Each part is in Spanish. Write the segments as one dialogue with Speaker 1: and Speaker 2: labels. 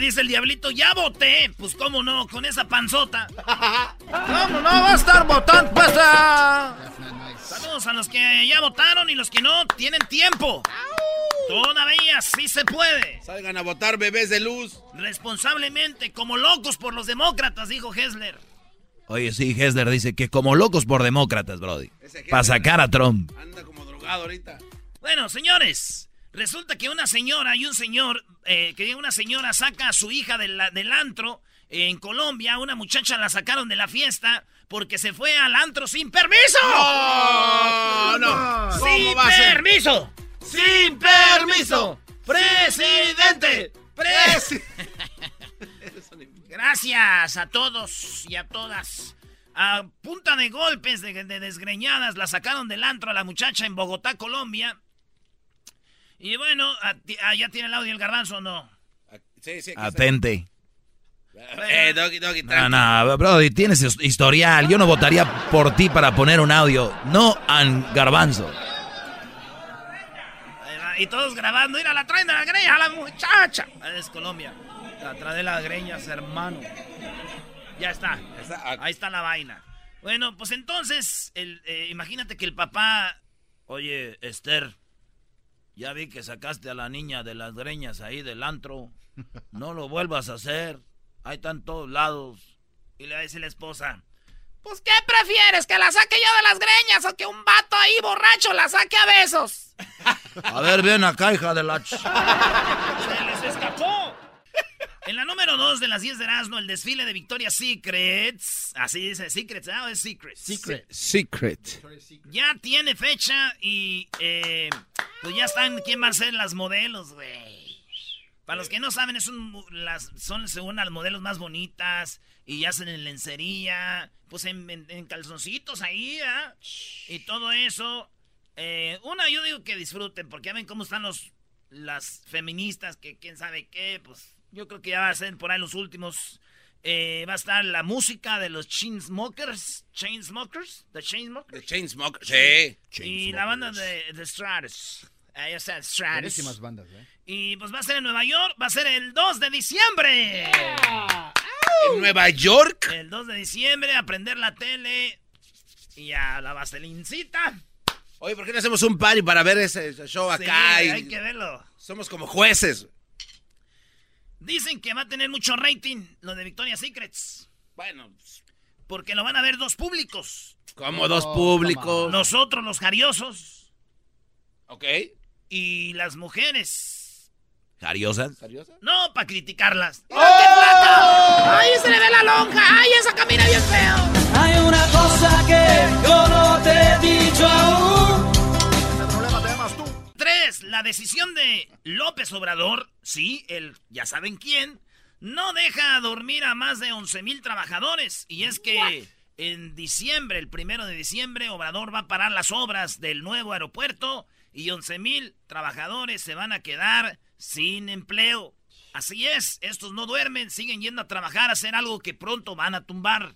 Speaker 1: Dice el diablito, ya voté. Pues cómo no, con esa panzota. ¿Cómo no va a estar votando? Pues, ah. Saludos a los que ya votaron y los que no tienen tiempo. Todavía sí se puede.
Speaker 2: Salgan a votar bebés de luz.
Speaker 1: Responsablemente, como locos por los demócratas, dijo Hessler.
Speaker 3: Oye, sí, Hessler dice que como locos por demócratas, Brody. Para sacar a Trump.
Speaker 2: Anda como drogado ahorita.
Speaker 1: Bueno, señores, resulta que una señora y un señor, eh, que una señora saca a su hija del, del antro en Colombia, una muchacha la sacaron de la fiesta porque se fue al antro sin permiso.
Speaker 2: No, no. ¿Cómo
Speaker 1: Sin permiso. Sin permiso. Presidente. Presi- Gracias a todos y a todas. A punta de golpes, de, de desgreñadas, la sacaron del antro a la muchacha en Bogotá, Colombia. Y bueno, ah, ¿ya tiene el audio el garbanzo o no?
Speaker 2: Sí, sí. aquí
Speaker 3: Atente.
Speaker 2: está. Eh, Doggy, Doggy,
Speaker 3: No, no, Brody, tienes his- historial. Yo no votaría por ti para poner un audio. No an garbanzo.
Speaker 1: Y todos grabando, mira, la traen de las greñas a la muchacha. Ah, Es Colombia. La trae de las greñas, hermano. Ya está.
Speaker 2: Está-
Speaker 1: Ahí está la vaina. Bueno, pues entonces, el, eh, imagínate que el papá. Oye, Esther, ya vi que sacaste a la niña de las greñas ahí del antro. No lo vuelvas a hacer. Ahí están todos lados. Y le dice la esposa. Pues, ¿qué prefieres? ¿Que la saque yo de las greñas o que un vato ahí borracho la saque a besos?
Speaker 3: A ver, ven acá, hija de la... ch-
Speaker 1: ¡Se les escapó! En la número 2 de las 10 de Erasmo, el desfile de Victoria's Secrets. Así dice, Secrets, ¿ah? ¿O es Secrets?
Speaker 4: Secret.
Speaker 5: Secret.
Speaker 1: Ya tiene fecha y eh, pues ya están quién va a ser las modelos, güey. Para los que no saben, es un, las, son según las modelos más bonitas y hacen en lencería, pues en, en- en calzoncitos ahí, ¿ah? Y todo eso. Eh, una, yo digo que disfruten, porque ya ven cómo están los las feministas, que quién sabe qué, pues yo creo que ya va a ser por ahí los últimos. Eh, va a estar la música de los Chainsmokers, Chainsmokers, The Chainsmokers.
Speaker 2: The Chainsmokers. Sí.
Speaker 1: Y la banda de, de Stratus. Ahí está Stratus.
Speaker 4: Buenísimas bandas, ¿eh?
Speaker 1: Y pues va a ser en Nueva York, va a ser el 2 de diciembre.
Speaker 2: En Nueva York.
Speaker 1: El 2 de diciembre, a prender la tele y a la vaselincita.
Speaker 2: Oye, ¿por qué no hacemos un party para ver ese show
Speaker 1: Sí,
Speaker 2: acá? y-
Speaker 1: hay que verlo.
Speaker 2: Somos como jueces.
Speaker 1: Dicen que va a tener mucho rating lo de Victoria's Secrets.
Speaker 2: Bueno,
Speaker 1: Porque lo van a ver dos públicos.
Speaker 2: como dos públicos.
Speaker 1: Nosotros, los jariosos,
Speaker 2: Ok.
Speaker 1: y las mujeres.
Speaker 3: ¿Jariosas?
Speaker 1: No, para criticarlas. ¡Mira qué flaca! ¡Ay, se le ve la lonja! ¡Ay, esa camina bien feo!
Speaker 6: Hay una cosa que yo no te he dicho aún.
Speaker 1: Tres, la decisión de López Obrador, sí, el ya saben quién, no deja dormir a más de 11 mil trabajadores. Y es que en diciembre, el primero de diciembre, Obrador va a parar las obras del nuevo aeropuerto y 11 mil trabajadores se van a quedar sin empleo. Así es, estos no duermen, siguen yendo a trabajar, a hacer algo que pronto van a tumbar.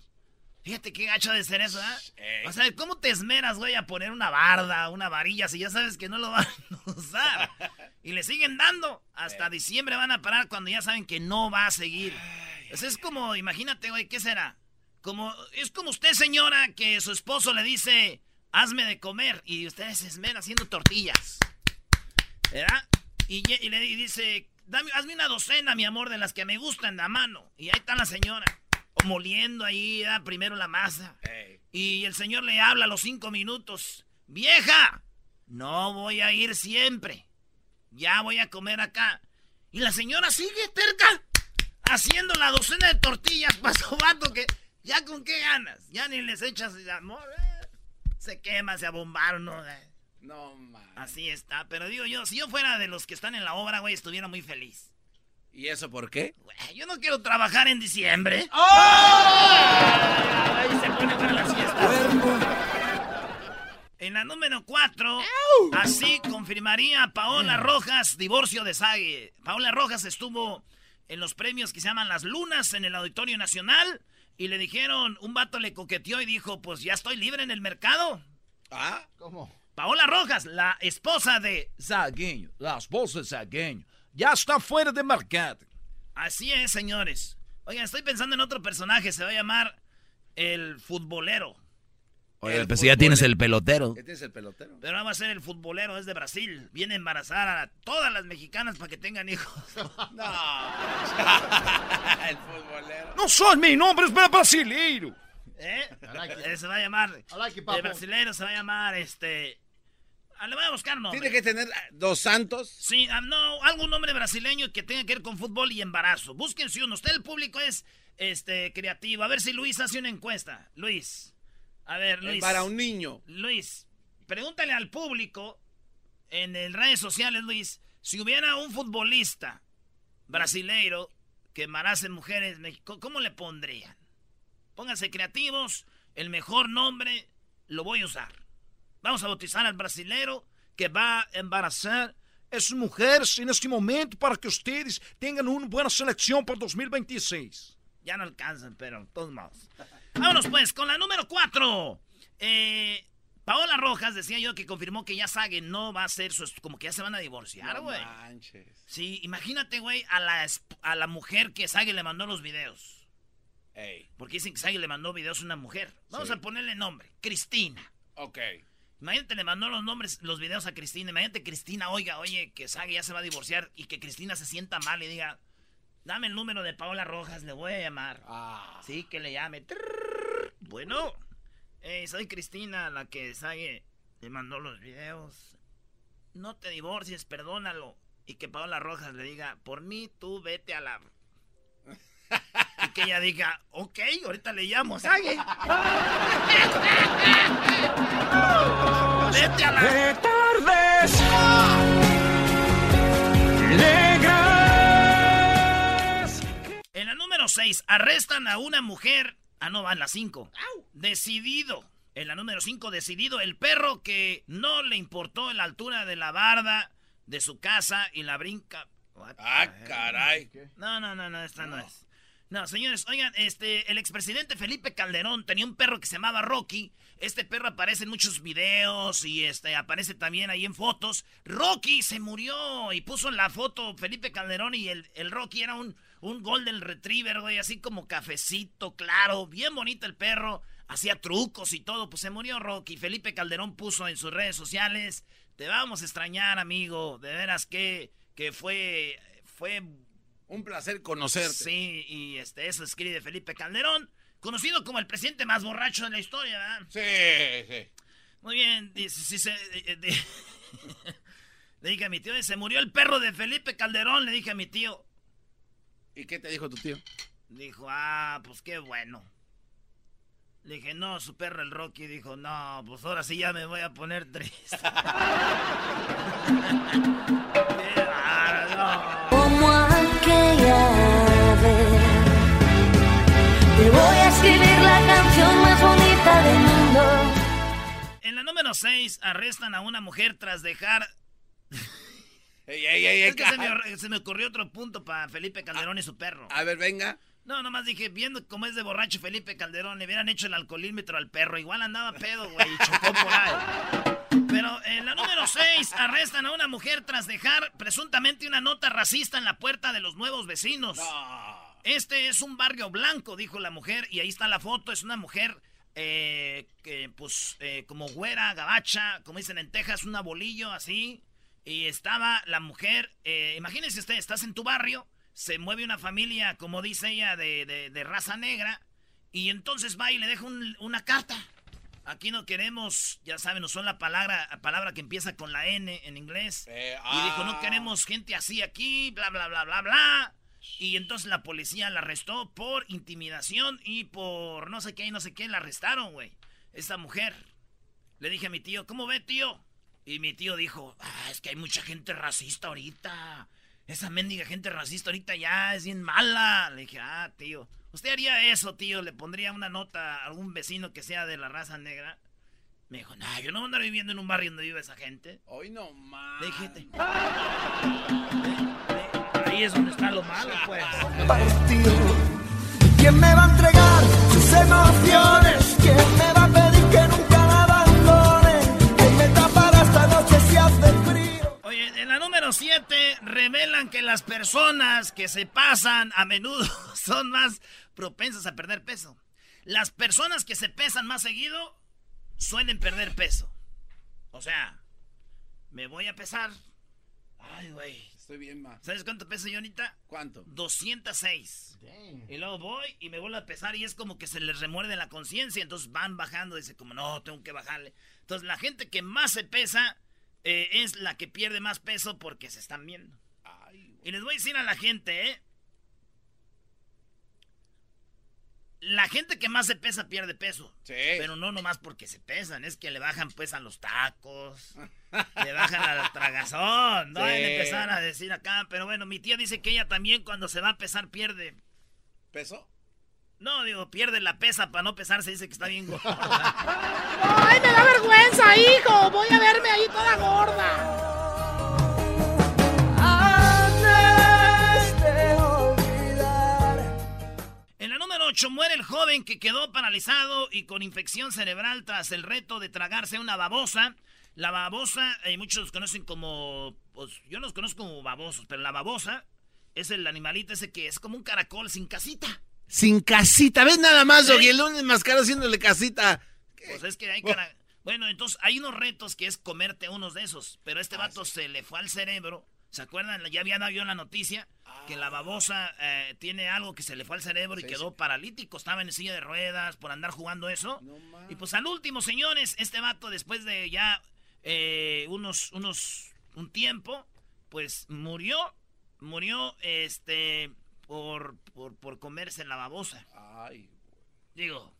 Speaker 1: Fíjate qué gacho de ser eso, ¿eh? O sea, ¿cómo te esmeras, güey, a poner una barda, una varilla, si ya sabes que no lo van a usar? Y le siguen dando. Hasta diciembre van a parar cuando ya saben que no va a seguir. Pues es como, imagínate, güey, ¿qué será? Como, es como usted, señora, que su esposo le dice, hazme de comer, y usted se esmera haciendo tortillas. ¿Verdad? Y, y le di- dice, Dame, hazme una docena, mi amor, de las que me gustan a mano. Y ahí está la señora, moliendo ahí primero la masa. Y el señor le habla a los cinco minutos. ¡Vieja! No voy a ir siempre. Ya voy a comer acá. Y la señora sigue terca, haciendo la docena de tortillas para su vato que... ¿Ya con qué ganas? Ya ni les echas amor. eh. Se quema, se abombaron, ¿no?
Speaker 2: No, man.
Speaker 1: Así está. Pero digo yo, si yo fuera de los que están en la obra, güey, estuviera muy feliz.
Speaker 2: ¿Y eso por qué?
Speaker 1: Yo no quiero trabajar en diciembre.
Speaker 2: ¡Oh!
Speaker 1: Ahí se pone para las fiestas. En la número 4, así confirmaría Paola Rojas divorcio de Sague. Paola Rojas estuvo en los premios que se llaman Las Lunas en el Auditorio Nacional y le dijeron, un vato le coqueteó y dijo, pues ya estoy libre en el mercado.
Speaker 2: ¿Ah?
Speaker 4: ¿Cómo?
Speaker 1: Paola Rojas, la esposa de
Speaker 3: Zagueño, las voces Zagueño. Ya está fuera de mercado.
Speaker 1: Así es, señores. Oigan, estoy pensando en otro personaje, se va a llamar el futbolero.
Speaker 3: Oye,
Speaker 2: El
Speaker 3: pues si ya tienes el pelotero.
Speaker 2: ¿Qué tienes el pelotero?
Speaker 1: Pero ahora va a ser el futbolero, es de Brasil. Viene a embarazar a todas las mexicanas para que tengan hijos.
Speaker 2: No. el futbolero.
Speaker 3: No son mi nombre, es brasileiro.
Speaker 1: ¿Eh?
Speaker 4: like.
Speaker 1: Eh, Se va a llamar.
Speaker 4: Like papo.
Speaker 1: brasileño se va a llamar este. Ah, le voy a buscar nombre.
Speaker 2: Tiene que tener ah, dos santos.
Speaker 1: Sí, ah, no, algún nombre brasileño que tenga que ver con fútbol y embarazo. Busquen si uno. Usted, el público, es este creativo. A ver si Luis hace una encuesta. Luis. A ver, Luis.
Speaker 2: Para un niño.
Speaker 1: Luis, pregúntale al público en el redes sociales, Luis, si hubiera un futbolista brasileiro que embarace mujeres, México, ¿cómo le pondrían? Pónganse creativos, el mejor nombre lo voy a usar. Vamos a bautizar al brasilero que va a embarazar
Speaker 3: Es mujeres en este momento para que ustedes tengan una buena selección para 2026.
Speaker 1: Ya no alcanzan, pero todos modos. Vámonos pues con la número 4. Paola Rojas decía yo que confirmó que ya Sage no va a ser su... Como que ya se van a divorciar,
Speaker 2: No
Speaker 1: güey.
Speaker 2: manches.
Speaker 1: sí, imagínate, güey, a la, a la mujer que Sage le mandó los videos.
Speaker 2: Ey.
Speaker 1: Porque dicen que Sage le mandó videos a una mujer. Vamos
Speaker 2: Sí.
Speaker 1: a ponerle nombre. Cristina.
Speaker 2: Ok.
Speaker 1: Imagínate, le mandó los nombres, los videos a Cristina. Imagínate, Cristina, oiga, oye, que Sage ya se va a divorciar y que Cristina se sienta mal y diga, dame el número de Paola Rojas, le voy a llamar.
Speaker 2: Ah.
Speaker 1: Sí, que le llame. Trrr. Bueno, eh, soy Cristina, la que Sage le mandó los videos. No te divorcies, perdónalo. Y que Paola Rojas le diga, por mí tú vete a la... Y que ella diga, ok, ahorita le llamo, Sage. vete a la... En la número 6, arrestan a una mujer. Ah, no, va en la 5. Decidido. En la número 5, decidido. El perro que no le importó la altura de la barda de su casa y la brinca. What
Speaker 2: Ah, caray.
Speaker 1: No, no, no, no, esta no. es. No, señores, oigan, este, el expresidente Felipe Calderón tenía un perro que se llamaba Rocky. Este perro aparece en muchos videos y este aparece también ahí en fotos. Rocky se murió y puso en la foto Felipe Calderón y el, el Rocky era un, un Golden Retriever, güey, así como cafecito, claro, bien bonito el perro. Hacía trucos y todo, pues se murió Rocky. Felipe Calderón puso en sus redes sociales, te vamos a extrañar, amigo. De veras que, que fue, fue
Speaker 2: Un placer conocerte.
Speaker 1: Sí, y este, eso escribe Felipe Calderón, conocido como el presidente más borracho de la historia, ¿verdad?
Speaker 2: Sí, sí.
Speaker 1: Muy bien, dice, sí, se, de- le dije a mi tío, se murió el perro de Felipe Calderón, le dije a mi tío.
Speaker 2: ¿Y qué te dijo tu tío?
Speaker 1: Dijo, ah, pues qué bueno. Le dije, no, su perro el Rocky. Dijo, no, pues ahora sí ya me voy a poner triste. Qué bárbaro, no.
Speaker 5: Te voy a escribir la canción más bonita del mundo.
Speaker 1: En la número 6, arrestan a una mujer tras dejar
Speaker 2: Ey, ey, ey,
Speaker 1: Es que se me, se me ocurrió otro punto para Felipe Calderón y su perro.
Speaker 2: A ver, venga.
Speaker 1: No, nomás dije, viendo cómo es de borracho Felipe Calderón, le hubieran hecho el alcoholímetro al perro. Igual andaba pedo, güey, y chocó por ahí. Pero en la número 6, arrestan a una mujer tras dejar presuntamente una nota racista en la puerta de los nuevos vecinos. Este es un barrio blanco, dijo la mujer, y ahí está la foto. Es una mujer eh, que, pues, eh, como güera, gabacha, como dicen en Texas, un abolillo así. Y estaba la mujer, eh, imagínense usted, estás en tu barrio, se mueve una familia, como dice ella, de, de- de raza negra, y entonces va y le deja un- una carta. Aquí no queremos, ya saben, son la palabra, palabra que empieza con la N en inglés.
Speaker 2: Eh,
Speaker 1: Y dijo, no
Speaker 2: ah.
Speaker 1: queremos gente así aquí, bla, bla, bla, bla, bla. Y entonces la policía la arrestó por intimidación y por no sé qué y no sé qué, la arrestaron, güey. Esta mujer. Le dije a mi tío, ¿cómo ve, tío? Y mi tío dijo, ah, es que hay mucha gente racista ahorita. Esa mendiga gente racista ahorita ya es bien mala. Le dije, ah, tío, ¿usted haría eso, tío? ¿Le pondría una nota a algún vecino que sea de la raza negra? Me dijo, no, yo no voy a andar viviendo en un barrio donde vive esa gente.
Speaker 2: Hoy no más.
Speaker 1: Le dije, "Te- ahí es donde está lo malo, pues.
Speaker 6: ¿Quién me va a entregar sus emociones? ¿Quién me va a pedir que nunca la abandone? ¿Quién me tapará esta noche si hace frío?
Speaker 1: Oye, en la número 7 revelan que las personas que se pasan a menudo son más propensas a perder peso. Las personas que se pesan más seguido suelen perder peso. O sea, me voy a pesar. Ay, güey.
Speaker 2: Estoy bien, ma.
Speaker 1: ¿Sabes cuánto peso yo ahorita?
Speaker 2: ¿Cuánto?
Speaker 1: 206. Y luego voy y me vuelvo a pesar y es como que se les remuerde la conciencia. Entonces van bajando. Dice como, no, tengo que bajarle. Entonces la gente que más se pesa eh, es la que pierde más peso porque se están viendo. Y les voy a decir a la gente, ¿eh? La gente que más se pesa pierde peso.
Speaker 2: Sí.
Speaker 1: Pero no nomás porque se pesan, es que le bajan pues a los tacos, le bajan al tragazón, no
Speaker 2: Sí.
Speaker 1: A empezar a decir acá, pero bueno, mi tía dice que ella también cuando se va a pesar pierde.
Speaker 2: ¿Peso?
Speaker 1: No, digo, pierde la pesa para no pesarse, dice que está bien gorda.
Speaker 4: ¡Ay, me da vergüenza, hijo! Voy a verme ahí toda gorda.
Speaker 1: muere el joven que quedó paralizado y con infección cerebral tras el reto de tragarse una babosa. La babosa, eh, muchos los conocen como. Pues, yo los conozco como babosos, pero la babosa es el animalito ese que es como un caracol sin casita.
Speaker 2: Sin casita, ves nada más,
Speaker 1: ¿Eh?
Speaker 2: Doggy, ¿Eh? el lunes mascaro haciéndole casita.
Speaker 1: Pues es que hay cara... Bueno, entonces hay unos retos que es comerte unos de esos, pero este ah, vato se le fue al cerebro ¿Se acuerdan? Ya había dado yo la noticia que la babosa eh, tiene algo que se le fue al cerebro y quedó paralítico. Estaba en silla de ruedas por andar jugando eso. y pues al último, señores, este vato después de ya eh, unos, unos, un tiempo, pues murió, murió, este, por, por, por comerse la babosa.
Speaker 2: Ay,
Speaker 1: Digo,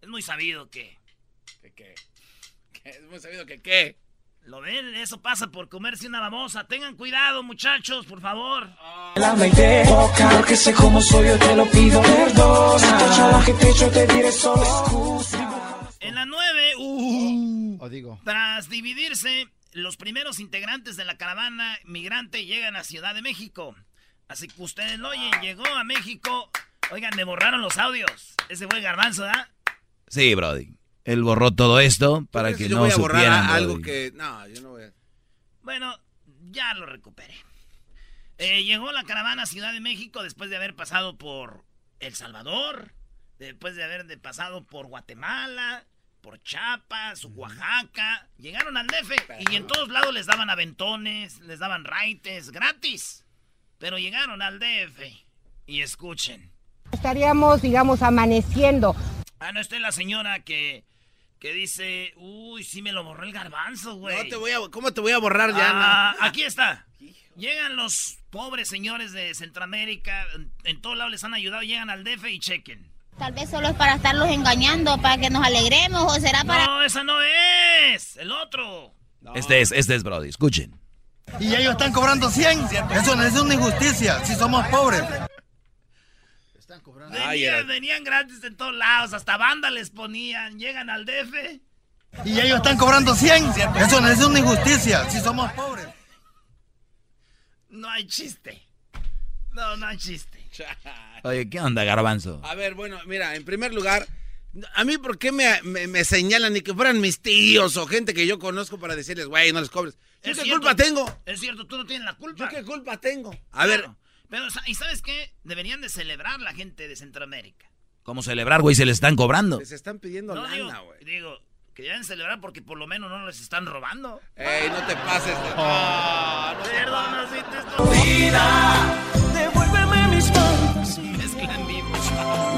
Speaker 1: es muy sabido que...
Speaker 2: ¿qué qué? ¿Qué? Es muy sabido que qué.
Speaker 1: ¿Lo ven? Eso pasa por comerse una babosa. Tengan cuidado, muchachos, por favor.
Speaker 6: La mente porque sé cómo soy, yo te lo pido perdón. Si te he hecho lo que te he hecho, te diré solo excusa.
Speaker 1: En la 9, uh,
Speaker 7: O digo,
Speaker 1: tras dividirse, los primeros integrantes de la caravana migrante llegan a Ciudad de México. Así que ustedes lo oyen, llegó a México. Oigan, me borraron los audios. Ese fue el garbanzo, ¿verdad?
Speaker 3: Sí, Brody. Él borró todo esto para
Speaker 2: ¿Crees
Speaker 3: que
Speaker 2: yo
Speaker 3: no
Speaker 2: voy a borrar algo
Speaker 3: Brody.
Speaker 2: que... No, yo no voy a...
Speaker 1: Bueno, ya lo recuperé. Eh, llegó la caravana a Ciudad de México después de haber pasado por El Salvador, después de haber de pasado por Guatemala, por Chiapas, Oaxaca. Llegaron al DF y en todos lados les daban aventones, les daban raites gratis. Pero llegaron al DF y escuchen.
Speaker 4: Estaríamos, digamos, amaneciendo.
Speaker 1: Ah, no, esta es la señora que, que dice, uy, sí me lo borró el garbanzo, güey.
Speaker 2: No te voy a... ¿Cómo te voy a borrar ya?
Speaker 1: Ah,
Speaker 2: No.
Speaker 1: aquí está. Llegan los pobres señores de Centroamérica, en, en todos lados les han ayudado, llegan al DF y chequen.
Speaker 8: Tal vez solo es para estarlos engañando, para que nos alegremos, o será para...
Speaker 1: No, esa no es, el otro.
Speaker 3: Este es, este es Brody. Escuchen.
Speaker 7: y ellos están cobrando 100. Eso no es una injusticia, si somos pobres.
Speaker 2: Ay,
Speaker 1: Venían,
Speaker 2: era-
Speaker 1: venían gratis en todos lados, hasta banda les ponían, llegan al DF.
Speaker 7: Y ellos están cobrando 100. Eso no es una injusticia, si somos pobres.
Speaker 1: No hay chiste. No, no hay chiste.
Speaker 3: Oye, ¿qué onda, Garbanzo?
Speaker 2: A ver, bueno, mira, en primer lugar, a mí, ¿por qué me, me- me señalan ni que fueran mis tíos o gente que yo conozco para decirles, güey, no les cobres? ¿Yo
Speaker 1: Es
Speaker 2: qué
Speaker 1: cierto.
Speaker 2: culpa tengo?
Speaker 1: Es cierto, tú no tienes la culpa.
Speaker 2: ¿Yo qué culpa tengo? A ver.
Speaker 1: Pero, ¿y sabes qué? Deberían de celebrar la gente de Centroamérica.
Speaker 3: ¿Cómo celebrar, güey? Se le están cobrando.
Speaker 2: les están pidiendo
Speaker 1: No, digo,
Speaker 2: lana, güey.
Speaker 1: digo, que deben celebrar porque por lo menos no les están robando.
Speaker 2: Ey, no te pases de... Ah, no pases.
Speaker 1: así te estoy...
Speaker 6: Vida, devuélveme mis fantasías,
Speaker 1: Mezcla en vivo.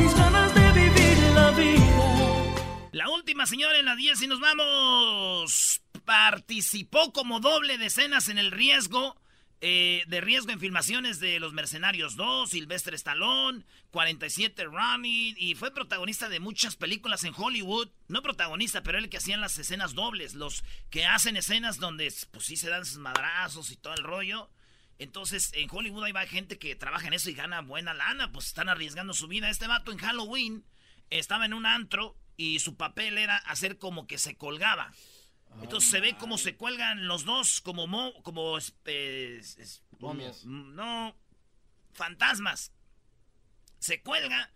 Speaker 6: mis ganas de vivir la vida.
Speaker 1: La última, señora, en la 10 y nos vamos. Participó como doble de escenas en el riesgo Eh, de riesgo en filmaciones de Los Mercenarios 2, Sylvester Stallone, 47 Running, y fue protagonista de muchas películas en Hollywood. No protagonista, pero el que hacían las escenas dobles, los que hacen escenas donde pues sí se dan sus madrazos y todo el rollo. Entonces, en Hollywood hay gente que trabaja en eso y gana buena lana, pues están arriesgando su vida. Este vato en Halloween estaba en un antro y su papel era hacer como que se colgaba. Entonces se ve cómo se cuelgan los dos como mo, como eh, no fantasmas. Se cuelga,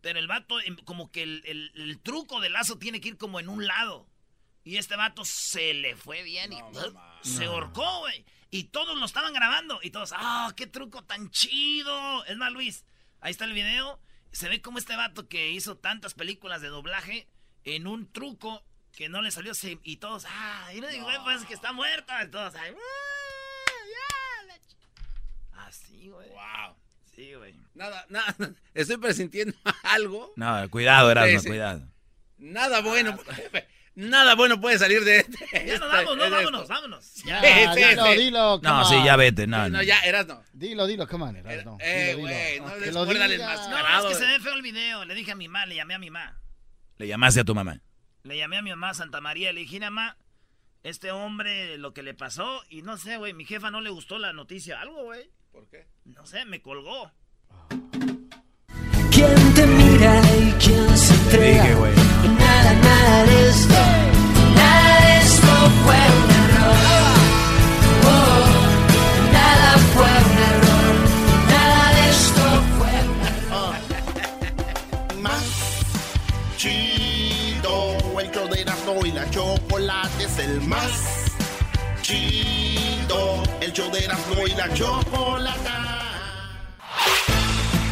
Speaker 1: pero el vato em, como que el, truco del lazo tiene que ir como en un lado. Y este vato se le fue bien y se ahorcó, güey. Y todos lo estaban grabando. Y todos, ¡ah, qué truco tan chido! Es más, Luis, ahí está el video. Se ve como este vato que hizo tantas películas de doblaje en un truco que no le salió y todos, ah, y no digo, pues que está muerta, y todos, ay, ah, Así, güey. Wow. Sí, güey.
Speaker 2: Nada, nada, estoy presintiendo algo.
Speaker 3: No, cuidado, Erasmo, cuidado.
Speaker 2: Nada bueno, ah, nada bueno puede salir de, este.
Speaker 1: Ya no, vamos, no, vámonos, vámonos.
Speaker 9: Ya, dilo, dilo,
Speaker 3: No, sí, ya vete, no.
Speaker 2: No, ya, Erasmo.
Speaker 9: Dilo, dilo, come on, Erasmo.
Speaker 2: Eh, güey, no
Speaker 1: le No, es que se ve feo el video, le dije a mi mamá, le llamé a mi mamá.
Speaker 3: ¿Le llamaste a tu mamá?
Speaker 1: Le llamé a mi mamá Santa María, le dije, mamá, este hombre, lo que le pasó, y no sé, güey, mi jefa no le gustó la noticia, algo, güey.
Speaker 2: ¿Por qué?
Speaker 1: No sé, me colgó.
Speaker 6: ¿Quién te mira y quién se entrega? Dije, güey. El más chido. El show de Erasmo y la chocolata.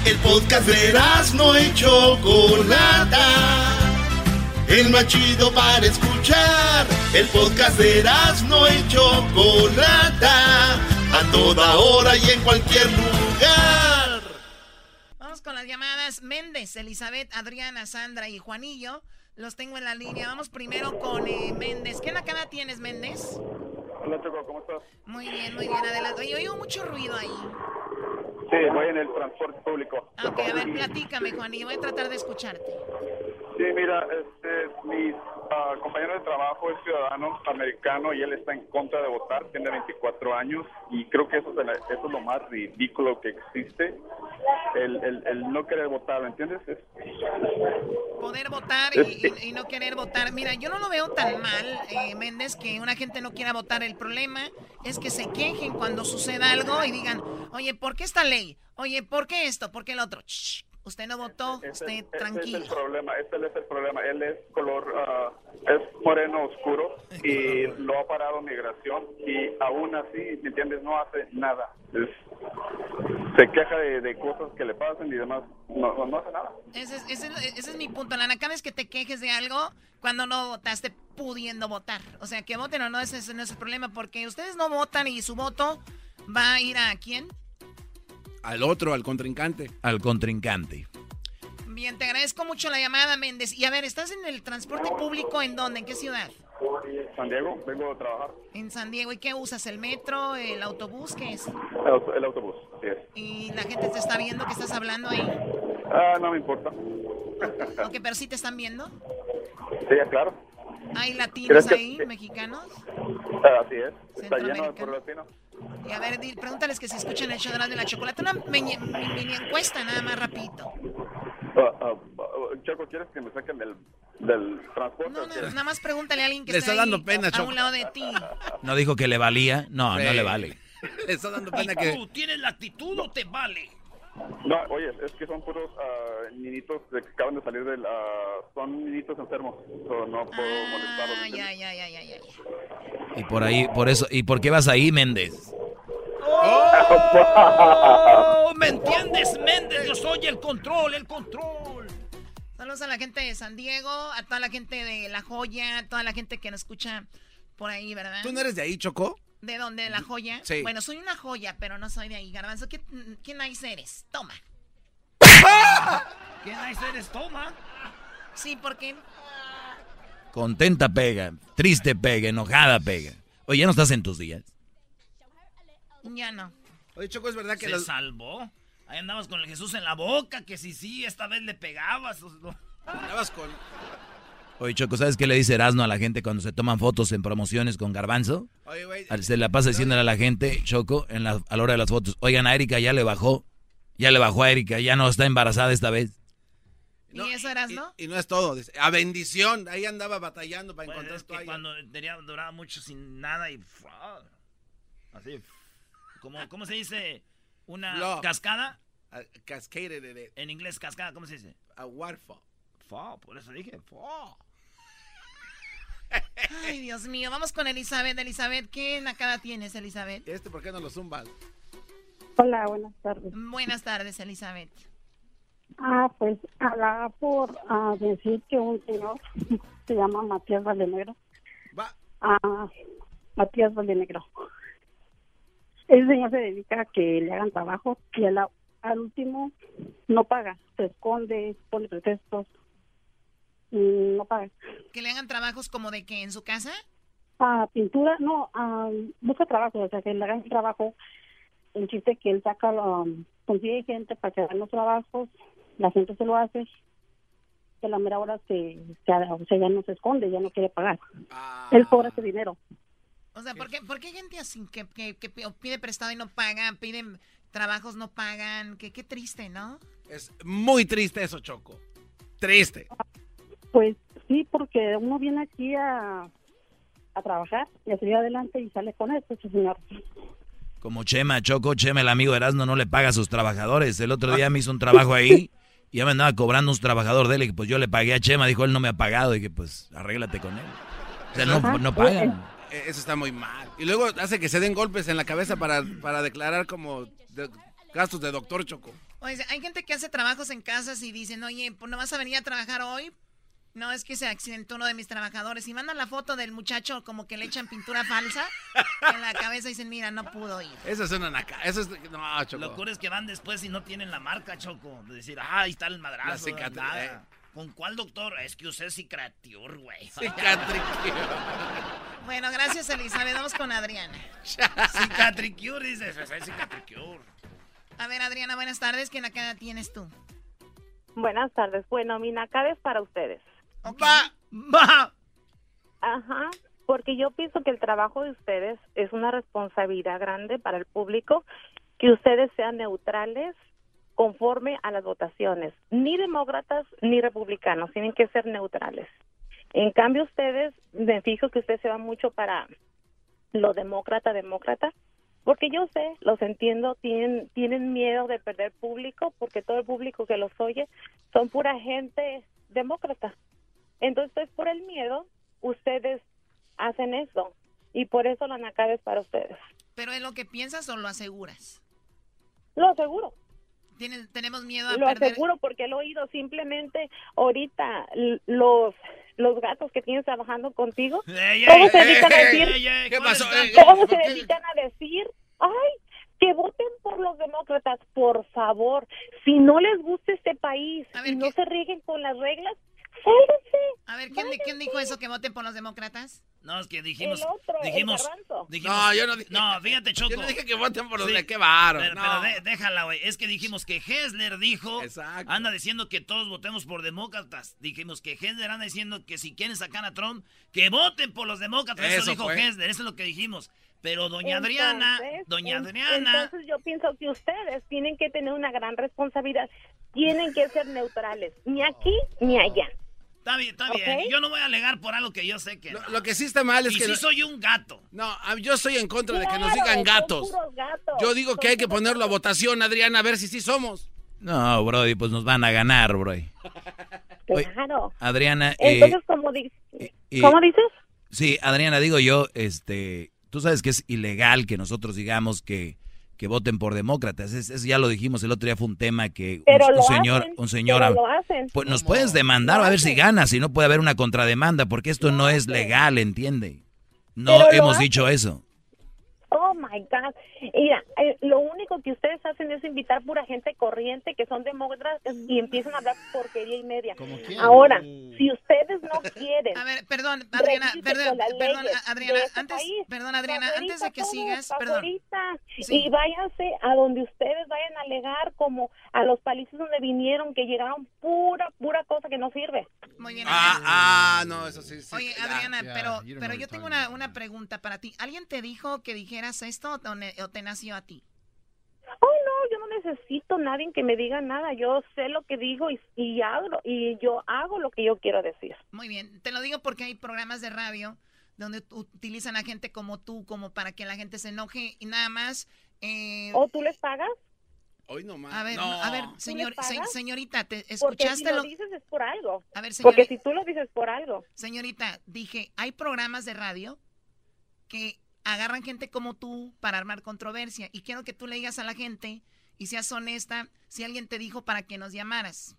Speaker 6: El podcast de Erasmo y chocolata. El más chido para escuchar. El podcast de Erasmo y chocolata. A toda hora y en cualquier lugar.
Speaker 4: Vamos con las llamadas Méndez, Elizabeth, Adriana, Sandra y Juanillo. Los tengo en la línea. Vamos primero con eh, Méndez. ¿Qué nakada tienes, Méndez?
Speaker 10: Hola, Choco, ¿cómo estás?
Speaker 4: Muy bien, muy bien. Adelante. Oye, oigo mucho ruido ahí.
Speaker 10: Sí, voy en el transporte público.
Speaker 4: Ok, a ver, platícame, Juan, y voy a tratar de escucharte.
Speaker 10: Sí, mira, este, mi uh, compañero de trabajo es ciudadano americano y él está en contra de votar, tiene 24 años y creo que eso es, eso es lo más ridículo que existe, el, el, el no querer votar, ¿me entiendes?
Speaker 4: Poder votar y, y, no querer votar. Mira, yo no lo veo tan mal, eh, Méndez, que una gente no quiera votar. El problema es que se quejen cuando suceda algo y digan, oye, ¿por qué esta ley? Oye, ¿por qué esto? ¿Por qué el otro? Usted no votó, usted tranquilo.
Speaker 10: Ese es el problema, ese es el problema. Él es color, ah, es moreno oscuro y lo ha parado migración y aún así, ¿me entiendes? No hace nada. se queja de, cosas que le pasan y demás, no, no, hace nada.
Speaker 4: Ese es, ese, ese es mi punto, Lana. Cada vez que te quejes de algo, cuando no votaste pudiendo votar. O sea, que voten o no, ese no es el problema, porque ustedes no votan y su voto va a ir a quién?
Speaker 2: Al otro, al contrincante.
Speaker 3: Al contrincante.
Speaker 4: Bien, te agradezco mucho la llamada, Méndez. Y a ver, ¿estás en el transporte público en dónde? ¿En qué ciudad?
Speaker 10: San Diego, vengo a trabajar.
Speaker 4: En San Diego, ¿y qué usas? ¿El metro, el autobús? ¿Qué es?
Speaker 10: El, autobús, sí
Speaker 4: ¿Y la gente te está viendo que estás hablando ahí?
Speaker 10: Ah, no me importa.
Speaker 4: Ok, pero sí te están viendo.
Speaker 10: Sí, claro.
Speaker 4: ¿Hay latinos ahí, mexicanos?
Speaker 10: Ah, así es, está lleno de por latinos.
Speaker 4: Y a ver, pregúntales que si escuchan el show de la chocolate. Una mini, encuesta, nada más rapidito.
Speaker 10: Uh, Choco, ¿quieres que me saquen del, del transporte?
Speaker 4: No, no, nada más pregúntale a alguien que
Speaker 2: le
Speaker 4: está,
Speaker 2: dando pena,
Speaker 4: a, un lado de ti.
Speaker 3: ¿No dijo que le valía? No, no le vale.
Speaker 2: le está dando pena
Speaker 1: ¿Y
Speaker 2: que...
Speaker 1: tú tienes la actitud o te vale?
Speaker 10: No, oye, es que son puros uh, niñitos que acaban de salir del... Uh, son niñitos enfermos, so no puedo ah, molestarlos.
Speaker 4: Ya, ya, ya, ya, ya.
Speaker 3: Y por ahí, por eso, ¿y por qué vas ahí, Méndez?
Speaker 1: ¡Oh! ¿Me entiendes, Méndez? Yo soy el control, el control.
Speaker 4: Saludos a la gente de San Diego, a toda la gente de La Joya, a toda la gente que nos escucha por ahí, ¿verdad?
Speaker 2: ¿Tú no eres de ahí, Choco?
Speaker 4: ¿De dónde? ¿De La Joya?
Speaker 2: Sí.
Speaker 4: Bueno, soy una joya, pero no soy de ahí. Garbanzo, ¿qué, qué nice eres? Toma.
Speaker 1: ¿Qué nice eres? Toma.
Speaker 4: Sí, porque...
Speaker 3: Contenta pega, triste pega, enojada pega. Oye, ¿ya no estás en tus días?
Speaker 4: Ya no.
Speaker 2: Oye, Choco, es verdad que
Speaker 1: Se salvó. Ahí andabas con el Jesús en la boca, que si sí, esta vez le pegabas.
Speaker 2: Andabas con...
Speaker 3: Oye, Choco, ¿sabes qué le dice Erasmo a la gente cuando se toman fotos en promociones con garbanzo?
Speaker 2: Oye, güey.
Speaker 3: Se la pasa diciéndole a la gente, Choco, en la, a la hora de las fotos, oigan, a Erika ya le bajó, ya le bajó a Erika, ya no está embarazada esta vez.
Speaker 4: ¿Y eso eras, no?
Speaker 2: Y, no es todo. A bendición. Ahí andaba batallando para
Speaker 1: Pues
Speaker 2: encontrar
Speaker 1: es que
Speaker 2: toalla.
Speaker 1: cuando tenía, duraba mucho sin nada y... Así. Como, ¿Cómo se dice? ¿Una cascada?
Speaker 2: A- cascaded in it.
Speaker 1: En inglés, cascada, ¿cómo se dice?
Speaker 2: A waterfall.
Speaker 1: Por eso dije, fall.
Speaker 4: Ay, Dios mío. Vamos con Elizabeth. Elizabeth, ¿qué nacada tienes, Elizabeth?
Speaker 2: ¿Este por qué no lo zumbas?
Speaker 11: Hola, buenas tardes.
Speaker 4: Buenas tardes, Elizabeth.
Speaker 11: Ah, pues hablaba por ah, decir que un señor se llama Matías Valdenegro. Ah, Matías Valdenegro. Ese señor se dedica a que le hagan trabajo y al, al último no paga, se esconde, pone pretextos, no paga.
Speaker 4: ¿Que le hagan trabajos como de que en su casa?
Speaker 11: Ah, pintura, no, ah, busca trabajo, o sea, que le hagan trabajo. El chiste que él saca, um, consigue gente para que hagan los trabajos, la gente se lo hace, que a la mera hora se, se- o sea, ya no se esconde, ya no quiere pagar. Él cobra ese dinero.
Speaker 4: O sea, ¿por qué, por qué hay gente así que, que, que pide prestado y no paga, piden trabajos, no pagan? Que, qué triste, ¿no?
Speaker 2: Es muy triste eso, Choco. Triste.
Speaker 11: Pues sí, porque uno viene aquí a, a trabajar y a salir adelante y sale con esto, ese señor.
Speaker 3: Como Chema, Choco, Chema, el amigo de Erasmo, no le paga a sus trabajadores. El otro día me hizo un trabajo ahí y ya me andaba cobrando un trabajador de él y que pues yo le pagué a Chema. Dijo, él no me ha pagado y que pues arréglate con él. O sea, no, no pagan.
Speaker 2: Eh, Eso está muy mal. Y luego hace que se den golpes en la cabeza para, para declarar como de- gastos de doctor, Choco.
Speaker 4: Oye, hay gente que hace trabajos en casas y dicen, oye, pues no vas a venir a trabajar hoy. No, es que se accidentó uno de mis trabajadores. Y mandan la foto del muchacho como que le echan pintura falsa en la cabeza y dicen, mira, no pudo ir.
Speaker 2: Eso es una naca. Eso es... No, Choco.
Speaker 1: Lo locura es que van después y no tienen la marca, Choco. De decir, ah, ahí está el madrazo.
Speaker 2: La cicatriz,
Speaker 1: nada.
Speaker 2: eh.
Speaker 1: ¿Con cuál doctor? Es que usted es cicatriur, güey.
Speaker 4: Bueno, gracias, Elizabeth. Vamos con Adriana.
Speaker 1: Cicatricure, dices. Es cicatricure.
Speaker 4: A ver, Adriana, buenas tardes. ¿Qué nacada tienes tú?
Speaker 12: Buenas tardes. Bueno, mi nacada es para ustedes.
Speaker 1: Va, va.
Speaker 12: Ajá, porque yo pienso que el trabajo de ustedes es una responsabilidad grande para el público, que ustedes sean neutrales conforme a las votaciones. Ni demócratas ni republicanos, tienen que ser neutrales. En cambio, ustedes, me fijo que ustedes se van mucho para lo demócrata, demócrata, porque yo sé, los entiendo, tienen, tienen miedo de perder público, porque todo el público que los oye son pura gente demócrata. Entonces, por el miedo, ustedes hacen eso. Y por eso la nacada es para ustedes.
Speaker 4: ¿Pero es lo que piensas o lo aseguras?
Speaker 12: Lo aseguro.
Speaker 4: ¿Tienes, tenemos miedo a
Speaker 12: Lo
Speaker 4: perder.
Speaker 12: aseguro porque lo he oído simplemente ahorita los los gatos que tienes trabajando contigo
Speaker 1: Ey,
Speaker 12: todos
Speaker 1: ey,
Speaker 12: se dedican a decir
Speaker 1: ey, ey,
Speaker 2: ¿Qué
Speaker 1: ¿cuáles
Speaker 2: pasó?
Speaker 12: todos
Speaker 2: ¿por
Speaker 12: se dedican a decir ay que voten por los demócratas por favor si no les gusta este país y no se rigen con las reglas
Speaker 4: A ver, ¿quién, ¿quién dijo eso que voten por los demócratas?
Speaker 1: No, es que dijimos.
Speaker 12: El otro, el
Speaker 1: dijimos,
Speaker 2: No, yo no dije-
Speaker 1: No, fíjate, Choco.
Speaker 2: Yo no dije que voten por los
Speaker 1: Sí.
Speaker 2: de qué varo.
Speaker 1: Pero,
Speaker 2: no.
Speaker 1: pero de- déjala, güey. Es que dijimos que Hessler dijo.
Speaker 2: Exacto.
Speaker 1: Anda diciendo que todos votemos por demócratas. Dijimos que Hessler anda diciendo que si quieren sacar a Trump, que voten por los demócratas. Eso,
Speaker 2: Eso
Speaker 1: dijo
Speaker 2: fue.
Speaker 1: Hessler. Eso es lo que dijimos. Pero doña Adriana, doña
Speaker 12: en-
Speaker 1: Adriana.
Speaker 12: Entonces yo pienso que ustedes tienen que tener una gran responsabilidad. Tienen que ser neutrales, ni aquí ni allá.
Speaker 1: Está bien, está bien. Yo no voy a alegar por algo que yo sé que.
Speaker 2: Lo,
Speaker 1: no.
Speaker 2: lo que sí está mal es
Speaker 1: y
Speaker 2: que...
Speaker 1: sí
Speaker 2: no-
Speaker 1: soy un gato.
Speaker 2: No, yo estoy en contra de que nos digan gatos. Yo digo que hay que ponerlo a votación, Adriana, a ver si sí somos.
Speaker 3: No, Brody, pues nos van a ganar, Brody. Oye,
Speaker 12: Claro.
Speaker 3: Adriana, eh,
Speaker 12: Entonces, como di-
Speaker 3: y-
Speaker 12: ¿cómo dices?
Speaker 3: Sí, Adriana, digo yo, este, tú sabes que es ilegal que nosotros digamos que, que voten por demócratas. Es, es- ya lo dijimos el otro día fue un tema que un,
Speaker 12: Pero
Speaker 3: un
Speaker 12: lo
Speaker 3: señor,
Speaker 12: hacen,
Speaker 3: un señor,
Speaker 12: pero
Speaker 3: hab-
Speaker 12: lo hacen.
Speaker 3: pues nos puedes demandar a ver si ganas, si no puede haber una contrademanda, porque esto no es legal, ¿entiende? No hemos
Speaker 12: hacen.
Speaker 3: dicho eso.
Speaker 12: Oh my God. Mira, eh, lo único que ustedes hacen es invitar pura gente corriente que son demócratas y empiezan a hablar porquería y media. Ahora, si ustedes no quieren.
Speaker 4: A ver, perdón, Adriana, perdón, perdón, Adriana, antes, perdón, Adriana, antes de que sigas, perdón.
Speaker 12: Y váyanse a donde ustedes vayan a alegar como a los países donde vinieron que llegaron pura, pura cosa que no sirve.
Speaker 4: Muy bien.
Speaker 2: Ah, ah, no, eso sí. sí
Speaker 4: Oye, Adriana, pero, pero yo tengo una, una pregunta para ti. ¿Alguien te dijo que dijeras esto o, te nació a ti?
Speaker 12: Oh, no, yo no necesito nadie que me diga nada. Yo sé lo que digo y, y, hago, y yo hago lo que yo quiero decir.
Speaker 4: Muy bien. Te lo digo porque hay programas de radio donde utilizan a gente como tú, como para que la gente se enoje y nada más. Eh,
Speaker 12: ¿O tú les pagas?
Speaker 2: Hoy nomás.
Speaker 4: A ver, a ver, señor, señorita, ¿te escuchaste
Speaker 12: Porque si
Speaker 4: lo...
Speaker 12: lo dices es por algo.
Speaker 4: A ver,
Speaker 12: Porque si tú lo dices por algo.
Speaker 4: Señorita, dije, hay programas de radio que agarran gente como tú para armar controversia y quiero que tú le digas a la gente y seas honesta si alguien te dijo para que nos llamaras.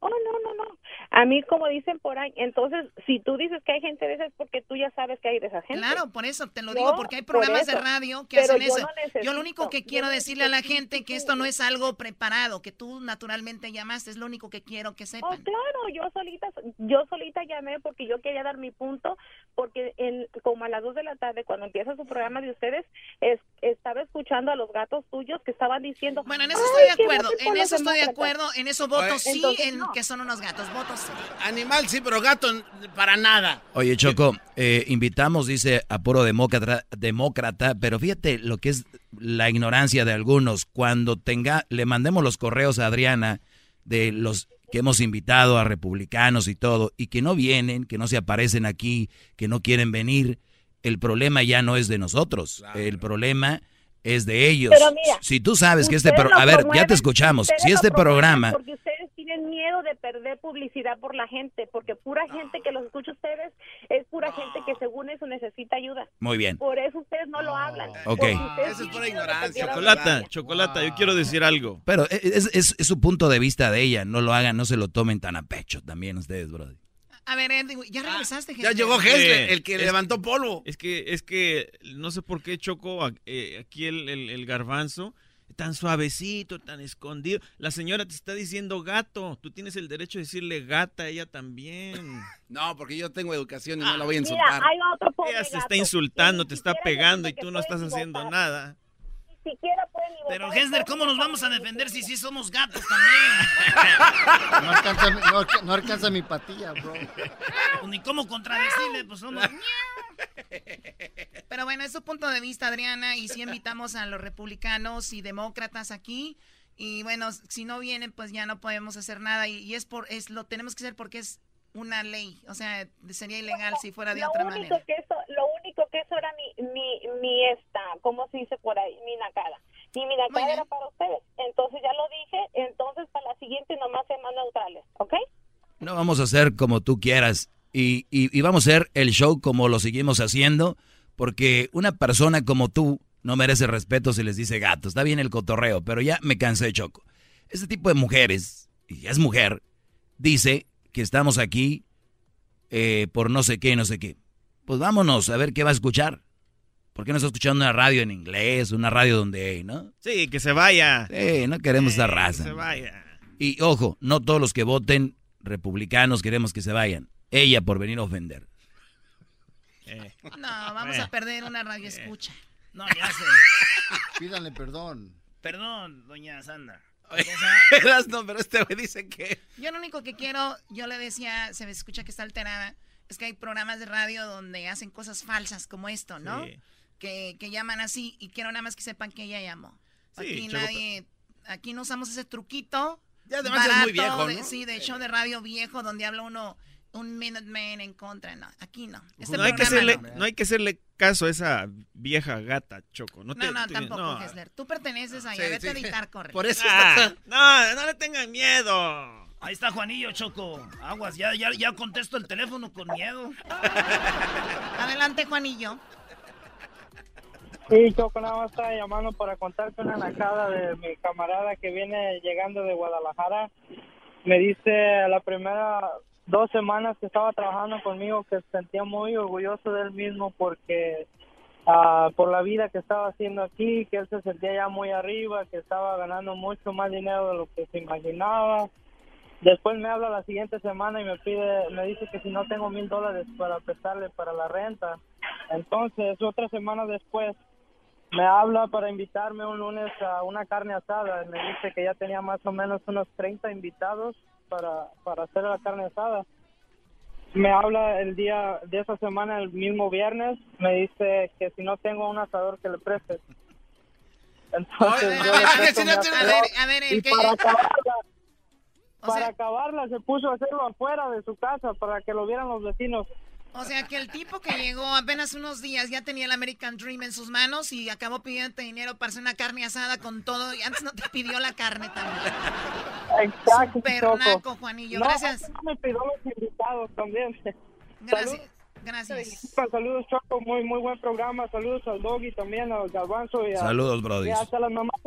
Speaker 12: Oh, no, no, no. A mí, como dicen por ahí, entonces, si tú dices que hay gente de esa es porque tú ya sabes que hay de esa gente.
Speaker 4: Claro, por eso te lo digo, porque hay programas de radio que hacen eso. yo lo único que quiero decirle a la gente que esto no es algo preparado, que tú naturalmente llamaste, es lo único que quiero que sepan.
Speaker 12: Oh, claro, yo solita, yo solita llamé porque yo quería dar mi punto, porque en, como a las dos de la tarde, cuando empieza su programa de ustedes, es, estaba escuchando a los gatos tuyos que estaban diciendo...
Speaker 4: Bueno, en eso estoy de acuerdo, en eso estoy de acuerdo, en eso voto sí, en que son unos gatos, votos sí.
Speaker 2: Animal sí, pero gato para nada.
Speaker 3: Oye, Choco, eh, invitamos, dice, a puro demócrata, demócrata, pero fíjate lo que es la ignorancia de algunos. Cuando tenga, le mandemos los correos a Adriana de los que hemos invitado a republicanos y todo, y que no vienen, que no se aparecen aquí, que no quieren venir, el problema ya no es de nosotros. El problema es de ellos. si tú sabes que este programa, a ver, ya te escuchamos, si este programa
Speaker 12: tienen miedo de perder publicidad por la gente, porque pura gente que los escucha ustedes es pura gente que según eso necesita ayuda.
Speaker 3: Muy bien.
Speaker 12: Por eso ustedes no lo hablan.
Speaker 3: Ok.
Speaker 2: Eso es pura ignorancia.
Speaker 13: Chocolata, chocolata, yo quiero decir algo.
Speaker 3: Pero es, es, es, su punto de vista de ella, no lo hagan, no se lo tomen tan a pecho también ustedes, brother.
Speaker 4: A ver, ya ah, regresaste,
Speaker 2: Ya llegó Hesler, el que levantó polvo.
Speaker 13: Es que, es que, no sé por qué Choco, eh, aquí el, el, el garbanzo tan suavecito, tan escondido. La señora te está diciendo gato. Tú tienes el derecho de decirle gata a ella también.
Speaker 2: No, porque yo tengo educación y no la voy a insultar.
Speaker 13: ella se está insultando, te está pegando y tú no estás haciendo nada.
Speaker 12: Siquiera
Speaker 1: Pero Hesler, ¿cómo nos vamos a defender si sí somos gatos también?
Speaker 14: No alcanza, no, alcanza mi patilla, bro.
Speaker 1: Pues ni cómo contradecirle, pues somos...
Speaker 4: Pero bueno, es su punto de vista, Adriana, y si invitamos a los republicanos y demócratas aquí. Y bueno, si no vienen, pues ya no podemos hacer nada. Y, es por, es lo tenemos que hacer porque es una ley. O sea, sería ilegal si fuera de otra manera.
Speaker 12: Que eso, lo único que eso era mi, mi, mi esta, ¿cómo se dice por ahí? Mi nacada. Y mi nacada era para ustedes. Entonces ya lo dije, entonces para la siguiente nomás sean más neutrales, ¿ok?
Speaker 3: No vamos a hacer como tú quieras y, y, vamos a hacer el show como lo seguimos haciendo, porque una persona como tú no merece respeto si les dice gato. Está bien el cotorreo, pero ya me cansé, Choco. Este tipo de mujeres, y es mujer, dice que estamos aquí eh, por no sé qué, no sé qué. Pues vámonos a ver qué va a escuchar. ¿Por qué no está escuchando una radio en inglés, una radio donde, no?
Speaker 13: Sí, que se vaya.
Speaker 3: Sí, no queremos esa raza.
Speaker 13: Que se vaya.
Speaker 3: Y ojo, no todos los que voten republicanos queremos que se vayan ella por venir a ofender.
Speaker 4: Eh. No, vamos a perder una radio escucha.
Speaker 1: No, ya sé.
Speaker 14: Pídanle perdón.
Speaker 1: Perdón, doña Sandra.
Speaker 2: no, pero este me dice que...
Speaker 4: Yo lo único que quiero, yo le decía, se me escucha que está alterada, es que hay programas de radio donde hacen cosas falsas como esto, ¿no? Que, que, llaman así y quiero nada más que sepan que ella llamó. aquí nadie, aquí no usamos ese truquito.
Speaker 2: Ya además es muy viejo, ¿no?
Speaker 4: sí, de show de radio viejo donde habla uno un Minuteman en contra, no, aquí no. Este
Speaker 13: no, hay que hacerle, no. hay que hacerle caso a esa vieja gata, Choco. No,
Speaker 4: no, no tampoco, Kessler. Tú perteneces ahí, sí, vete a editar, corre.
Speaker 2: Por eso
Speaker 13: ah, No, no le tengan miedo.
Speaker 1: Ahí está Juanillo, Choco. Aguas, ya, ya, ya contesto el teléfono con miedo.
Speaker 4: Adelante, Juanillo.
Speaker 15: Sí, Choco, nada más estaba llamando para contarte una nacada de mi camarada que viene llegando de Guadalajara. Me dice la primera dos semanas que estaba trabajando conmigo que se sentía muy orgulloso de él mismo porque ah, por la vida que estaba haciendo aquí, que él se sentía ya muy arriba, que estaba ganando mucho más dinero de lo que se imaginaba. Después me habla la siguiente semana y me pide, me dice que si no tengo mil dólares para prestarle para la renta. Entonces, otra semana después, me habla para invitarme un lunes a una carne asada. Me dice que ya tenía más o menos unos 30 invitados para, para hacer la carne asada. Me habla el día de esa semana, el mismo viernes, me dice que si no tengo un asador que le preste. Entonces, yo le presto mi asador.
Speaker 4: A ver,
Speaker 15: Y
Speaker 4: el que-
Speaker 15: para acabarla,
Speaker 4: O
Speaker 15: para
Speaker 4: sea-
Speaker 15: acabarla se puso a hacerlo afuera de su casa para que lo vieran los vecinos.
Speaker 4: O sea que el tipo que llegó apenas unos días ya tenía el American Dream en sus manos y acabó pidiéndote dinero para hacer una carne asada con todo y antes no te pidió la carne también.
Speaker 15: Exacto.
Speaker 4: Super naco, Juanillo.
Speaker 15: No,
Speaker 4: Gracias.
Speaker 15: no me pidió los invitados también.
Speaker 4: Gracias.
Speaker 15: Salud.
Speaker 4: Gracias.
Speaker 15: Saludos, Choco. Muy, muy buen programa. Saludos al Doggy también, al Garbanzo. Y a,
Speaker 3: Saludos, brodis.
Speaker 15: Y hasta las mamás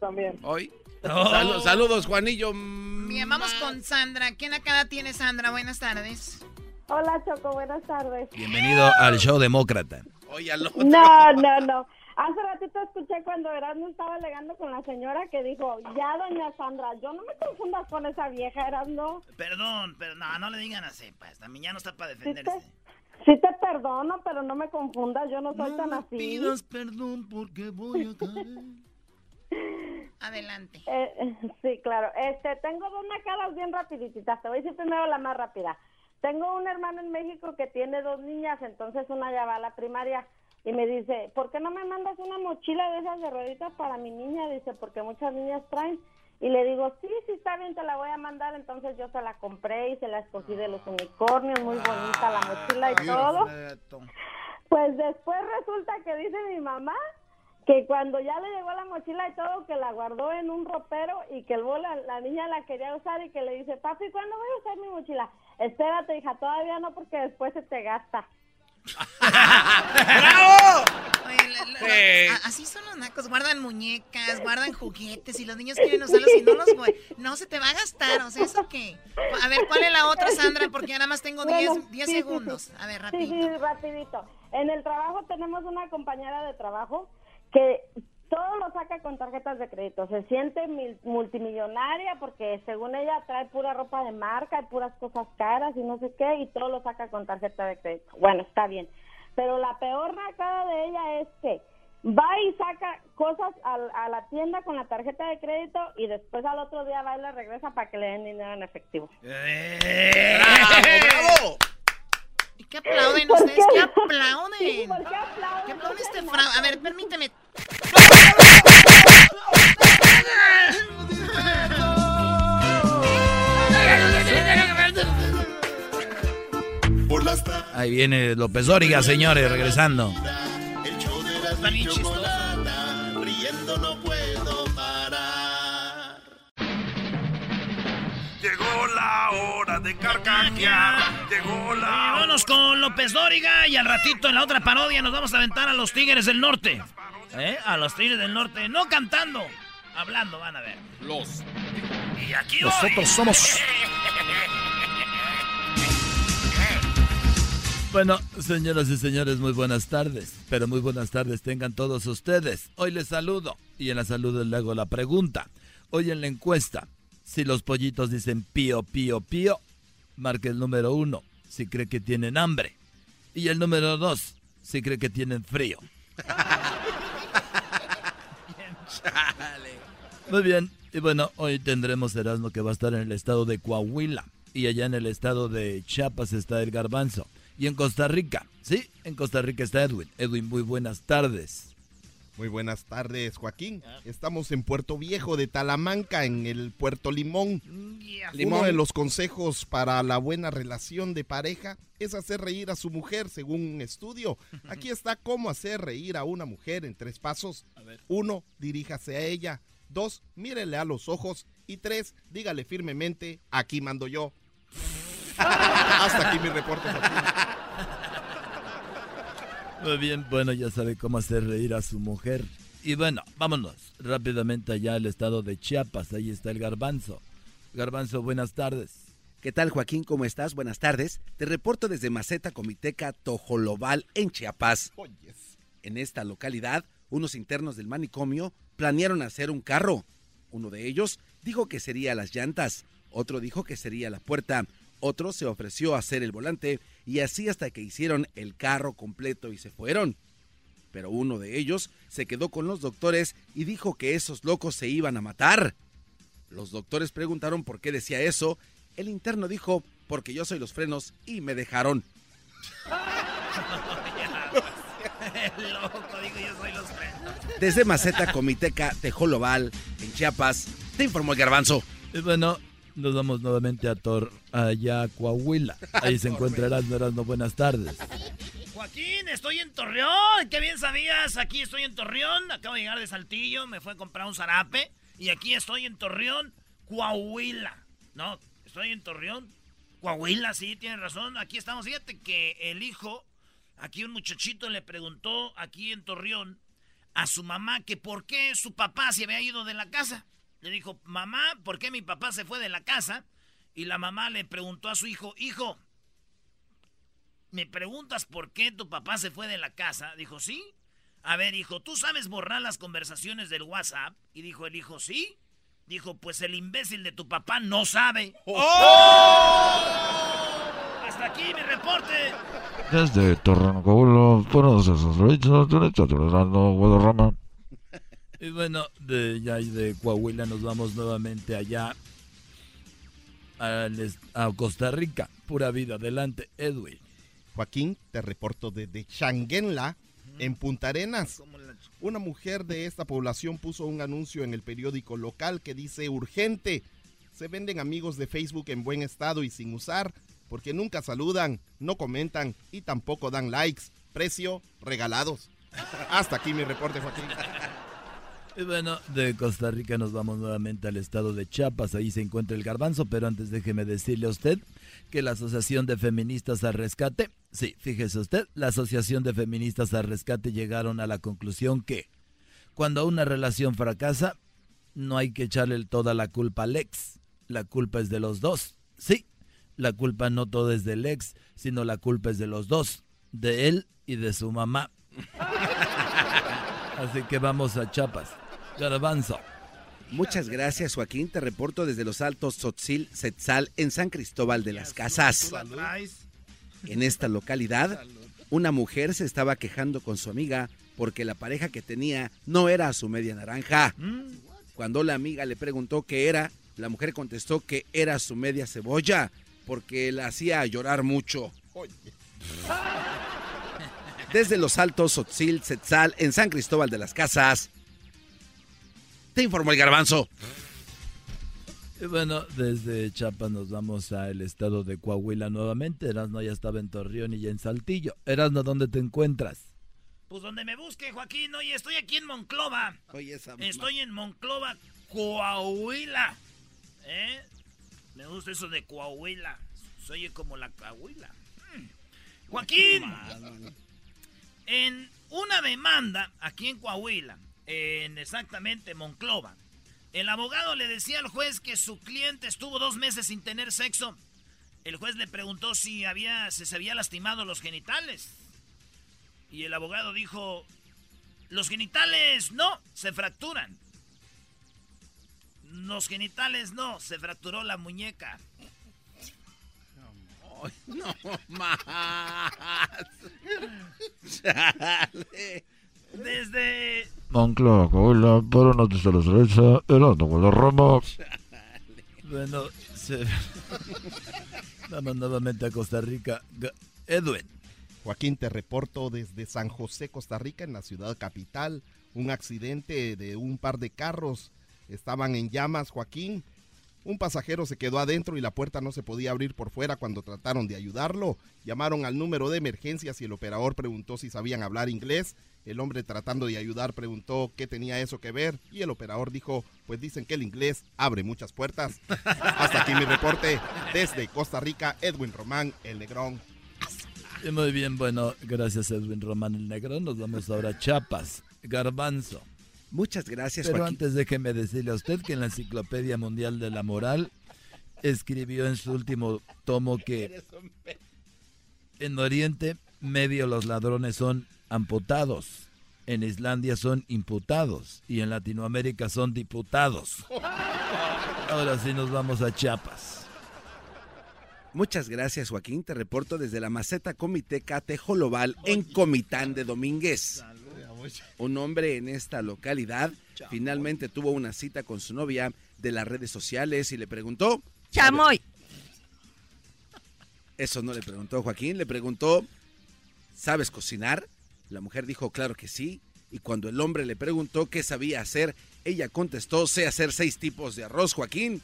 Speaker 15: también.
Speaker 2: Hoy.
Speaker 3: Oh.
Speaker 2: Salu- saludos, Juanillo.
Speaker 4: Bien, vamos con Sandra. ¿Quién acá tiene Sandra? Buenas tardes.
Speaker 16: Hola Choco, buenas tardes.
Speaker 3: Bienvenido al show demócrata.
Speaker 2: Oye, al otro.
Speaker 16: No, no, no. Hace ratito escuché cuando Erasmo estaba alegando con la señora que dijo, ya doña Sandra, yo no me confundas con esa vieja Erasmo.
Speaker 1: Perdón, pero no, no le digan así, pues. También ya no está para defenderse.
Speaker 16: Sí te perdono, pero no me confundas, yo no soy tan así.
Speaker 1: perdón porque voy a caer.
Speaker 4: Adelante.
Speaker 16: Eh, sí, claro. Este, tengo dos nacadas bien rapiditas. Te voy a decir primero la más rápida. Tengo un hermano en México que tiene dos niñas, entonces una ya va a la primaria y me dice, ¿por qué no me mandas una mochila de esas de rueditas para mi niña? Dice, porque muchas niñas traen. Y le digo, sí, sí, está bien, te la voy a mandar. Entonces yo se la compré y se la escogí de los unicornios, muy bonita la mochila y todo. Pues después resulta que dice mi mamá que cuando ya le llegó la mochila y todo, que la guardó en un ropero y que luego la, la niña la quería usar y que le dice, papi, ¿cuándo voy a usar mi mochila? Espérate, hija, todavía no porque después se te gasta.
Speaker 4: Oye, la- la- la- a- así son los nacos, guardan muñecas, guardan juguetes y los niños quieren usarlos y no los no se te va a gastar, o sea, ¿eso qué? A ver, ¿cuál es la otra, Sandra? Porque ya nada más tengo 10
Speaker 16: Bueno,
Speaker 4: 10
Speaker 16: sí, sí,
Speaker 4: segundos.
Speaker 16: sí.
Speaker 4: A ver,
Speaker 16: Sí,
Speaker 4: rapidito.
Speaker 16: sí, rapidito. En el trabajo tenemos una compañera de trabajo que todo lo saca con tarjetas de crédito. Se siente mil- multimillonaria porque según ella trae pura ropa de marca y puras cosas caras y no sé qué y todo lo saca con tarjeta de crédito. Bueno, está bien. Pero la peor nacada de ella es que va y saca cosas al- a, la tienda con la tarjeta de crédito y después al otro día va y la regresa para que le den dinero en efectivo.
Speaker 1: ¡Bravo,
Speaker 4: ¿Y qué aplauden
Speaker 16: ¿Por
Speaker 4: ustedes?
Speaker 16: qué?
Speaker 4: ¿Qué aplauden?
Speaker 16: Sí, ¿por qué aplauden?
Speaker 4: ¿Qué aplauden este fra... A ver, permíteme.
Speaker 6: Por las tardes,
Speaker 3: Ahí viene López Dóriga, señores, regresando.
Speaker 6: el show de la
Speaker 1: Está bien chistoso.
Speaker 6: chocolata, riendo no puedo parar.
Speaker 17: Llegó la hora de carcajear. Llegó la
Speaker 1: Vámonos con López Dóriga y al ratito en la otra parodia nos vamos a aventar a los Tigres del Norte. ¿Eh? A los Tigres del Norte. No cantando, hablando, van a ver.
Speaker 17: Los.
Speaker 1: Y aquí
Speaker 3: Nosotros
Speaker 1: voy.
Speaker 3: somos- Bueno, señoras y señores, muy buenas tardes. Pero muy buenas tardes tengan todos ustedes. Hoy les saludo y en la salud les hago la pregunta. Hoy en la encuesta, si los pollitos dicen pío, pío, pío, marque el número uno si cree que tienen hambre. Y el número dos si cree que tienen frío. Muy bien, y bueno, hoy tendremos Erasmo que va a estar en el estado de Coahuila. Y allá en el estado de Chiapas está el garbanzo. Y en Costa Rica, sí, en Costa Rica está Edwin. Edwin, muy buenas tardes.
Speaker 18: Muy buenas tardes, Joaquín. Estamos en Puerto Viejo de Talamanca, en el Puerto Limón. Uno de los consejos para la buena relación de pareja es hacer reír a su mujer, según un estudio. Aquí está cómo hacer reír a una mujer en tres pasos. Uno, diríjase a ella. Dos, mírele a los ojos. Y tres, dígale firmemente, aquí mando yo. Hasta aquí mi reporte. Joaquín.
Speaker 3: Muy bien, bueno, ya sabe cómo hacer reír a su mujer. Y bueno, vámonos rápidamente allá al estado de Chiapas. Ahí está el garbanzo. Garbanzo, buenas tardes.
Speaker 19: ¿Qué tal, Joaquín? ¿Cómo estás? Buenas tardes. Te reporto desde Maceta Comiteca Tojolobal, en Chiapas.
Speaker 2: En esta localidad, unos internos del manicomio planearon hacer un carro. Uno de ellos dijo que sería las llantas, otro dijo que sería la puerta, otro se ofreció a hacer el volante y así hasta que hicieron el carro completo y se fueron. Pero uno de ellos se quedó con los doctores y dijo que esos locos se iban a matar. Los doctores preguntaron por qué decía eso. El interno dijo, porque yo soy los frenos y me dejaron. Desde Maceta, Comiteca, Tejoloval, en Chiapas, te informó el garbanzo.
Speaker 3: Y bueno, nos vamos nuevamente a Tor, allá a Coahuila. Ahí se encuentra Erasmo, Erasmo, buenas tardes.
Speaker 1: Joaquín, estoy en Torreón. Qué bien sabías, aquí estoy en Torreón. Acabo de llegar de Saltillo, me fue a comprar un zarape. Y aquí estoy en Torreón, Coahuila. No, estoy en Torreón, Coahuila, sí, tienes razón. Aquí estamos. Fíjate que el hijo, aquí un muchachito le preguntó aquí en Torreón a su mamá que por qué su papá se había ido de la casa. Le dijo, mamá, ¿por qué mi papá se fue de la casa? Y la mamá le preguntó a su hijo, hijo, ¿me preguntas por qué tu papá se fue de la casa? Dijo, sí. A ver, hijo, ¿tú sabes borrar las conversaciones del WhatsApp? Y dijo el hijo, sí. Dijo, pues el imbécil de tu papá no sabe. ¡Oh! Hasta aquí mi reporte.
Speaker 3: Desde Torreón, Coahuila, buenos Guadarrama. Y bueno, de ya de Coahuila nos vamos nuevamente allá a, a Costa Rica. Pura vida, adelante, Edwin.
Speaker 18: Joaquín, te reporto desde Changuenla, en Punta Arenas. Una mujer de esta población puso un anuncio en el periódico local que dice urgente. Se venden amigos de Facebook en buen estado y sin usar, porque nunca saludan, no comentan y tampoco dan likes. Precio regalados. Hasta aquí mi reporte, Joaquín.
Speaker 3: Y bueno, de Costa Rica nos vamos nuevamente al estado de Chiapas. Ahí se encuentra el garbanzo, pero antes déjeme decirle a usted que la Asociación de Feministas al Rescate, sí, fíjese usted, la Asociación de Feministas al Rescate llegaron a la conclusión que cuando una relación fracasa, no hay que echarle toda la culpa al ex. La culpa es de los dos. Sí, la culpa no todo es del ex, sino la culpa es de los dos, de él y de su mamá. Así que vamos a Chiapas. Garbanzo.
Speaker 2: Muchas gracias, Joaquín. Te reporto desde los Altos Sotzil, Setzal, en San Cristóbal de las Casas. En esta localidad, una mujer se estaba quejando con su amiga porque la pareja que tenía no era su media naranja. Cuando la amiga le preguntó qué era, la mujer contestó que era su media cebolla porque la hacía llorar mucho. Desde los Altos Sotzil, Setzal, en San Cristóbal de las Casas, te informó el garbanzo.
Speaker 3: Y bueno, desde Chiapas nos vamos al estado de Coahuila nuevamente. Erasno ya estaba en Torreón y ya en Saltillo. Erasno, ¿dónde te encuentras?
Speaker 1: Pues donde me busque, Joaquín. Oye, estoy aquí en Monclova. estoy en Monclova, Coahuila. ¿Eh? Me gusta eso de Coahuila. Soy como la Coahuila. Hmm. Joaquín, en una demanda aquí en Coahuila, en exactamente Monclova. El abogado le decía al juez que su cliente estuvo dos meses sin tener sexo. El juez le preguntó si había, se había lastimado los genitales. Y el abogado dijo, los genitales no, se fracturan. Los genitales no, se fracturó la muñeca.
Speaker 20: No, más.
Speaker 1: Desde
Speaker 3: Moncloa, Coahuila, para Noticias de la Derecha, el Roma. Bueno, se... vamos nuevamente a Costa Rica. Edwin.
Speaker 18: Joaquín, te reporto desde San José, Costa Rica, en la ciudad capital. Un accidente de un par de carros. Estaban en llamas, Joaquín. Un pasajero se quedó adentro y la puerta no se podía abrir por fuera cuando trataron de ayudarlo. Llamaron al número de emergencias y el operador preguntó si sabían hablar inglés. El hombre tratando de ayudar preguntó qué tenía eso que ver y el operador dijo, pues dicen que el inglés abre muchas puertas. Hasta aquí mi reporte desde Costa Rica, Edwin Román, el Negrón.
Speaker 3: Muy bien, bueno, gracias Edwin Román, el Negrón. Nos vamos ahora a Chiapas, Garbanzo.
Speaker 2: Muchas gracias,
Speaker 3: Pero antes déjeme decirle a usted que en la Enciclopedia Mundial de la Moral escribió en su último tomo que en Oriente Medio los ladrones son amputados En Islandia son imputados y en Latinoamérica son diputados. Ahora sí nos vamos a Chiapas.
Speaker 2: Muchas gracias, Joaquín. Te reporto desde la maceta Comiteca Tejolobal en Comitán de Domínguez. Un hombre en esta localidad finalmente tuvo una cita con su novia de las redes sociales y le preguntó.
Speaker 4: Chamoy.
Speaker 2: Eso no le preguntó Joaquín, le preguntó, ¿sabes cocinar? La mujer dijo, claro que sí. Y cuando el hombre le preguntó qué sabía hacer, ella contestó, sé hacer seis tipos de arroz, Joaquín.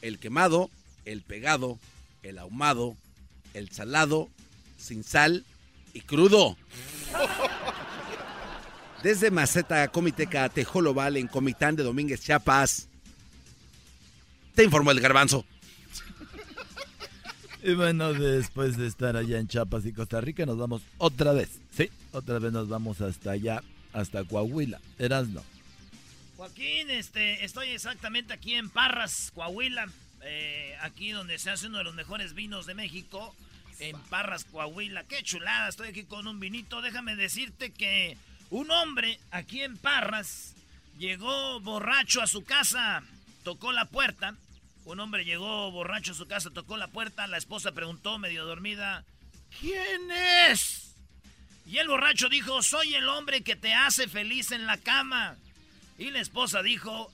Speaker 2: El quemado, el pegado, el ahumado, el salado, sin sal y crudo. Desde Maceta Comiteca Tejoloval en Comitán de Domínguez, Chiapas. Te informó el garbanzo.
Speaker 3: Y bueno, después de estar allá en Chiapas y Costa Rica, nos vamos otra vez. Sí, otra vez nos vamos hasta allá, hasta Coahuila. Erasno.
Speaker 1: Joaquín, este, estoy exactamente aquí en Parras, Coahuila. Eh, aquí donde se hace uno de los mejores vinos de México. En Parras, Coahuila. Qué chulada, estoy aquí con un vinito. Déjame decirte que un hombre aquí en Parras llegó borracho a su casa, tocó la puerta un hombre llegó borracho a su casa, tocó la puerta, la esposa preguntó, medio dormida, ¿quién es? Y el borracho dijo, soy el hombre que te hace feliz en la cama. Y la esposa dijo,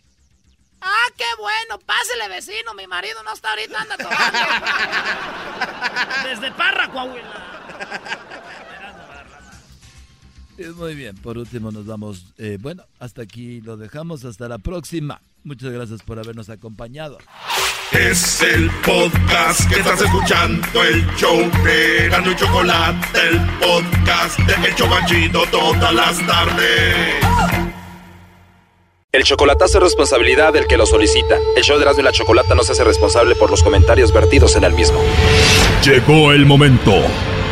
Speaker 1: ah, qué bueno, pásele vecino, mi marido no está ahorita, anda tomando. Desde Parra, Coahuila.
Speaker 3: Muy bien, por último nos vamos, eh, bueno, hasta aquí lo dejamos, hasta la próxima. Muchas gracias por habernos acompañado.
Speaker 6: Es el podcast que estás escuchando, el show de Gano y Chocolate, el podcast de Hecho Banchito todas las tardes.
Speaker 21: El chocolatazo es responsabilidad del que lo solicita. El show de Erasmo y la Chocolata no se hace responsable por los comentarios vertidos en el mismo.
Speaker 22: Llegó el momento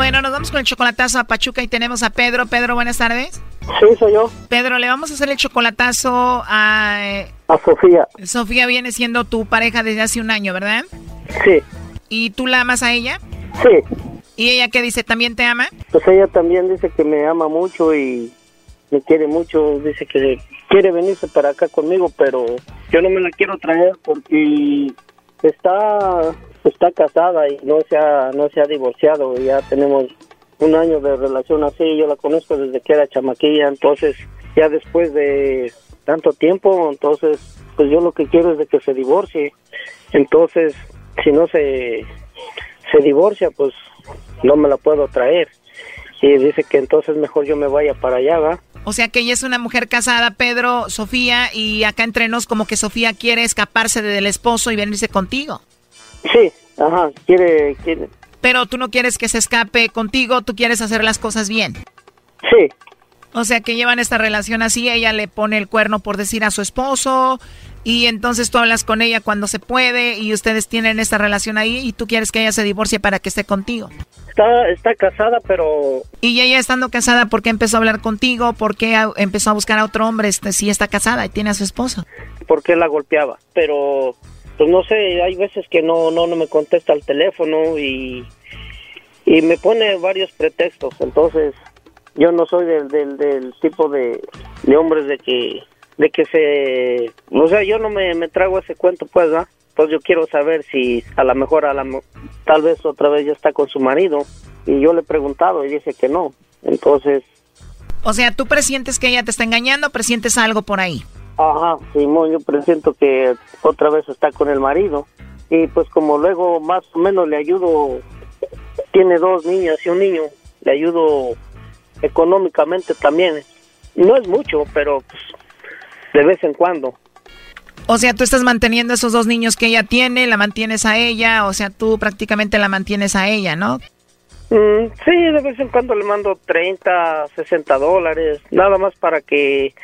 Speaker 4: Bueno, nos vamos con el chocolatazo a Pachuca y tenemos a Pedro. Pedro, buenas tardes.
Speaker 23: Sí, soy yo.
Speaker 4: Pedro, le vamos a hacer el chocolatazo a... eh,
Speaker 23: A Sofía.
Speaker 4: Sofía viene siendo tu pareja desde hace un año, ¿verdad?
Speaker 23: Sí,
Speaker 4: ¿Y tú la amas a ella?
Speaker 23: sí.
Speaker 4: ¿Y ella qué dice? ¿También te ama?
Speaker 23: Pues ella también dice que me ama mucho y me quiere mucho. Dice que quiere venirse para acá conmigo, pero yo no me la quiero traer porque está está casada y no se ha no se ha divorciado. Ya tenemos un año de relación así. Yo la conozco desde que era chamaquilla, entonces ya después de tanto tiempo, entonces pues yo lo que quiero es de que se divorcie. Entonces, si no se se divorcia, pues no me la puedo traer. Y dice que entonces mejor yo me vaya para allá, ¿va?
Speaker 4: O sea que ella es una mujer casada, Pedro, Sofía, y acá entre nos como que Sofía quiere escaparse del esposo y venirse contigo.
Speaker 23: Sí, ajá, quiere, quiere.
Speaker 4: Pero tú no quieres que se escape contigo, tú quieres hacer las cosas bien.
Speaker 23: Sí.
Speaker 4: O sea que llevan esta relación así, ella le pone el cuerno por decir a su esposo y entonces tú hablas con ella cuando se puede y ustedes tienen esta relación ahí y tú quieres que ella se divorcie para que esté contigo.
Speaker 23: Está, está casada, pero
Speaker 4: Y ella estando casada, ¿por qué empezó a hablar contigo? ¿Por qué empezó a buscar a otro hombre este, si está casada y tiene a su esposo?
Speaker 23: porque la golpeaba. Pero, pues no sé, hay veces que no, no, no me contesta el teléfono y, y me pone varios pretextos. Entonces, yo no soy del, del, del tipo de, de hombres de que, de que se... O sea, yo no me, me trago ese cuento, pues, ¿va? Pues yo quiero saber si a lo mejor, a la, tal vez otra vez ya está con su marido. Y yo le he preguntado y dice que no. Entonces,
Speaker 4: O sea, ¿tú presientes que ella te está engañando? ¿Presientes algo por ahí?
Speaker 23: Ajá, Simón, yo presiento que otra vez está con el marido. Y pues como luego más o menos le ayudo, tiene dos niñas y un niño, le ayudo económicamente también. No es mucho, pero pues, de vez en cuando.
Speaker 4: O sea, tú estás manteniendo a esos dos niños que ella tiene, la mantienes a ella, o sea, tú prácticamente la mantienes a ella, ¿no?
Speaker 23: Mm, sí, de vez en cuando le mando 30, 60 dólares, nada más para que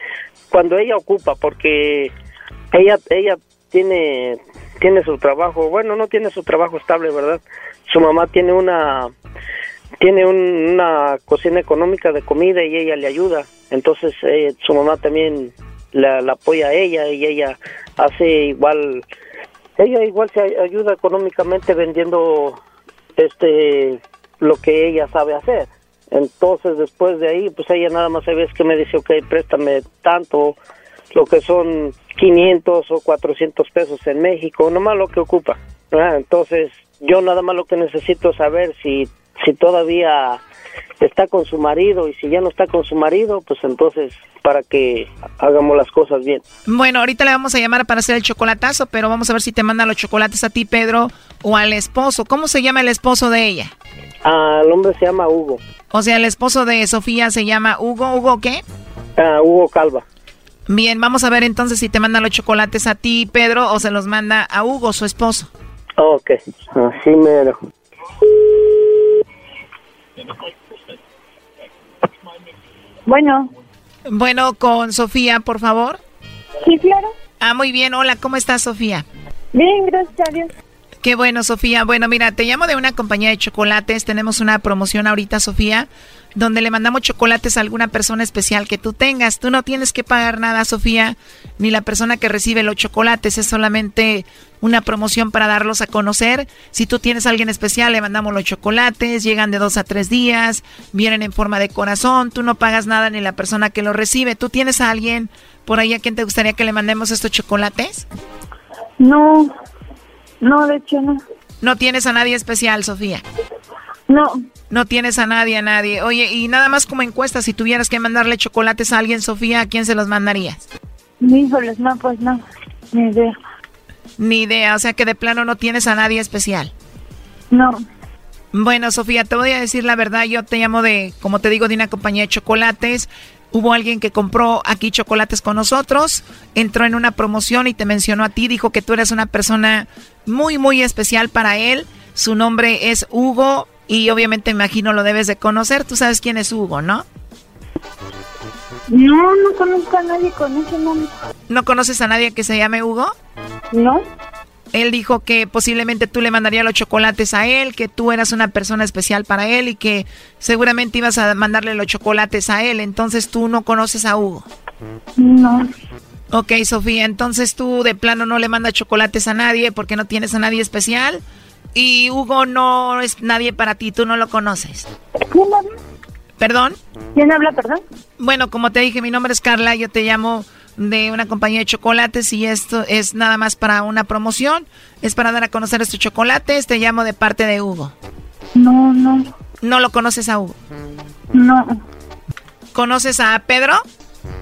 Speaker 23: cuando ella ocupa, porque ella ella tiene tiene su trabajo, bueno, no tiene su trabajo estable, ¿verdad? Su mamá tiene una tiene una cocina económica de comida y ella le ayuda. Entonces eh, su mamá también la, apoya a ella y ella hace igual, ella igual se ayuda económicamente vendiendo este lo que ella sabe hacer. Entonces después de ahí, pues ella nada más se ve que me dice, ok, préstame tanto, lo que son 500 o 400 pesos en México, nomás lo que ocupa. Entonces yo nada más lo que necesito saber si si todavía está con su marido y si ya no está con su marido, pues entonces para que hagamos las cosas bien.
Speaker 4: Bueno, ahorita le vamos a llamar para hacer el chocolatazo, pero vamos a ver si te mandan los chocolates a ti, Pedro, o al esposo. ¿Cómo se llama el esposo de ella?
Speaker 23: Ah, el hombre se llama Hugo.
Speaker 4: O sea, el esposo de Sofía se llama Hugo. ¿Hugo qué?
Speaker 23: Ah, Hugo Calva.
Speaker 4: Bien, vamos a ver entonces si te mandan los chocolates a ti, Pedro, o se los manda a Hugo, su esposo.
Speaker 23: Ok, así mero.
Speaker 24: Bueno.
Speaker 4: Bueno, con Sofía, por favor.
Speaker 24: Sí, claro.
Speaker 4: Ah, muy bien. Hola, ¿cómo estás, Sofía?
Speaker 24: Bien, gracias a Dios.
Speaker 4: Qué bueno, Sofía. Bueno, mira, te llamo de una compañía de chocolates. Tenemos una promoción ahorita, Sofía, donde le mandamos chocolates a alguna persona especial que tú tengas. Tú no tienes que pagar nada, Sofía, ni la persona que recibe los chocolates. Es solamente una promoción para darlos a conocer. Si tú tienes a alguien especial, le mandamos los chocolates. Llegan de dos a tres días, vienen en forma de corazón. Tú no pagas nada ni la persona que los recibe. ¿Tú tienes a alguien por ahí a quien te gustaría que le mandemos estos chocolates?
Speaker 24: No, no, de hecho no.
Speaker 4: ¿No tienes a nadie especial, Sofía?
Speaker 24: No.
Speaker 4: No tienes a nadie, a nadie. Oye, y nada más como encuesta, si tuvieras que mandarle chocolates a alguien, Sofía, ¿a quién se los mandarías?
Speaker 24: Híjoles, no, pues no, ni idea.
Speaker 4: Ni idea, o sea que de plano no tienes a nadie especial.
Speaker 24: No.
Speaker 4: Bueno, Sofía, te voy a decir la verdad, yo te llamo de, como te digo, de una compañía de chocolates. Hubo alguien que compró aquí chocolates con nosotros, entró en una promoción y te mencionó a ti, dijo que tú eres una persona muy, muy especial para él. Su nombre es Hugo y obviamente imagino lo debes de conocer. Tú sabes quién es Hugo, ¿no?
Speaker 24: No, no conozco a nadie con ese nombre.
Speaker 4: ¿No conoces a nadie que se llame Hugo?
Speaker 24: No.
Speaker 4: Él dijo que posiblemente tú le mandarías los chocolates a él, que tú eras una persona especial para él y que seguramente ibas a mandarle los chocolates a él. Entonces tú no conoces a Hugo.
Speaker 24: No.
Speaker 4: Ok, Sofía, entonces tú de plano no le mandas chocolates a nadie porque no tienes a nadie especial. Y Hugo no es nadie para ti, tú no lo conoces.
Speaker 24: ¿Quién habla?
Speaker 4: ¿Perdón?
Speaker 24: ¿Quién habla, perdón?
Speaker 4: Bueno, como te dije, mi nombre es Carla, yo te llamo de una compañía de chocolates y esto es nada más para una promoción. Es para dar a conocer estos chocolates, te llamo de parte de Hugo.
Speaker 24: No, no.
Speaker 4: ¿No lo conoces a Hugo?
Speaker 24: No.
Speaker 4: ¿Conoces a Pedro?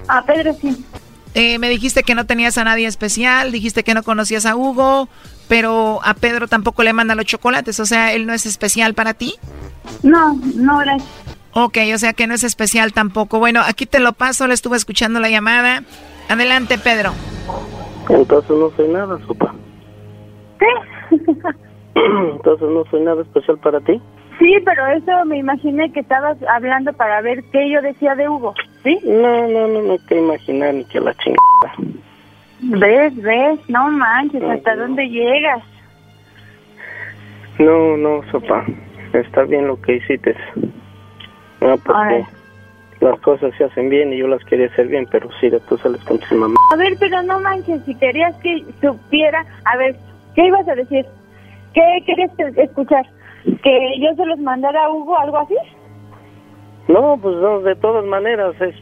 Speaker 24: A Pedro sí.
Speaker 4: Eh, me dijiste que no tenías a nadie especial, dijiste que no conocías a Hugo, pero a Pedro tampoco le mandan los chocolates, o sea, él no es especial para ti.
Speaker 24: No, no, gracias.
Speaker 4: Ok, o sea que no es especial tampoco. Bueno, aquí te lo paso, le estuve escuchando la llamada. Adelante, Pedro.
Speaker 23: Entonces no soy nada, sopa.
Speaker 24: ¿Qué?
Speaker 23: Entonces no soy nada especial para ti.
Speaker 24: Sí, pero eso me imaginé que estabas hablando para ver qué yo decía de Hugo, ¿sí?
Speaker 23: No, no, no, no hay que imaginar ni que la chingada.
Speaker 24: ¿Ves, ves? No manches, ¿hasta dónde llegas?
Speaker 23: No, no, sopa. Está bien lo que hiciste. No, porque las cosas se hacen bien y yo las quería hacer bien, pero sí, después sales con tu mamá.
Speaker 24: A ver, pero no manches, si querías que supiera... A ver, ¿qué ibas a decir? ¿Qué querías escuchar? ¿Que yo se los mandara a Hugo algo así?
Speaker 23: No, pues no, de todas maneras es,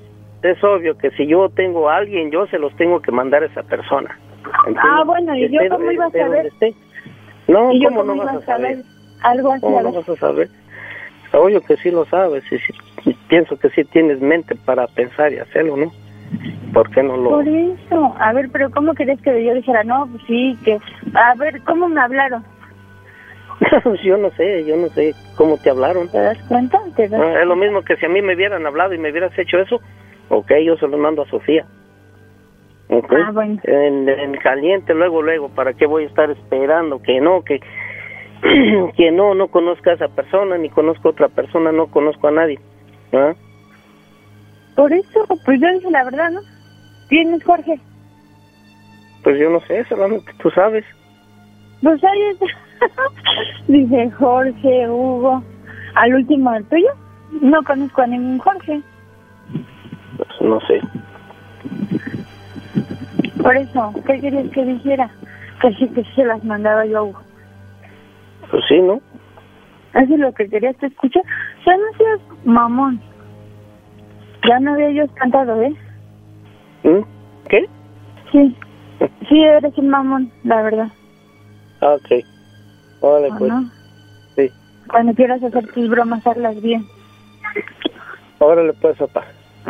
Speaker 23: es obvio que si yo tengo a alguien, yo se los tengo que mandar a esa persona.
Speaker 24: Ah, bueno, ¿y yo cómo iba a saber?
Speaker 23: No,
Speaker 24: ¿Y yo
Speaker 23: ¿cómo,
Speaker 24: cómo
Speaker 23: no vas
Speaker 24: a
Speaker 23: saber?
Speaker 24: saber? Algo así,
Speaker 23: ¿Cómo no vas a saber? Obvio que sí lo sabes y, sí- y pienso que sí tienes mente para pensar y hacerlo, ¿no? ¿Por qué no lo...?
Speaker 24: Por eso. A ver, pero ¿cómo querías que yo dijera? No, pues sí, que... A ver, ¿cómo me hablaron?
Speaker 23: yo no sé, yo no sé cómo te hablaron.
Speaker 24: ¿Te das cuenta? ¿Te das
Speaker 23: Ah, es lo mismo que si a mí me hubieran hablado y me hubieras hecho eso, ok, yo se lo mando a Sofía. Ok.
Speaker 24: Ah, bueno.
Speaker 23: En, en caliente, luego, luego, ¿para qué voy a estar esperando que no, que, que no, no conozca a esa persona, ni conozco a otra persona, no conozco a nadie? ¿Ah?
Speaker 24: Por eso, pues yo dije la verdad, ¿no? ¿Tienes, Jorge?
Speaker 23: Pues yo no sé, solamente tú sabes.
Speaker 24: Pues ahí está. Dice Jorge, Hugo. ¿Al último el tuyo? No conozco a ningún Jorge.
Speaker 23: Pues no sé.
Speaker 24: Por eso, ¿qué querías que dijera? Que sí, que se las mandaba yo a Hugo.
Speaker 23: Pues sí, ¿no?
Speaker 24: Eso es lo que querías que escuchar. Ya no seas mamón. Ya no había yo cantado, ¿eh?
Speaker 23: ¿Mm? ¿Qué?
Speaker 24: Sí. Sí, eres un mamón, la verdad.
Speaker 23: Ah, ok. Órale,
Speaker 24: ¿O
Speaker 23: pues.
Speaker 24: no?
Speaker 23: Sí.
Speaker 24: Cuando quieras hacer tus bromas, hazlas bien.
Speaker 23: Órale, pues, papá.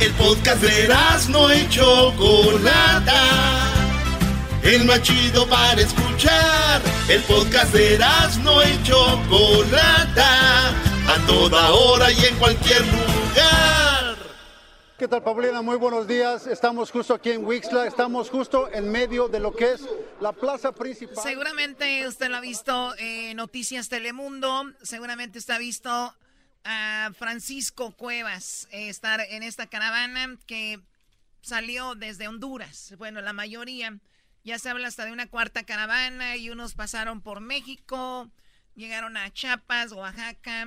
Speaker 6: El podcast de no y Chocolata. El más chido para escuchar. El podcast de no y Chocolata. A toda hora y en cualquier lugar.
Speaker 25: ¿Qué tal, Paulina? Muy buenos días. Estamos justo aquí en Wixla. Estamos justo en medio de lo que es la plaza principal.
Speaker 4: Seguramente usted lo ha visto en Noticias Telemundo. Seguramente usted ha visto a Francisco Cuevas eh, estar en esta caravana que salió desde Honduras. Bueno, la mayoría. Ya se habla hasta de una cuarta caravana y unos pasaron por México, llegaron a Chiapas, Oaxaca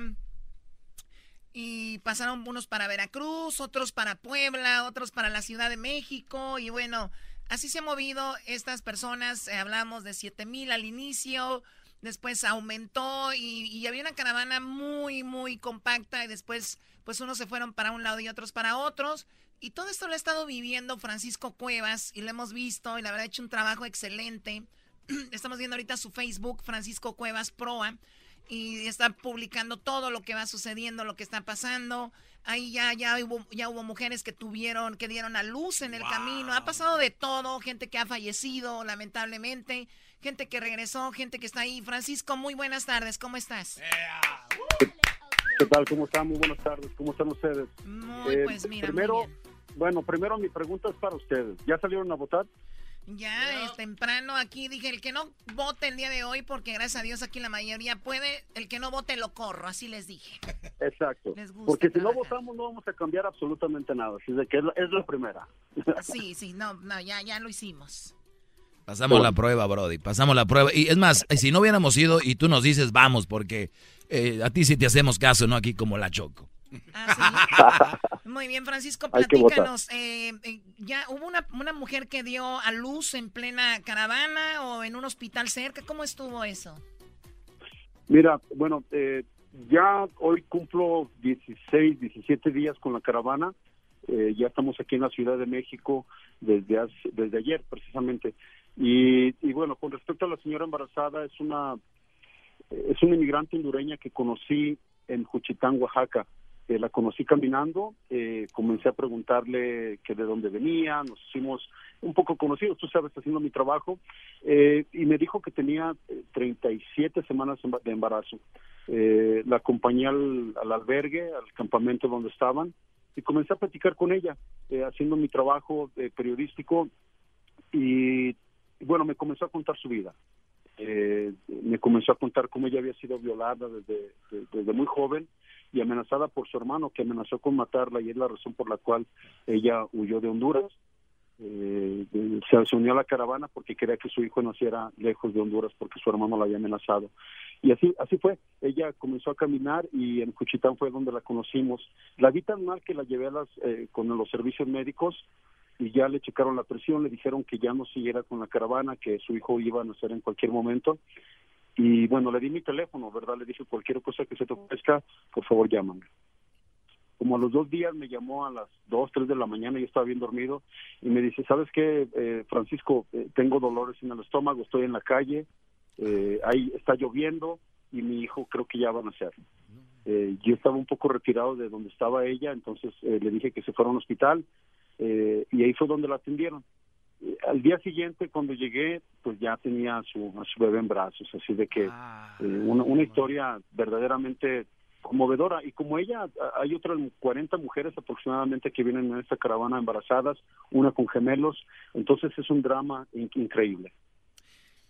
Speaker 4: y pasaron unos para Veracruz, otros para Puebla, otros para la Ciudad de México y bueno, así se han movido estas personas. Eh, hablamos de 7 mil al inicio, después aumentó y, y había una caravana muy, muy compacta y después pues unos se fueron para un lado y otros para otros. Y todo esto lo ha estado viviendo Francisco Cuevas y lo hemos visto y la verdad ha hecho un trabajo excelente. Estamos viendo ahorita su Facebook, Francisco Cuevas Proa, y está publicando todo lo que va sucediendo, lo que está pasando. Ahí ya, ya, hubo, ya hubo mujeres que tuvieron, que dieron a luz en el camino. Ha pasado de todo, gente que ha fallecido, lamentablemente, gente que regresó, gente que está ahí. Francisco, muy buenas tardes, ¿cómo estás?
Speaker 26: ¿Qué tal? ¿Cómo están? Muy buenas tardes. ¿Cómo están ustedes?
Speaker 4: Muy,
Speaker 26: Eh,
Speaker 4: pues mira, muy
Speaker 26: primero,
Speaker 4: bien.
Speaker 26: bueno, primero mi pregunta es para ustedes. ¿Ya salieron a votar?
Speaker 4: Ya es temprano aquí, dije, el que no vote el día de hoy, porque gracias a Dios aquí la mayoría puede, el que no vote lo corro, así les dije.
Speaker 26: Exacto.
Speaker 4: Les gusta
Speaker 26: Porque si no votamos no vamos a cambiar absolutamente nada. Así de que es la, es la primera.
Speaker 4: Sí, sí, no, no, ya, ya lo hicimos.
Speaker 3: Pasamos la prueba, Brody. Pasamos la prueba. Y es más, si no hubiéramos ido y tú nos dices vamos, porque eh, a ti sí te hacemos caso, no aquí como la Choco.
Speaker 4: Muy bien, Francisco, platícanos. eh, eh, ¿Ya hubo una, una mujer que dio a luz en plena caravana o en un hospital cerca? ¿Cómo estuvo eso?
Speaker 26: Mira, bueno, eh, ya hoy cumplo 16, 17 días con la caravana. Eh, ya estamos aquí en la Ciudad de México desde hace- desde ayer precisamente. Y, y bueno, con respecto a la señora embarazada, es una es una inmigrante hondureña que conocí en Juchitán, Oaxaca. Eh, la conocí caminando, eh, comencé a preguntarle que de dónde venía, nos hicimos un poco conocidos, tú sabes, haciendo mi trabajo, eh, y me dijo que tenía eh, 37 semanas emba- de embarazo. Eh, la acompañé al, al albergue, al campamento donde estaban, y comencé a platicar con ella, eh, haciendo mi trabajo eh, periodístico, y bueno, me comenzó a contar su vida. Eh, me comenzó a contar cómo ella había sido violada desde, de- desde muy joven y amenazada por su hermano, que amenazó con matarla y es la razón por la cual ella huyó de Honduras. Eh, se unió a la caravana porque quería que su hijo naciera lejos de Honduras porque su hermano la había amenazado. Y así así fue. Ella comenzó a caminar y en Cuchitán fue donde la conocimos. La vi tan mal que la llevé a las, eh, con los servicios médicos y ya le checaron la presión, le dijeron que ya no siguiera con la caravana, que su hijo iba a nacer en cualquier momento. Y bueno, le di mi teléfono, ¿verdad? Le dije, cualquier cosa que se te ofrezca, por favor llámame. Como a los dos días me llamó a las dos, tres de la mañana, yo estaba bien dormido, y me dice, ¿sabes qué, eh, Francisco? Eh, tengo dolores en el estómago, estoy en la calle, eh, ahí está lloviendo, y mi hijo creo que ya va a nacer. Eh, yo estaba un poco retirado de donde estaba ella, entonces eh, le dije que se fuera a un hospital, eh, y ahí fue donde la atendieron. Eh, al día siguiente, cuando llegué, pues ya tenía a su, a su bebé en brazos, así de que
Speaker 1: Ah.
Speaker 26: eh, una, una historia verdaderamente conmovedora. Y como ella, hay otras 40 mujeres aproximadamente que vienen en esta caravana embarazadas, una con gemelos, entonces es un drama in- increíble.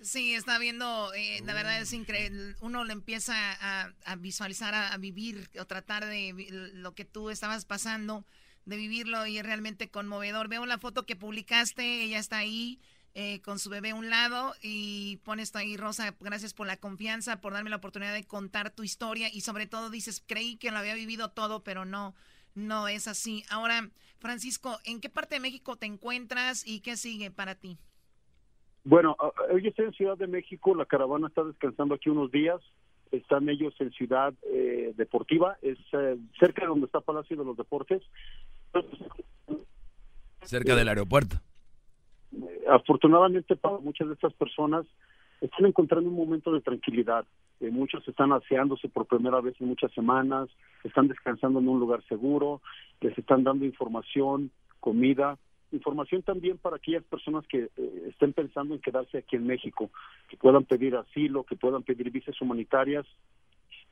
Speaker 4: Sí, está viendo, eh, la verdad es increíble. Uno le empieza a, a visualizar, a, a vivir o tratar de lo que tú estabas pasando, de vivirlo y es realmente conmovedor. Veo la foto que publicaste, ella está ahí eh, con su bebé a un lado y pones tú ahí, Rosa, gracias por la confianza, por darme la oportunidad de contar tu historia y sobre todo dices, creí que lo había vivido todo, pero no, no es así. Ahora, Francisco, ¿en qué parte de México te encuentras y qué sigue para ti?
Speaker 26: Bueno, a- a- hoy estoy en Ciudad de México, la caravana está descansando aquí unos días, están ellos en Ciudad eh, Deportiva, es eh, cerca de donde está Palacio de los Deportes.
Speaker 3: Cerca del aeropuerto.
Speaker 26: Afortunadamente para muchas de estas personas están encontrando un momento de tranquilidad. Eh, muchos están aseándose por primera vez en muchas semanas, están descansando en un lugar seguro, les están dando información, comida, información también para aquellas personas que eh, estén pensando en quedarse aquí en México, que puedan pedir asilo, que puedan pedir visas humanitarias.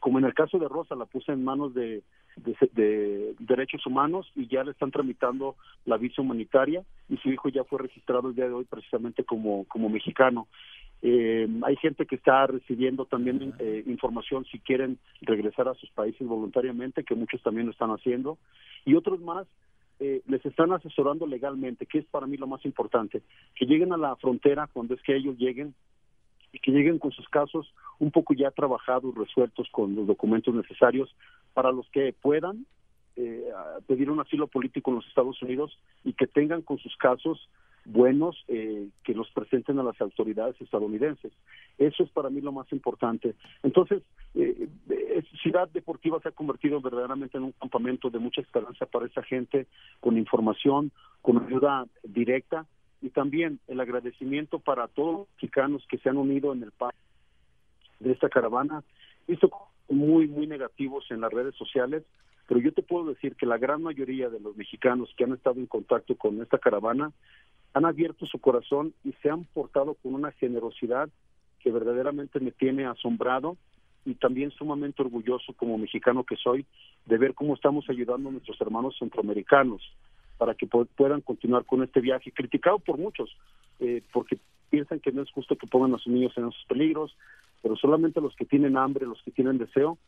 Speaker 26: Como en el caso de Rosa, la puse en manos de, de, de derechos humanos y ya le están tramitando la visa humanitaria y su hijo ya fue registrado el día de hoy precisamente como, como mexicano. Eh, hay gente que está recibiendo también eh, información si quieren regresar a sus países voluntariamente, que muchos también lo están haciendo, y otros más eh, les están asesorando legalmente, que es para mí lo más importante, que lleguen a la frontera cuando es que ellos lleguen y que lleguen con sus casos un poco ya trabajados, resueltos con los documentos necesarios para los que puedan eh, pedir un asilo político en los Estados Unidos y que tengan con sus casos buenos eh, que los presenten a las autoridades estadounidenses. Eso es para mí lo más importante. Entonces, eh, Ciudad Deportiva se ha convertido verdaderamente en un campamento de mucha esperanza para esa gente, con información, con ayuda directa y también el agradecimiento para todos los mexicanos que se han unido en el país de esta caravana. Visto muy, muy negativos en las redes sociales, pero yo te puedo decir que la gran mayoría de los mexicanos que han estado en contacto con esta caravana han abierto su corazón y se han portado con una generosidad que verdaderamente me tiene asombrado y también sumamente orgulloso como mexicano que soy de ver cómo estamos ayudando a nuestros hermanos centroamericanos para que pu- puedan continuar con este viaje, criticado por muchos, eh, porque piensan que no es justo que pongan a sus niños en esos peligros, pero solamente los que tienen hambre, los que tienen deseo,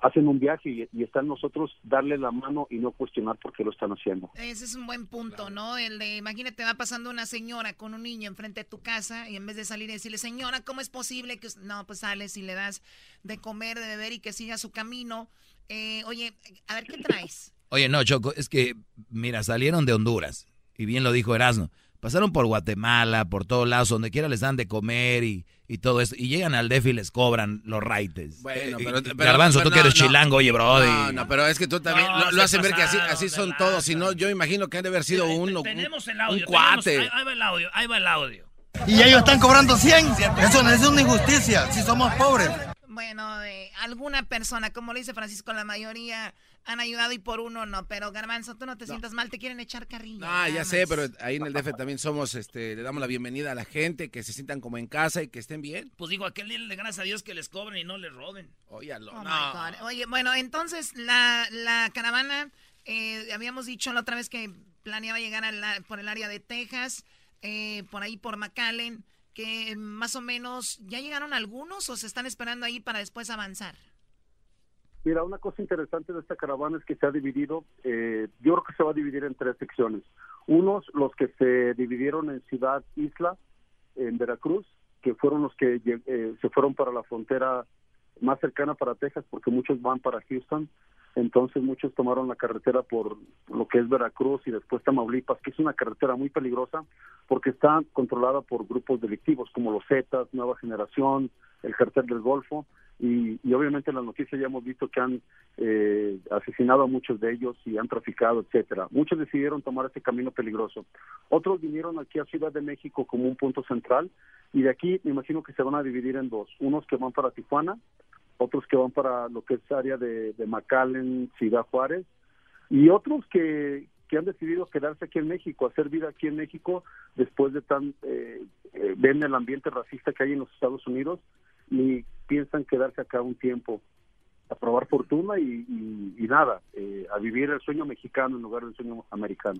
Speaker 26: hacen un viaje y, y está en nosotros darle la mano y no cuestionar por qué lo están haciendo.
Speaker 4: Ese es un buen punto, ¿no? El de, imagínate, va pasando una señora con un niño enfrente de tu casa y en vez de salir y decirle, señora, ¿cómo es posible que...? us-?" No, pues sales y le das de comer, de beber y que siga su camino. Eh, oye, a ver, ¿qué traes?
Speaker 3: Oye, no, Choco, es que, mira, salieron de Honduras, y bien lo dijo Erasmo, pasaron por Guatemala, por todos lados, donde quiera les dan de comer y, y todo eso, y llegan al DEF y les cobran los raites.
Speaker 2: Bueno, pero,
Speaker 3: eh,
Speaker 2: pero-
Speaker 3: Garbanzo,
Speaker 2: pero
Speaker 3: tú que
Speaker 2: no,
Speaker 3: eres
Speaker 2: no.
Speaker 3: chilango, oye, brody.
Speaker 2: No, no, pero es que tú también
Speaker 1: No,
Speaker 2: lo, lo hacen ver que así, así son todos. Si no, yo imagino que han de haber sido uno, un,
Speaker 1: Tenemos el
Speaker 2: un
Speaker 1: audio.
Speaker 2: cuate.
Speaker 1: tenemos- ahí, ahí va el audio, ahí va el audio.
Speaker 14: Y ellos están cobrando 100. Eso no es una injusticia, si somos pobres.
Speaker 4: Bueno, eh, alguna persona, como le dice Francisco, la mayoría han ayudado y por uno no. Pero Garbanzo, tú no te sientas mal, te quieren echar carrilla.
Speaker 2: Ah, ya sé, pero ahí en el DF también somos, este, le damos la bienvenida a la gente, que se sientan como en casa y que estén bien.
Speaker 1: Pues digo, aquel día le gracias a Dios que les cobren y no les roben.
Speaker 2: Óyalo,
Speaker 4: Oh,
Speaker 2: no.
Speaker 4: Oye, bueno, entonces la, la caravana, eh, habíamos dicho la otra vez que planeaba llegar a la- por el área de Texas, eh, por ahí por McAllen, que más o menos, ¿ya llegaron algunos o se están esperando ahí para después avanzar?
Speaker 26: Mira, una cosa interesante de esta caravana es que se ha dividido, eh, yo creo que se va a dividir en tres secciones. Unos, los que se dividieron en Ciudad Isla, en Veracruz, que fueron los que eh, se fueron para la frontera más cercana para Texas, porque muchos van para Houston. Entonces muchos tomaron la carretera por lo que es Veracruz y después Tamaulipas, que es una carretera muy peligrosa porque está controlada por grupos delictivos como los Zetas, Nueva Generación, el Cartel del Golfo y, obviamente en las noticias ya hemos visto que han eh, asesinado a muchos de ellos y han traficado, etcétera. Muchos decidieron tomar ese camino peligroso. Otros vinieron aquí a Ciudad de México como un punto central y de aquí me imagino que se van a dividir en dos, unos que van para Tijuana, otros que van para lo que es área de, de McAllen, Ciudad Juárez y otros que, que han decidido quedarse aquí en México, hacer vida aquí en México después de tan eh, eh, ven el ambiente racista que hay en los Estados Unidos y piensan quedarse acá un tiempo a probar fortuna y, y- y nada, eh, a vivir el sueño mexicano en lugar del sueño americano.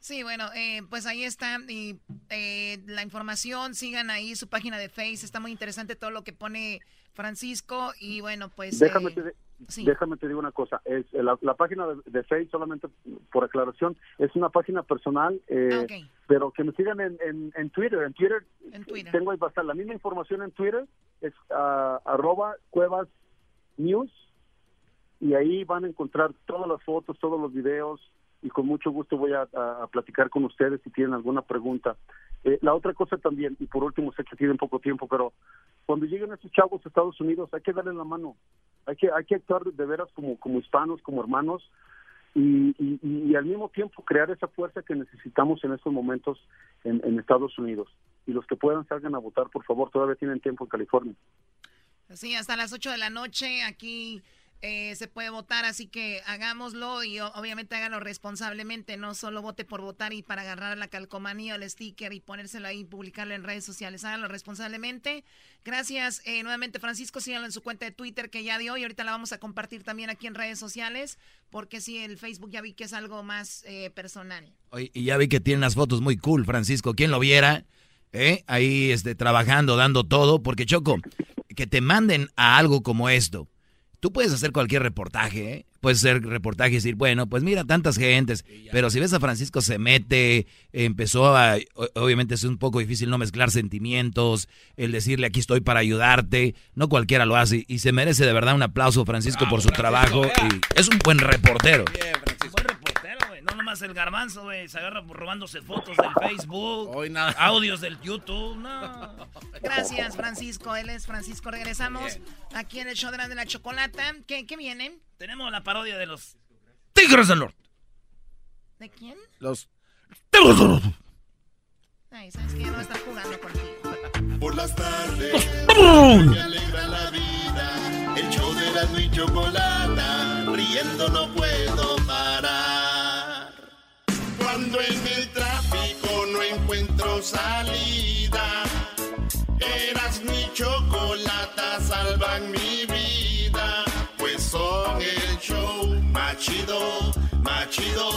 Speaker 4: Sí, bueno, eh, pues ahí está y eh, la información, sigan ahí su página de Face, está muy interesante todo lo que pone Francisco y bueno, pues...
Speaker 26: déjame, te,
Speaker 4: sí.
Speaker 26: déjame te digo una cosa, es eh, la, la página de, de Facebook, solamente por aclaración, es una página personal, eh,
Speaker 4: Ok.
Speaker 26: pero que me sigan en, en, en Twitter. En Twitter,
Speaker 4: En Twitter.
Speaker 26: tengo ahí bastante, la misma información en Twitter, es ah, arroba cuevas news, y ahí van a encontrar todas las fotos, todos los videos, y con mucho gusto voy a, a- a platicar con ustedes si tienen alguna pregunta. Eh, la otra cosa también, y por último, sé que tienen poco tiempo, pero cuando lleguen estos chavos a Estados Unidos hay que darle la mano, hay que hay que actuar de veras como, como hispanos, como hermanos, y, y, y al mismo tiempo crear esa fuerza que necesitamos en estos momentos en, en Estados Unidos. Y los que puedan salgan a votar, por favor, todavía tienen tiempo en California.
Speaker 4: Sí, hasta las 8 de la noche aquí eh, se puede votar, así que hagámoslo y obviamente hágalo responsablemente, no solo vote por votar y para agarrar la calcomanía o el sticker y ponérselo ahí y publicarlo en redes sociales, hágalo responsablemente. Gracias eh, nuevamente Francisco, síganlo en su cuenta de Twitter que ya dio y ahorita la vamos a compartir también aquí en redes sociales, porque sí, el Facebook ya vi que es algo más eh, personal.
Speaker 3: Oye, y ya vi que tiene unas fotos muy cool, Francisco. ¿Quién lo viera? ¿Eh? Ahí este, trabajando, dando todo. Porque, Choco, que te manden a algo como esto. Tú puedes hacer cualquier reportaje, ¿eh? Puedes hacer reportaje y decir, bueno, pues mira, tantas gentes. Pero si ves a Francisco se mete, empezó a... Obviamente es un poco difícil no mezclar sentimientos, el decirle aquí estoy para ayudarte. No cualquiera lo hace. Y se merece de verdad un aplauso, Francisco, por su trabajo. Y es un buen reportero.
Speaker 1: No nomás el garbanzo, güey. Se agarra robándose fotos del Facebook, audios del YouTube. No.
Speaker 4: Gracias, Francisco. Él es Francisco. Regresamos aquí en el show de la, de la chocolata. ¿Qué, ¿Qué viene?
Speaker 1: Tenemos la parodia de los
Speaker 3: Tigres del Norte.
Speaker 4: ¿De quién?
Speaker 3: Los
Speaker 4: Ay, sabes que ya no estar jugando contigo.
Speaker 6: Por las tardes
Speaker 3: ¡Pum!
Speaker 6: me alegra la vida. El show de la y chocolata, riendo no puedo. Cuando en el tráfico no encuentro salida, eras mi chocolata, salvan mi vida. Pues son el show más chido, más chido.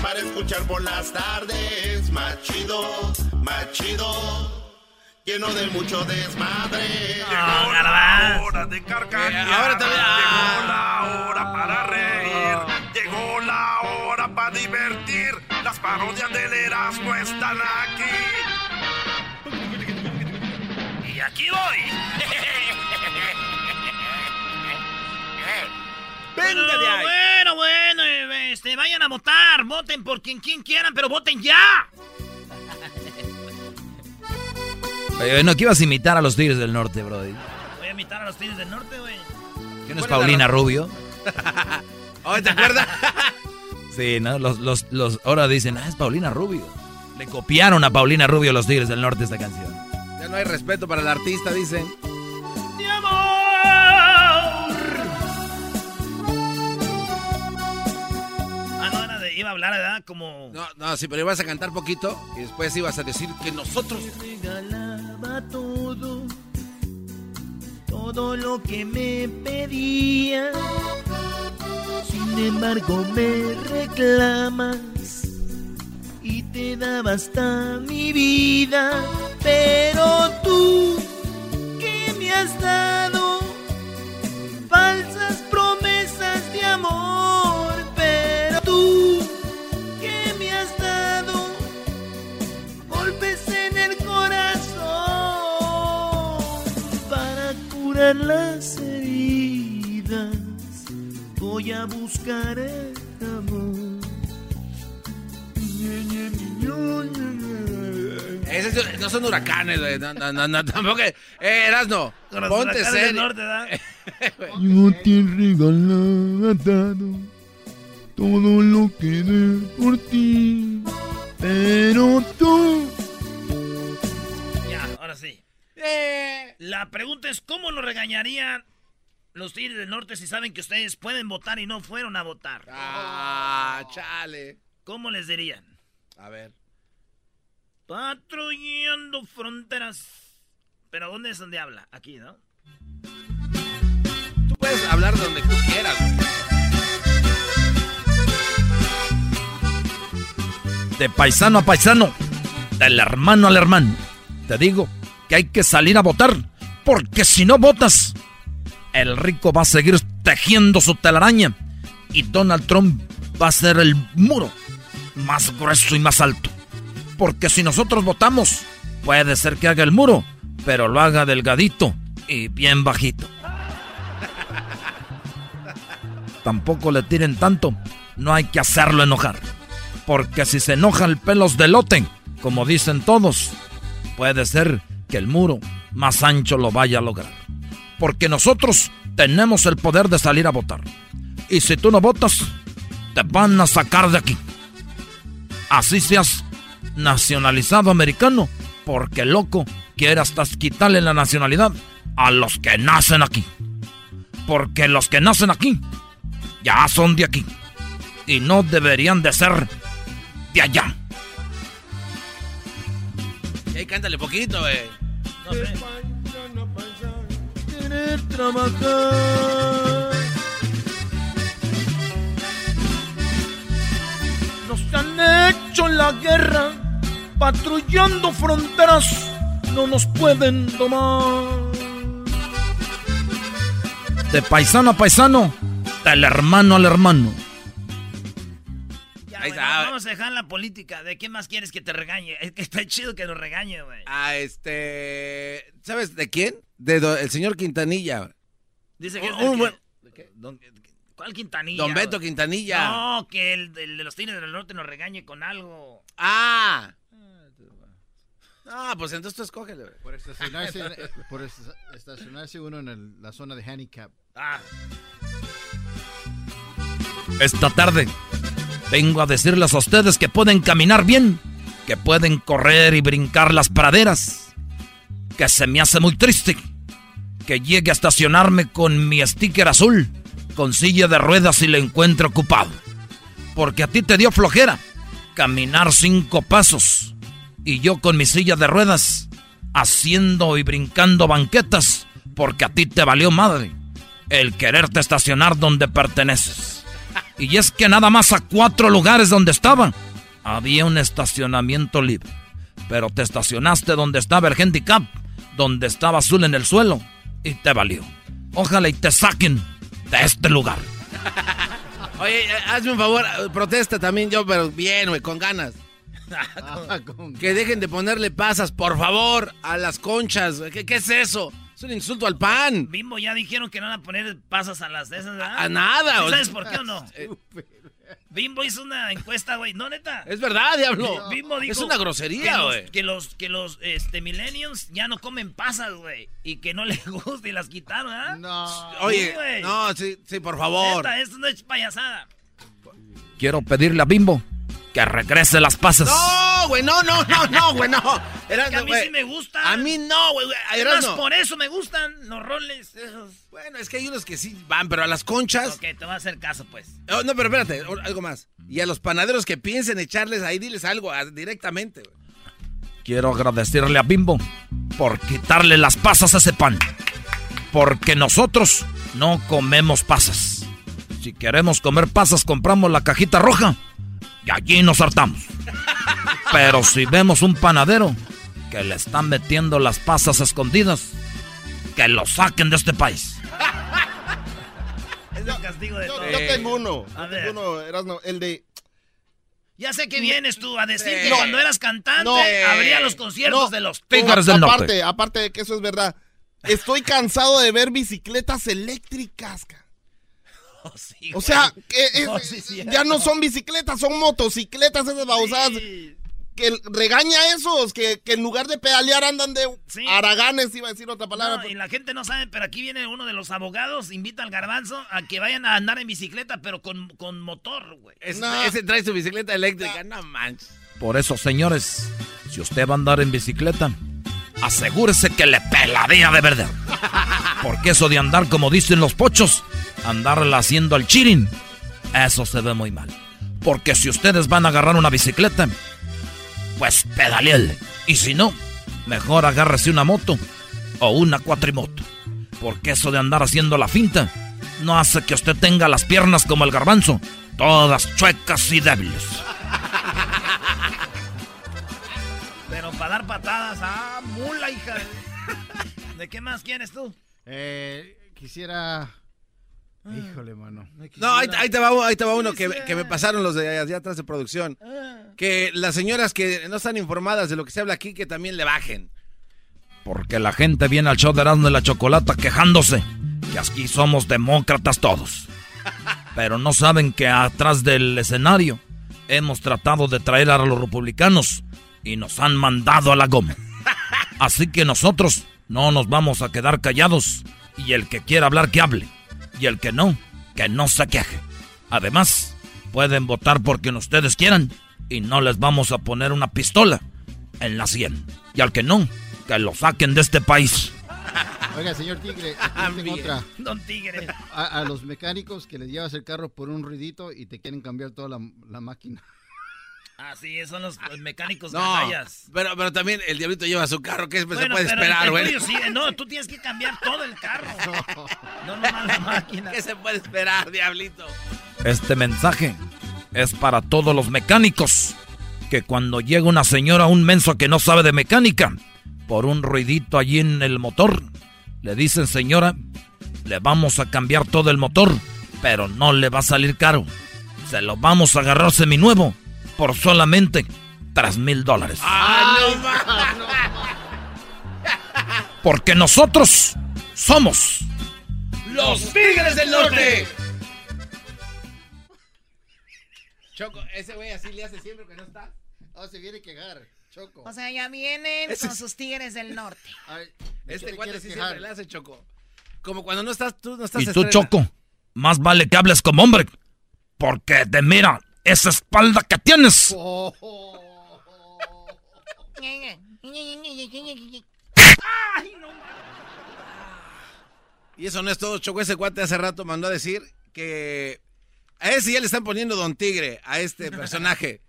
Speaker 6: Para escuchar por las tardes, más chido, más chido. Lleno de mucho desmadre.
Speaker 17: Llegó la hora de carcajear. Llegó la hora para reír. Parodias del Erasmo están aquí.
Speaker 1: Y aquí voy.
Speaker 2: Venga de ahí.
Speaker 1: Bueno, bueno, este, vayan a votar. Voten por quien, quien quieran, pero voten ya.
Speaker 3: Oye, no, que ibas a imitar a los Tigres del Norte, Brody.
Speaker 1: Voy a invitar a los Tigres del Norte, güey.
Speaker 3: ¿Quién es
Speaker 1: ¿Cuál es la
Speaker 3: Paulina? Rubio?
Speaker 2: Oye, ¿te acuerdas?
Speaker 3: Sí, ¿no? Los, los, los, ahora dicen, ah, es Paulina Rubio. Le copiaron a Paulina Rubio los Tigres del Norte esta canción.
Speaker 2: Ya no hay respeto para el artista, dicen.
Speaker 1: ¡Mi amor! Ah, no, era de, iba a hablar, ¿verdad? Como...
Speaker 2: No, no, sí, pero ibas a cantar poquito y después ibas a decir que nosotros.
Speaker 1: regalaba todo, todo lo que me pedía. Sin embargo me reclamas y te daba hasta mi vida. Pero tú, ¿qué me has dado? Falsas promesas de amor. Pero tú, ¿qué me has dado? golpes en el corazón para curar las heridas. Voy a buscar el amor.
Speaker 2: Esos no son huracanes, güey. No, no, no, no, tampoco. Eh, Erasno, ponte serio.
Speaker 1: norte.
Speaker 22: Yo te he regalado todo lo que dé por ti, pero tú
Speaker 1: Ya, ahora sí. La pregunta es, ¿cómo lo regañarían los Tigres del Norte si saben que ustedes pueden votar y no fueron a votar?
Speaker 2: Ah, chale.
Speaker 1: ¿Cómo les dirían?
Speaker 2: A ver.
Speaker 1: Patrullando fronteras. Pero ¿dónde es donde habla? Aquí, ¿no?
Speaker 2: Tú puedes hablar donde tú quieras,
Speaker 3: De paisano a paisano, del hermano al hermano. Te digo que hay que salir a votar, porque si no votas, el rico va a seguir tejiendo su telaraña y Donald Trump va a ser el muro más grueso y más alto. Porque si nosotros votamos, puede ser que haga el muro, pero lo haga delgadito y bien bajito. Tampoco le tiren tanto, no hay que hacerlo enojar. Porque si se enoja el pelos de lote, como dicen todos, puede ser que el muro más ancho lo vaya a lograr. Porque nosotros tenemos el poder de salir a votar. Y si tú no votas, te van a sacar de aquí. Así seas nacionalizado americano, porque loco quiere hasta quitarle la nacionalidad a los que nacen aquí. Porque los que nacen aquí ya son de aquí. Y no deberían de ser de allá.
Speaker 2: Y cántale poquito, güey. No sé.
Speaker 3: trabajar. Nos han hecho la guerra, patrullando fronteras, no nos pueden tomar. De paisano a paisano, del hermano al hermano.
Speaker 1: Ya, vamos a dejar la política. ¿De qué más quieres que te regañe? Es que está chido que nos regañe, güey.
Speaker 2: Ah, este. ¿Sabes de quién? De el señor Quintanilla.
Speaker 1: Dice que es
Speaker 2: Un buen-
Speaker 1: ¿Cuál Quintanilla?
Speaker 2: Don Beto? Quintanilla.
Speaker 1: No, que el, el de los Tigres del Norte nos regañe con algo.
Speaker 2: Ah. Ah, pues entonces tú escógele, güey.
Speaker 25: Por estacionarse, por esta- estacionarse uno en el- la zona de handicap.
Speaker 1: Ah.
Speaker 3: Esta tarde vengo a decirles a ustedes que pueden caminar bien, que pueden correr y brincar las praderas, que se me hace muy triste que llegue a estacionarme con mi sticker azul, con silla de ruedas y le encuentre ocupado. Porque a ti te dio flojera caminar cinco pasos y yo con mi silla de ruedas haciendo y brincando banquetas porque a ti te valió madre el quererte estacionar donde perteneces. Y es que nada más a cuatro lugares donde estaba había un estacionamiento libre. Pero te estacionaste donde estaba el handicap, donde estaba azul en el suelo, y te valió. Ojalá y te saquen de este lugar.
Speaker 2: Oye, eh, hazme un favor, eh, protesta también yo, pero bien, güey, con ganas. Que dejen de ponerle pasas, por favor, a las conchas. güey. ¿Qué, qué es eso? Es un insulto al pan.
Speaker 1: Bimbo ya dijeron que no van a poner pasas a las de esas, ¿verdad?
Speaker 2: A nada,
Speaker 1: ¿Sí ¿Sabes por qué o no? Bimbo hizo una encuesta, güey. No, neta.
Speaker 2: Es verdad, diablo.
Speaker 1: Bimbo dijo
Speaker 2: Es una grosería,
Speaker 1: que los-
Speaker 2: güey.
Speaker 1: Que los, que los este, millennials ya no comen pasas, güey. Y que no les gusta y las quitaron, ¿ah?
Speaker 25: No.
Speaker 2: Oye,
Speaker 1: güey.
Speaker 2: no, sí, sí, por favor.
Speaker 1: Neta, esto no es payasada.
Speaker 3: Quiero pedirle a Bimbo que regrese las pasas.
Speaker 2: No, güey, no, no, no, no, güey, no. Era,
Speaker 1: Que a mí sí me gustan.
Speaker 2: A mí no, güey. Erasmo.
Speaker 1: por eso me gustan los roles esos.
Speaker 2: Bueno, es que hay unos que sí van, pero a las conchas.
Speaker 1: Ok, te voy a hacer caso, pues.
Speaker 2: Oh, no, pero espérate, algo más. Y a los panaderos que piensen echarles ahí, diles algo directamente, güey.
Speaker 3: Quiero agradecerle a Bimbo por quitarle las pasas a ese pan. Porque nosotros no comemos pasas. Si queremos comer pasas, compramos la cajita roja y allí nos hartamos. Pero si vemos un panadero que le están metiendo las pasas escondidas, que lo saquen de este país.
Speaker 1: Es el castigo de
Speaker 18: Yo,
Speaker 1: todo.
Speaker 18: yo tengo uno.
Speaker 1: A ver.
Speaker 18: tengo uno, Erasmo, el de.
Speaker 1: Ya sé que vienes tú a decir que
Speaker 18: No.
Speaker 1: cuando eras cantante
Speaker 18: No.
Speaker 1: habría los conciertos
Speaker 18: No.
Speaker 1: de los
Speaker 3: Tigres del Norte.
Speaker 18: Aparte, aparte de que eso es verdad. Estoy cansado de ver bicicletas eléctricas. ca. O sea, que es-
Speaker 1: No, sí, sí.
Speaker 18: ya no son bicicletas, son motocicletas esas babosadas. Que regaña a esos, que, que en lugar de pedalear andan de araganes, iba a decir otra palabra.
Speaker 1: No, y la gente no sabe, pero aquí viene uno de los abogados, invita al garbanzo a que vayan a andar en bicicleta, pero con, con motor, güey.
Speaker 2: Es- Ese trae su bicicleta eléctrica, no manches.
Speaker 3: Por eso, señores, si usted va a andar en bicicleta, asegúrese que le peladea de verdad. Porque eso de andar, como dicen los pochos, andarla haciendo al chirin, eso se ve muy mal. Porque si ustedes van a agarrar una bicicleta, pues pedaleele. Y si no, mejor agárrese una moto o una cuatrimoto. Porque eso de andar haciendo la finta no hace que usted tenga las piernas como el garbanzo, todas chuecas y débiles.
Speaker 1: Para dar patadas, ah, mula, hija. ¿De qué más quieres tú?
Speaker 9: Eh, quisiera. Híjole, mano.
Speaker 2: No, ahí, ahí te va, ahí te va uno que, que me pasaron los de allá atrás de producción. Que las señoras que no están informadas de lo que se habla aquí, que también le bajen.
Speaker 3: Porque la gente viene al show de Erasmo de la Chocolata quejándose que aquí somos demócratas todos. Pero no saben que atrás del escenario hemos tratado de traer a los republicanos y nos han mandado a la goma. Así que nosotros no nos vamos a quedar callados y el que quiera hablar que hable y el que no, que no se queje. Además, pueden votar por quien ustedes quieran y no les vamos a poner una pistola en la sien. Y al que no, que lo saquen de este país.
Speaker 9: Oiga, señor Tigre, tengo otra.
Speaker 1: Don Tigre.
Speaker 9: A, a los mecánicos que les llevas el carro por un ruidito y te quieren cambiar toda la, la máquina.
Speaker 1: Ah, sí, esos son los, los mecánicos
Speaker 2: No,
Speaker 1: canallas.
Speaker 2: pero, pero también el diablito lleva su carro, ¿qué se puede esperar, güey?
Speaker 1: sí, no, tú tienes que cambiar todo el carro. No, nomás la máquina.
Speaker 2: ¿Qué se puede esperar, diablito?
Speaker 3: Este mensaje es para todos los mecánicos. Que cuando llega una señora, un menso que no sabe de mecánica, por un ruidito allí en el motor, le dicen, señora, le vamos a cambiar todo el motor, pero no le va a salir caro. Se lo vamos a agarrar seminuevo por solamente 3 mil dólares. Porque nosotros somos
Speaker 2: ¡Los Tigres del Norte! Choco, ese güey así le hace siempre que no está.
Speaker 9: Oh, se viene a quejar, Choco.
Speaker 4: O sea, ya vienen
Speaker 2: Ese
Speaker 4: con sus tigres del norte.
Speaker 2: Este cuate sí siempre le hace Choco. Como cuando no estás, tú no estás
Speaker 3: Y tú,
Speaker 2: estrella.
Speaker 3: Choco, más vale que hables como hombre. Porque te mira esa espalda que tienes.
Speaker 2: Y eso no es todo, Choco. Ese cuate hace rato mandó a decir que a ese ya le están poniendo Don Tigre, a este personaje.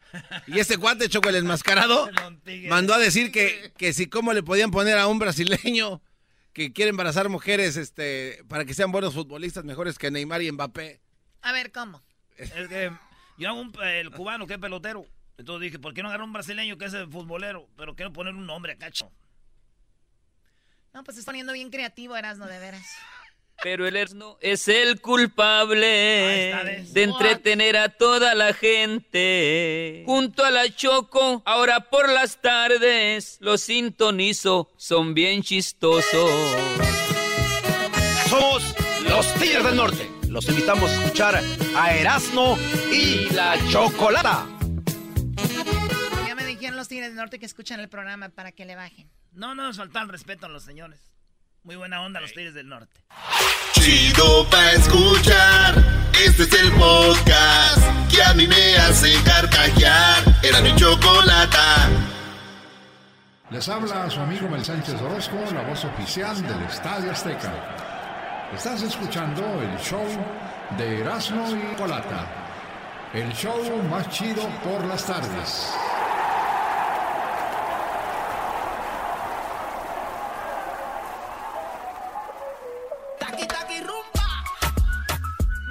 Speaker 2: Y este cuate, Choco, el enmascarado, mandó a decir que, que si cómo le podían poner a un brasileño que quiere embarazar mujeres este, para que sean buenos futbolistas, mejores que Neymar y Mbappé.
Speaker 4: A ver, ¿cómo?
Speaker 1: Es que yo hago un, el cubano que es pelotero. Entonces dije, ¿por qué no agarrar un brasileño que es el futbolero? Pero quiero poner un nombre acá, chico.
Speaker 4: No, pues se está poniendo bien creativo, Erasmo, de veras.
Speaker 27: Pero el Erasmo es el culpable de entretener a toda la gente. Junto a la Choco, ahora por las tardes, los sintonizo, son bien chistosos.
Speaker 28: Somos los Tigres del Norte. Los invitamos a escuchar a Erasmo y la Chocolata.
Speaker 4: Ya me dijeron los tigres del norte que escuchan el programa para que le bajen.
Speaker 1: No, no nos falta el respeto a los señores. Muy buena onda los Tigres del Norte.
Speaker 6: Chido pa' escuchar. Este es el podcast que a mí me hace carcajear. Era mi chocolata.
Speaker 29: Les habla su amigo Mel Sánchez Orozco, la voz oficial del Estadio Azteca. Estás escuchando el show de Erasmo y Colata. El show más chido por las tardes.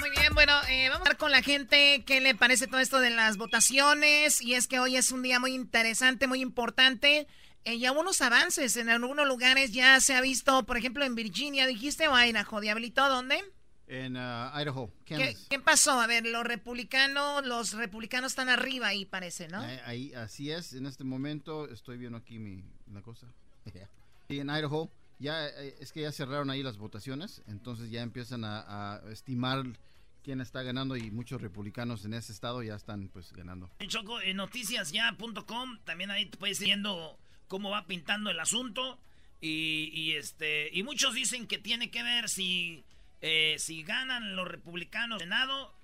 Speaker 4: Muy bien, bueno, eh, vamos a hablar con la gente qué le parece todo esto de las votaciones. Y es que hoy es un día muy interesante, muy importante. Eh, ya unos avances en algunos lugares ya se ha visto, por ejemplo, en Virginia, dijiste, o Idaho, Diablito, ¿dónde?
Speaker 9: En uh, Idaho,
Speaker 4: ¿Qué,
Speaker 9: Kansas.
Speaker 4: qué pasó? A ver, los republicanos, los republicanos están arriba ahí, parece, ¿no?
Speaker 9: Eh, Ahí, así es, en este momento estoy viendo aquí mi la cosa. Y en Idaho ya eh, es que ya cerraron ahí las votaciones, entonces ya empiezan a, a estimar quién está ganando y muchos republicanos en ese estado ya están pues ganando.
Speaker 1: En Choco, en noticiasya.com, también ahí te puedes ir viendo cómo va pintando el asunto. Y, este y muchos dicen que tiene que ver si, eh, si ganan los republicanos el Senado,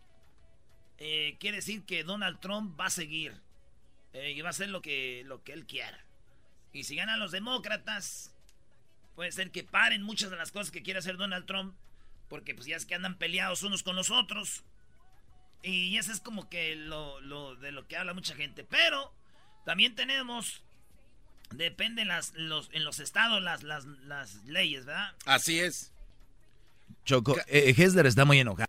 Speaker 1: eh, quiere decir que Donald Trump va a seguir. eh, y va a hacer lo que, lo que él quiera. Y si ganan los demócratas, puede ser que paren muchas de las cosas que quiere hacer Donald Trump. Porque pues ya es que andan peleados unos con los otros. Y ese es como que lo, lo de lo que habla mucha gente. Pero también tenemos Depende las, los, en los estados las, las, las leyes, ¿verdad?
Speaker 19: Así es.
Speaker 3: Choco, eh, Hesler está muy enojado.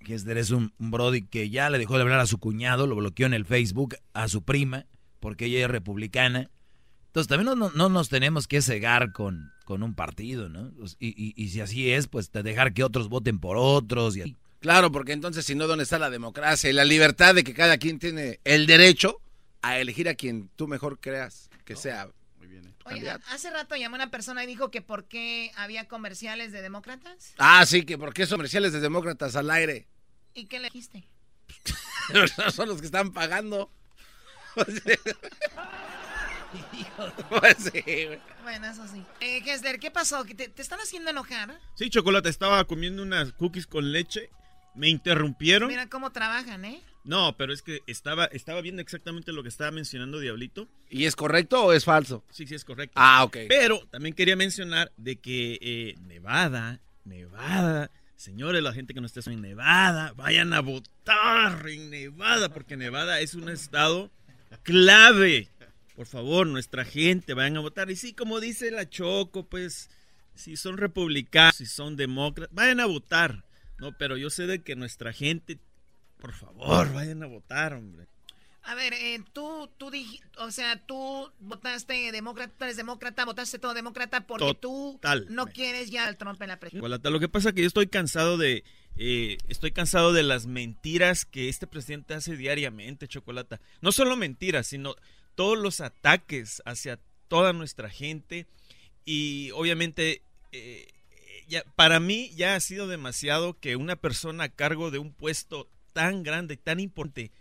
Speaker 3: Hesler es un, brody que ya le dejó de hablar a su cuñado, lo bloqueó en el Facebook, a su prima, porque ella es republicana. Entonces también no, no, nos tenemos que cegar con, con un partido, ¿no? Pues, y, y, y, si así es, pues dejar que otros voten por otros. Y
Speaker 19: Claro, porque entonces si no, ¿dónde está la democracia y la libertad de que cada quien tiene el derecho a elegir a quien tú mejor creas que sea? Muy
Speaker 4: bien. Oye, hace rato llamó una persona y dijo que por qué había comerciales de demócratas.
Speaker 19: Ah, sí, que por qué comerciales de demócratas al aire.
Speaker 4: ¿Y qué le dijiste?
Speaker 19: son los que están pagando.
Speaker 4: pues sí, Bueno, eso sí. Eh, ¿qué pasó? ¿Te, ¿Te, están haciendo enojar?
Speaker 30: Sí, Chocolate, estaba comiendo unas cookies con leche. Me interrumpieron.
Speaker 4: Mira cómo trabajan, ¿eh?
Speaker 30: No, pero es que estaba, estaba viendo exactamente lo que estaba mencionando Diablito.
Speaker 19: ¿Y es correcto o es falso?
Speaker 30: Sí, sí, es correcto.
Speaker 19: Ah, ok.
Speaker 30: Pero también quería mencionar de que eh, Nevada, Nevada, señores, la gente que no esté en Nevada, vayan a votar en Nevada, porque Nevada es un estado clave. Por favor, nuestra gente, vayan a votar. Y sí, como dice la Choco, pues, si son republicanos, si son demócratas, vayan a votar. No, pero yo sé de que nuestra gente por favor, vayan a votar, hombre.
Speaker 4: A ver, eh, tú, tú dijiste, o sea, tú votaste demócrata, tú eres demócrata, votaste todo demócrata porque tú no quieres ya al Trump en la
Speaker 30: presidencia. Lo que pasa es que yo estoy cansado de, eh, estoy cansado de las mentiras que este presidente hace diariamente, Chocolata. No solo mentiras, sino todos los ataques hacia toda nuestra gente y obviamente eh, ya, para mí ya ha sido demasiado que una persona a cargo de un puesto tan grande, tan importante,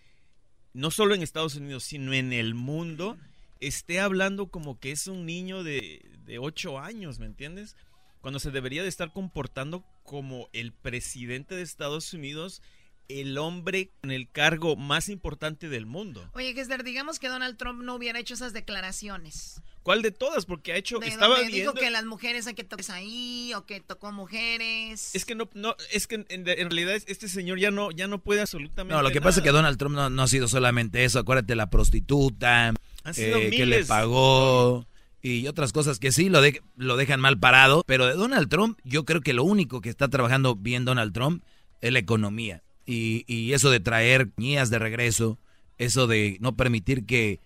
Speaker 30: no solo en Estados Unidos, sino en el mundo, esté hablando como que es un niño de, de 8 años, ¿me entiendes? Cuando se debería de estar comportando como el presidente de Estados Unidos, el hombre en el cargo más importante del mundo.
Speaker 4: Oye, Gessler, digamos que Donald Trump no hubiera hecho esas declaraciones.
Speaker 30: ¿Cuál de todas? Porque ha hecho. estaba
Speaker 4: viendo. Dijo que las mujeres hay que toques ahí o que tocó mujeres.
Speaker 30: Es que no, no, es que en, realidad este señor ya no, ya no puede absolutamente.
Speaker 3: No, lo que pasa es que Donald Trump no, ha sido solamente eso. Acuérdate la prostituta eh, que le pagó y otras cosas que sí lo, de, lo dejan mal parado. Pero de Donald Trump, yo creo que lo único que está trabajando bien Donald Trump es la economía y, y eso de traer niñas de regreso, eso de no permitir que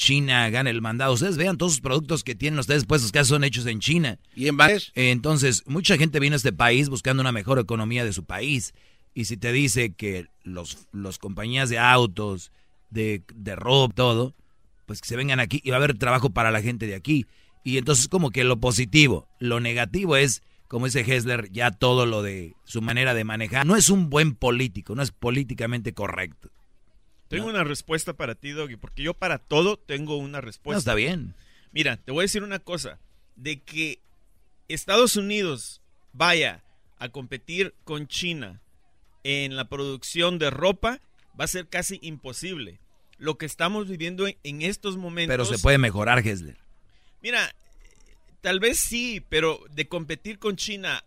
Speaker 3: China gana el mandado. Ustedes vean todos los productos que tienen ustedes puestos que son hechos en China.
Speaker 19: ¿Y en Bangladesh?
Speaker 3: Entonces, mucha gente viene a este país buscando una mejor economía de su país. Y si te dice que los, los compañías de autos, de, de ropa, todo, pues que se vengan aquí y va a haber trabajo para la gente de aquí. Y entonces como que lo positivo, lo negativo es, como dice Hessler, ya todo lo de su manera de manejar. No es un buen político, no es políticamente correcto.
Speaker 30: Tengo una respuesta para ti, Doggy, porque yo para todo tengo una respuesta. No,
Speaker 3: está bien.
Speaker 30: Mira, te voy a decir una cosa, de que Estados Unidos vaya a competir con China en la producción de ropa va a ser casi imposible. Lo que estamos viviendo en, estos momentos...
Speaker 3: Pero se puede mejorar, Gessler.
Speaker 30: Mira, tal vez sí, pero de competir con China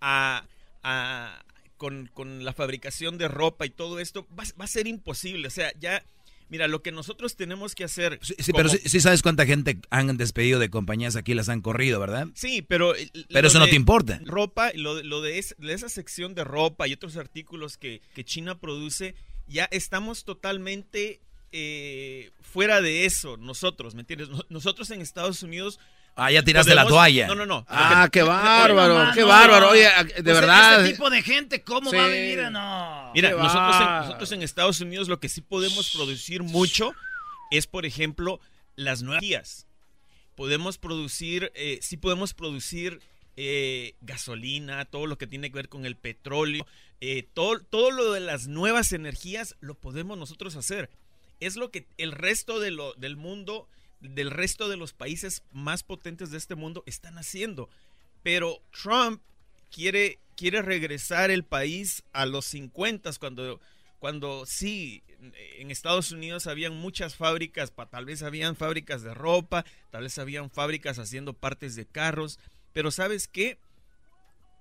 Speaker 30: a, a, con, la fabricación de ropa y todo esto, va, a ser imposible. O sea, ya, mira, lo que nosotros tenemos que hacer...
Speaker 3: Sí, pero sí, sabes cuánta gente han despedido de compañías aquí, las han corrido, ¿verdad?
Speaker 30: Sí, pero...
Speaker 3: Pero eso no te importa.
Speaker 30: Ropa, lo, lo de, esa sección de ropa y otros artículos que, que China produce, ya estamos totalmente eh, fuera de eso, nosotros, ¿me entiendes? Nosotros en Estados Unidos
Speaker 3: Ah, ya tiraste la toalla.
Speaker 30: No, no, no.
Speaker 19: Ah, qué bárbaro, qué bárbaro. Oye, de verdad.
Speaker 4: Este tipo de gente, ¿cómo va a vivir? No.
Speaker 30: Mira, nosotros en, nosotros en, Estados Unidos lo que sí podemos producir mucho es, por ejemplo, las nuevas guías. Podemos producir, eh, sí podemos producir eh, gasolina, todo lo que tiene que ver con el petróleo, eh, todo, todo lo de las nuevas energías lo podemos nosotros hacer. Es lo que el resto de lo, del mundo del resto de los países más potentes de este mundo están haciendo. Pero Trump quiere, quiere regresar el país a los 50 cuando, cuando sí, en Estados Unidos habían muchas fábricas, tal vez habían fábricas de ropa, tal vez habían fábricas haciendo partes de carros, pero ¿sabes qué?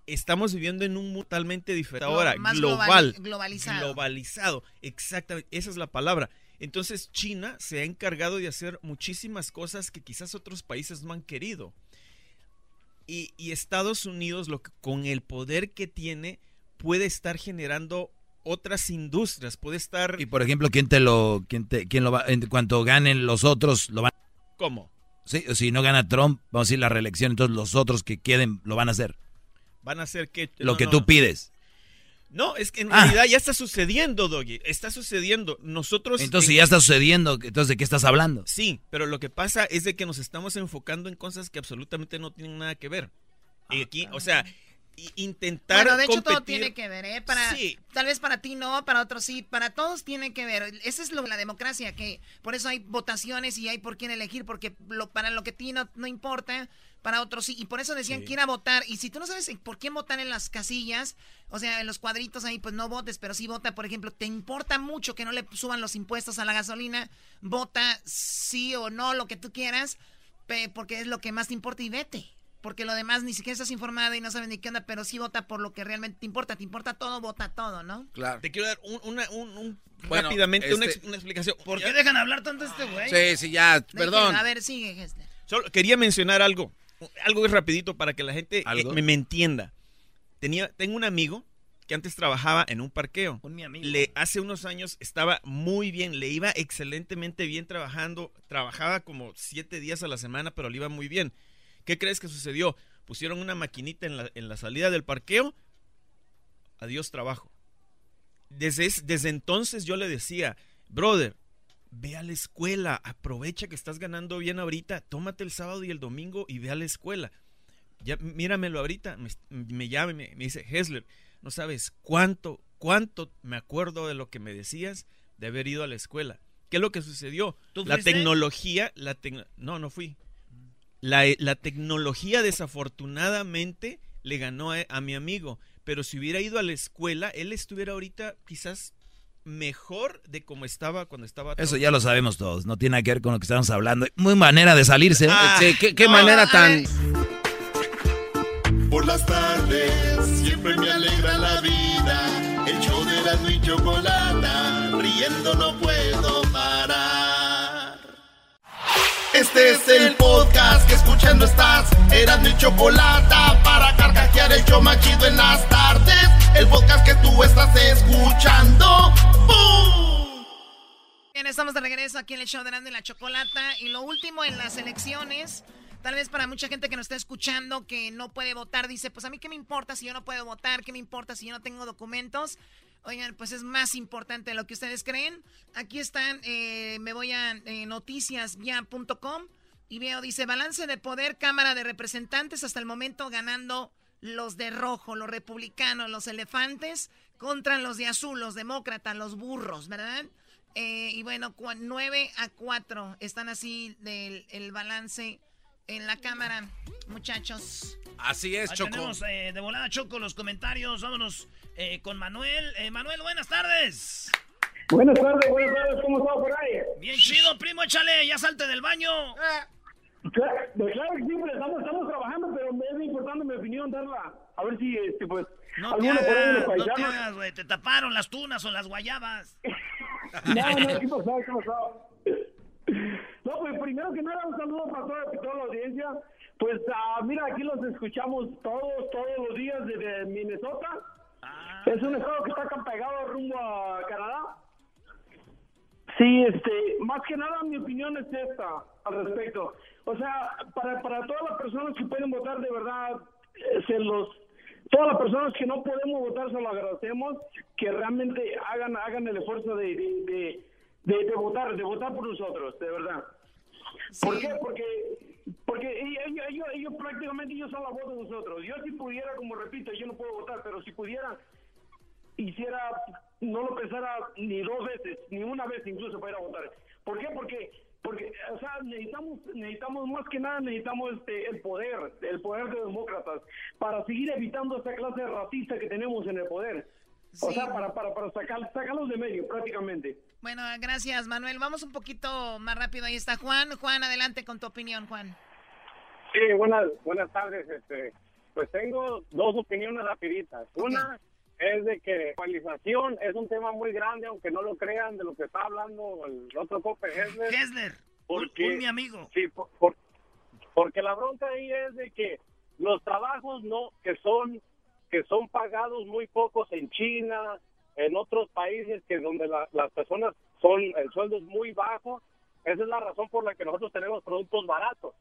Speaker 30: estamos viviendo en un mundo totalmente diferente ahora, global,
Speaker 4: globalizado.
Speaker 30: Globalizado, exactamente, esa es la palabra. Entonces China se ha encargado de hacer muchísimas cosas que quizás otros países no han querido. Y, Estados Unidos, lo con el poder que tiene, puede estar generando otras industrias, puede estar...
Speaker 3: Y por ejemplo, ¿quién te lo, quién te, quién lo va, en cuanto ganen los otros, lo van
Speaker 30: ¿Cómo?
Speaker 3: Sí, si no gana Trump, vamos a decir la reelección, entonces los otros que queden lo van a hacer.
Speaker 30: Van a hacer que...
Speaker 3: Lo que tú pides.
Speaker 30: No, es que en realidad ah. ya está sucediendo, Doggy. Está sucediendo. Nosotros.
Speaker 3: Entonces, si ya está sucediendo, entonces ¿de qué estás hablando?
Speaker 30: Sí, pero lo que pasa es de que nos estamos enfocando en cosas que absolutamente no tienen nada que ver. Y aquí, o sea, intentar.
Speaker 4: Bueno, de hecho, todo tiene que ver, ¿eh? Para, sí. Tal vez para ti no, para otros sí, para todos tiene que ver. Esa es lo, la democracia, que por eso hay votaciones y hay por quién elegir, porque lo, para lo que a ti no, no importa, para otros sí. Y por eso decían que ir a votar. Y si tú no sabes por qué votar en las casillas, o sea, en los cuadritos ahí, pues no votes, pero sí vota, por ejemplo, te importa mucho que no le suban los impuestos a la gasolina, vota sí o no, lo que tú quieras, porque es lo que más te importa y vete. Porque lo demás ni siquiera estás informado y no sabes ni qué onda, pero sí vota por lo que realmente te importa. Te importa todo, vota todo, ¿no?
Speaker 30: Claro. Te quiero dar una, rápidamente una, este explicación.
Speaker 1: ¿Por qué dejan hablar tanto a este güey?
Speaker 2: Sí, sí, ya, perdón.
Speaker 4: A ver, sigue,
Speaker 30: Solo quería mencionar algo algo rapidito para que la gente eh, me, entienda. Tenía, tengo un amigo que antes trabajaba en un parqueo. Le hace unos años estaba muy bien, le iba excelentemente bien trabajando, trabajaba como siete días a la semana, pero le iba muy bien. ¿Qué crees que sucedió? Pusieron una maquinita en la, en la salida del parqueo. Adiós trabajo. Desde, desde entonces yo le decía, brother, ve a la escuela, aprovecha que estás ganando bien ahorita, tómate el sábado y el domingo y ve a la escuela. Ya, míramelo ahorita, me, llama y me, dice, Hesler, no sabes cuánto, cuánto me acuerdo de lo que me decías de haber ido a la escuela. ¿Qué es lo que sucedió? la tecnología, la no, no fui. La, la, tecnología desafortunadamente le ganó a, a mi amigo, pero si hubiera ido a la escuela, él estuviera ahorita quizás mejor de como estaba cuando estaba.
Speaker 3: Eso ya lo sabemos todos, no tiene nada que ver con lo que estamos hablando. Muy manera de salirse. ¿eh?
Speaker 2: Ah, qué, manera tan.
Speaker 6: Por las tardes siempre me alegra la vida. El show de la y chocolata, riendo no puedo parar. Este es el podcast que escuchando estás. Eran mi chocolata para carcajear el show machido en las tardes el podcast que tú estás escuchando.
Speaker 4: Bien, estamos de regreso aquí en el show de Nando y la Chocolata. Y lo último en las elecciones, tal vez para mucha gente que nos está escuchando que no puede votar, dice, pues a mí qué me importa si yo no puedo votar, qué me importa si yo no tengo documentos. Oigan, pues es más importante de lo que ustedes creen. Aquí están, eh, me voy a eh, y veo, dice, balance de poder, Cámara de Representantes, hasta el momento ganando los de rojo, los republicanos, los elefantes, contra los de azul, los demócratas, los burros, ¿verdad? Eh, y bueno, 9 a 4 están así del el balance en la cámara, muchachos.
Speaker 2: Así es, Choco.
Speaker 1: Tenemos eh, de volada, Choco, los comentarios. Vámonos eh, con Manuel. Manuel, buenas tardes.
Speaker 31: Buenas tardes, buenas tardes. ¿Cómo está por ahí?
Speaker 1: Bien chido, primo, échale. Ya salte del baño.
Speaker 31: Claro, claro que sí, estamos, estamos trabajando, pero es importante mi opinión darla. A ver si, este, pues,
Speaker 1: no te hagas, no te hagas, güey. Te taparon las tunas o las guayabas.
Speaker 31: no, no, ¿qué pasó? ¿Qué pasó? No, pues primero que nada, un saludo para toda, toda la audiencia. Pues, uh, mira, aquí los escuchamos todos, todos los días desde Minnesota. Ah. Es un estado que está acá pegado rumbo a Canadá. Sí, este, más que nada mi opinión es esta al respecto. O sea, para, para todas las personas que pueden votar, de verdad, eh, se los todas las personas que no podemos votar se lo agradecemos que realmente hagan hagan el esfuerzo de, de, de, votar de votar por nosotros de verdad ¿por qué? porque porque ellos, ellos, ellos, prácticamente ellos son la voz de nosotros yo si pudiera como repito yo no puedo votar pero si pudiera hiciera no lo pensara ni dos veces ni una vez incluso para ir a votar ¿por qué? porque porque o sea necesitamos necesitamos más que nada necesitamos este el poder el poder de demócratas para seguir evitando esta clase de racista que tenemos en el poder. O sea para para para sacar, sacarlos de medio prácticamente.
Speaker 4: Bueno gracias Manuel. Vamos un poquito más rápido. Ahí está Juan. Juan adelante con tu opinión Juan.
Speaker 32: Sí buenas buenas tardes este
Speaker 31: pues tengo dos opiniones rapiditas. Una es de que la actualización es un tema muy grande, aunque no lo crean, de lo que está hablando el otro cope Hessler.
Speaker 1: Hessler,
Speaker 31: porque,
Speaker 1: un, mi amigo.
Speaker 31: Sí, por, porque la bronca ahí es de que los trabajos no que son que son pagados muy pocos en China, en otros países que donde las personas son el sueldo es muy bajo, esa es la razón por la que nosotros tenemos productos baratos.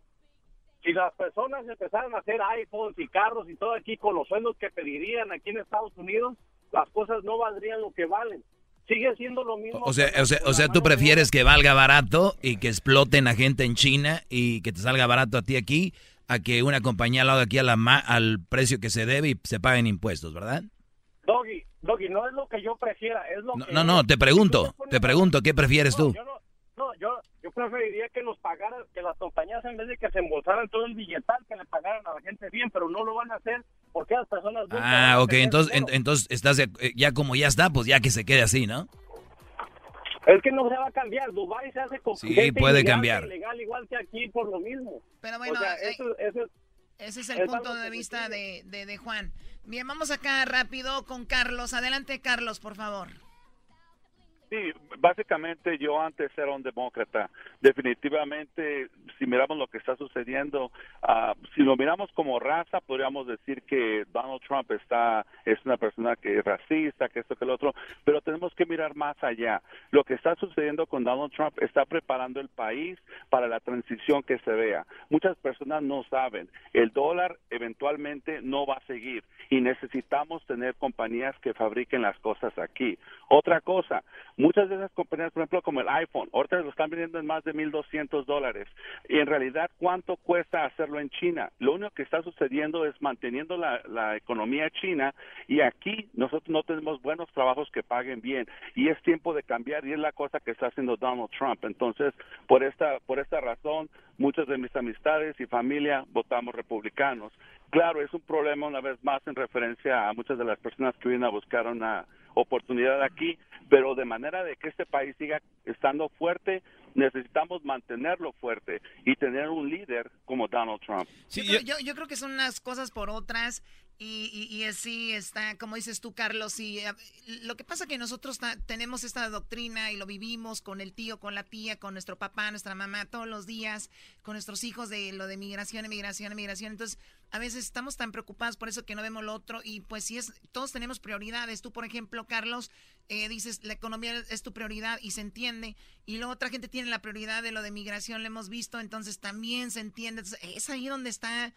Speaker 31: Si las personas empezaran a hacer iPhones y carros y todo aquí con los sueldos que pedirían aquí en Estados Unidos, las cosas no valdrían lo que valen. Sigue siendo lo mismo.
Speaker 3: O sea, o sea, o sea tú prefieres que valga barato y que exploten a gente en China y que te salga barato a ti aquí a que una compañía lo haga aquí a la al precio que se debe y se paguen impuestos, ¿verdad?
Speaker 31: Doggy, Doggy, no es lo que yo prefiera, es lo
Speaker 3: no,
Speaker 31: que...
Speaker 3: No, no, te pregunto, te pregunto, ¿qué prefieres tú?
Speaker 31: Yo no, no, yo preferiría que nos pagaran, que las compañías en vez de que se embolsaran todo el billetal, que le pagaran a la gente bien, pero no lo van a hacer porque las personas...
Speaker 3: Ah, ok, entonces, entonces estás eh, ya como ya está, pues ya que se quede así, ¿no?
Speaker 31: Es que no se va a cambiar. Dubai se hace con
Speaker 3: sí, puede cambiar.
Speaker 31: Legal igual que aquí por lo mismo.
Speaker 4: Pero bueno, eh, ese es el punto de vista de, de, de Juan. Bien, vamos acá rápido con Carlos. Adelante, Carlos, por favor.
Speaker 10: Sí, básicamente yo antes era un demócrata. Definitivamente, si miramos lo que está sucediendo, uh, si lo miramos como raza, podríamos decir que Donald Trump está es una persona que es racista, que esto que lo otro, pero tenemos que mirar más allá. Lo que está sucediendo con Donald Trump está preparando el país para la transición que se vea. Muchas personas no saben, el dólar eventualmente no va a seguir y necesitamos tener compañías que fabriquen las cosas aquí. Otra cosa, Muchas de esas compañías, por ejemplo, como el iPhone, ahorita lo están vendiendo en más de 1.200 dólares. Y en realidad, ¿cuánto cuesta hacerlo en China? Lo único que está sucediendo es manteniendo la, la economía china y aquí nosotros no tenemos buenos trabajos que paguen bien. Y es tiempo de cambiar y es la cosa que está haciendo Donald Trump. Entonces, por esta, por esta razón, muchas de mis amistades y familia votamos republicanos. Claro, es un problema una vez más en referencia a muchas de las personas que vienen a buscar una oportunidad aquí, pero de manera de que este país siga estando fuerte, necesitamos mantenerlo fuerte y tener un líder como Donald Trump.
Speaker 4: yo, yo, creo que son unas cosas por otras y, y, así está, como dices tú, Carlos, y eh, lo que pasa que nosotros tenemos esta doctrina y lo vivimos con el tío, con la tía, con nuestro papá, nuestra mamá, todos los días, con nuestros hijos de lo de migración, migración, migración. Entonces, a veces estamos tan preocupados por eso que no vemos lo otro y pues si es, todos tenemos prioridades. Tú, por ejemplo, Carlos, eh, dices, la economía es tu prioridad y se entiende. Y luego otra gente tiene la prioridad de lo de migración, lo hemos visto, entonces también se entiende. es ahí donde está